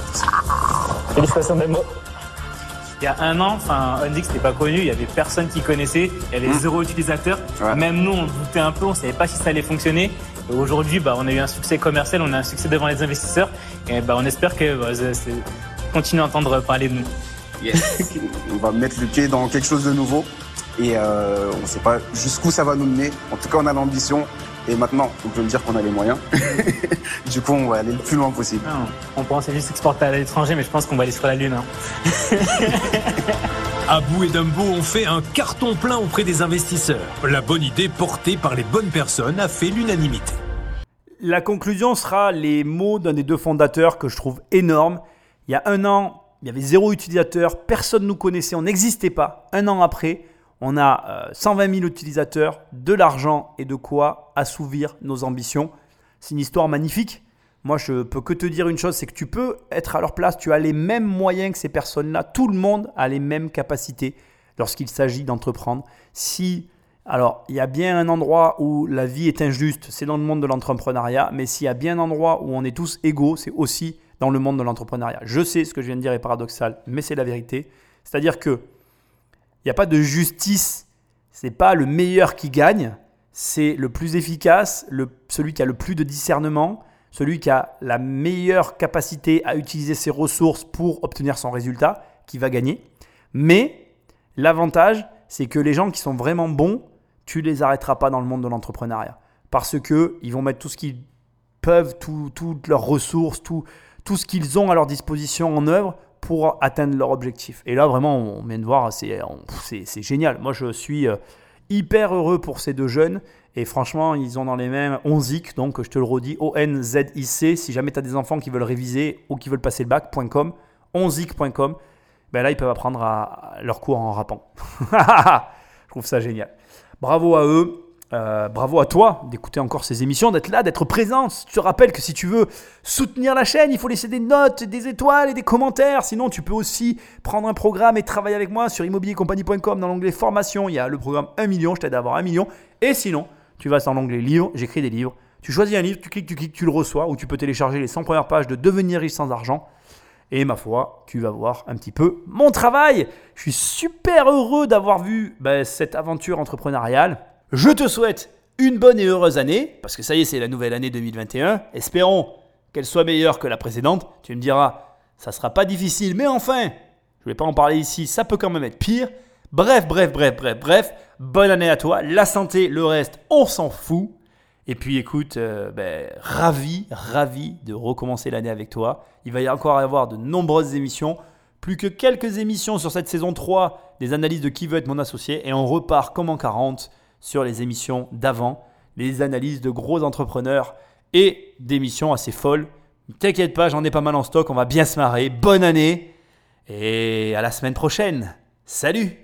Félicitations Demo. Il y a un an, enfin, Undix n'était pas connu, il y avait personne qui connaissait, il y avait Mm. zéro utilisateur. Ouais. Même nous, on doutait un peu, on savait pas si ça allait fonctionner. Aujourd'hui, bah, on a eu un succès commercial, on a un succès devant les investisseurs. Et bah, on espère que bah, continuer à entendre parler de nous. Yes. On va mettre le pied dans quelque chose de nouveau. Et euh, on ne sait pas jusqu'où ça va nous mener. En tout cas, on a l'ambition. Et maintenant, on peut me dire qu'on a les moyens. du coup, on va aller le plus loin possible. Ah, on pensait juste exporter à l'étranger, mais je pense qu'on va aller sur la Lune. hein. Abou et Dumbo ont fait un carton plein auprès des investisseurs. La bonne idée portée par les bonnes personnes a fait l'unanimité. La conclusion sera les mots d'un des deux fondateurs que je trouve énorme. Il y a un an, il y avait zéro utilisateur, personne ne nous connaissait, on n'existait pas. Un an après, on a euh, 120 000 utilisateurs, de l'argent et de quoi assouvir nos ambitions. C'est une histoire magnifique. Moi, je peux que te dire une chose, c'est que tu peux être à leur place, tu as les mêmes moyens que ces personnes-là. Tout le monde a les mêmes capacités lorsqu'il s'agit d'entreprendre. Si alors, il y a bien un endroit où la vie est injuste, c'est dans le monde de l'entrepreneuriat, mais s'il y a bien un endroit où on est tous égaux, c'est aussi dans le monde de l'entrepreneuriat. Je sais ce que je viens de dire est paradoxal, mais c'est la vérité. C'est-à-dire que il n'y a pas de justice, c'est pas le meilleur qui gagne, c'est le plus efficace, celui qui a le plus de discernement, celui qui a la meilleure capacité à utiliser ses ressources pour obtenir son résultat qui va gagner. Mais l'avantage, c'est que les gens qui sont vraiment bons, tu les arrêteras pas dans le monde de l'entrepreneuriat. Parce que ils vont mettre tout ce qu'ils peuvent, tout- toutes leurs ressources, tout, tout ce qu'ils ont à leur disposition en œuvre pour atteindre leur objectif. Et là, vraiment, on vient de voir, c'est génial. Moi, je suis euh, hyper heureux pour ces deux jeunes. Et franchement, ils ont dans les mêmes Onzic, donc je te le redis, O-N-Z-I-C. Si jamais tu as des enfants qui veulent réviser ou qui veulent passer le bac.com, onzic.com, ben là, ils peuvent apprendre à, à leur cours en rappant. je trouve ça génial. Bravo à eux. Euh, bravo à toi d'écouter encore ces émissions, d'être là, d'être présent. Je te rappelle que si tu veux soutenir la chaîne, il faut laisser des notes, des étoiles et des commentaires. Sinon, tu peux aussi prendre un programme et travailler avec moi sur immobiliercompagnie.com dans l'onglet formation. Il y a le programme 1 million, je t'aide à avoir 1 million. Et sinon, tu vas dans l'onglet livres, j'écris des livres. Tu choisis un livre, tu cliques, tu cliques, tu le reçois ou tu peux télécharger les 100 premières pages de Devenir riche sans argent. Et ma foi, tu vas voir un petit peu mon travail. Je suis super heureux d'avoir vu ben, cette aventure entrepreneuriale. Je te souhaite une bonne et heureuse année, parce que ça y est, c'est la nouvelle année 2021. Espérons qu'elle soit meilleure que la précédente. Tu me diras, ça sera pas difficile, mais enfin, je vais pas en parler ici, ça peut quand même être pire. Bref, bref, bref, bref, bref. Bonne année à toi. La santé, le reste, on s'en fout. Et puis écoute, euh, ben, ravi, ravi de recommencer l'année avec toi. Il va y encore avoir de nombreuses émissions. Plus que quelques émissions sur cette saison 3 des analyses de qui veut être mon associé. Et on repart comme en 40 sur les émissions d'avant, les analyses de gros entrepreneurs et d'émissions assez folles. T'inquiète pas, j'en ai pas mal en stock, on va bien se marrer. Bonne année et à la semaine prochaine. Salut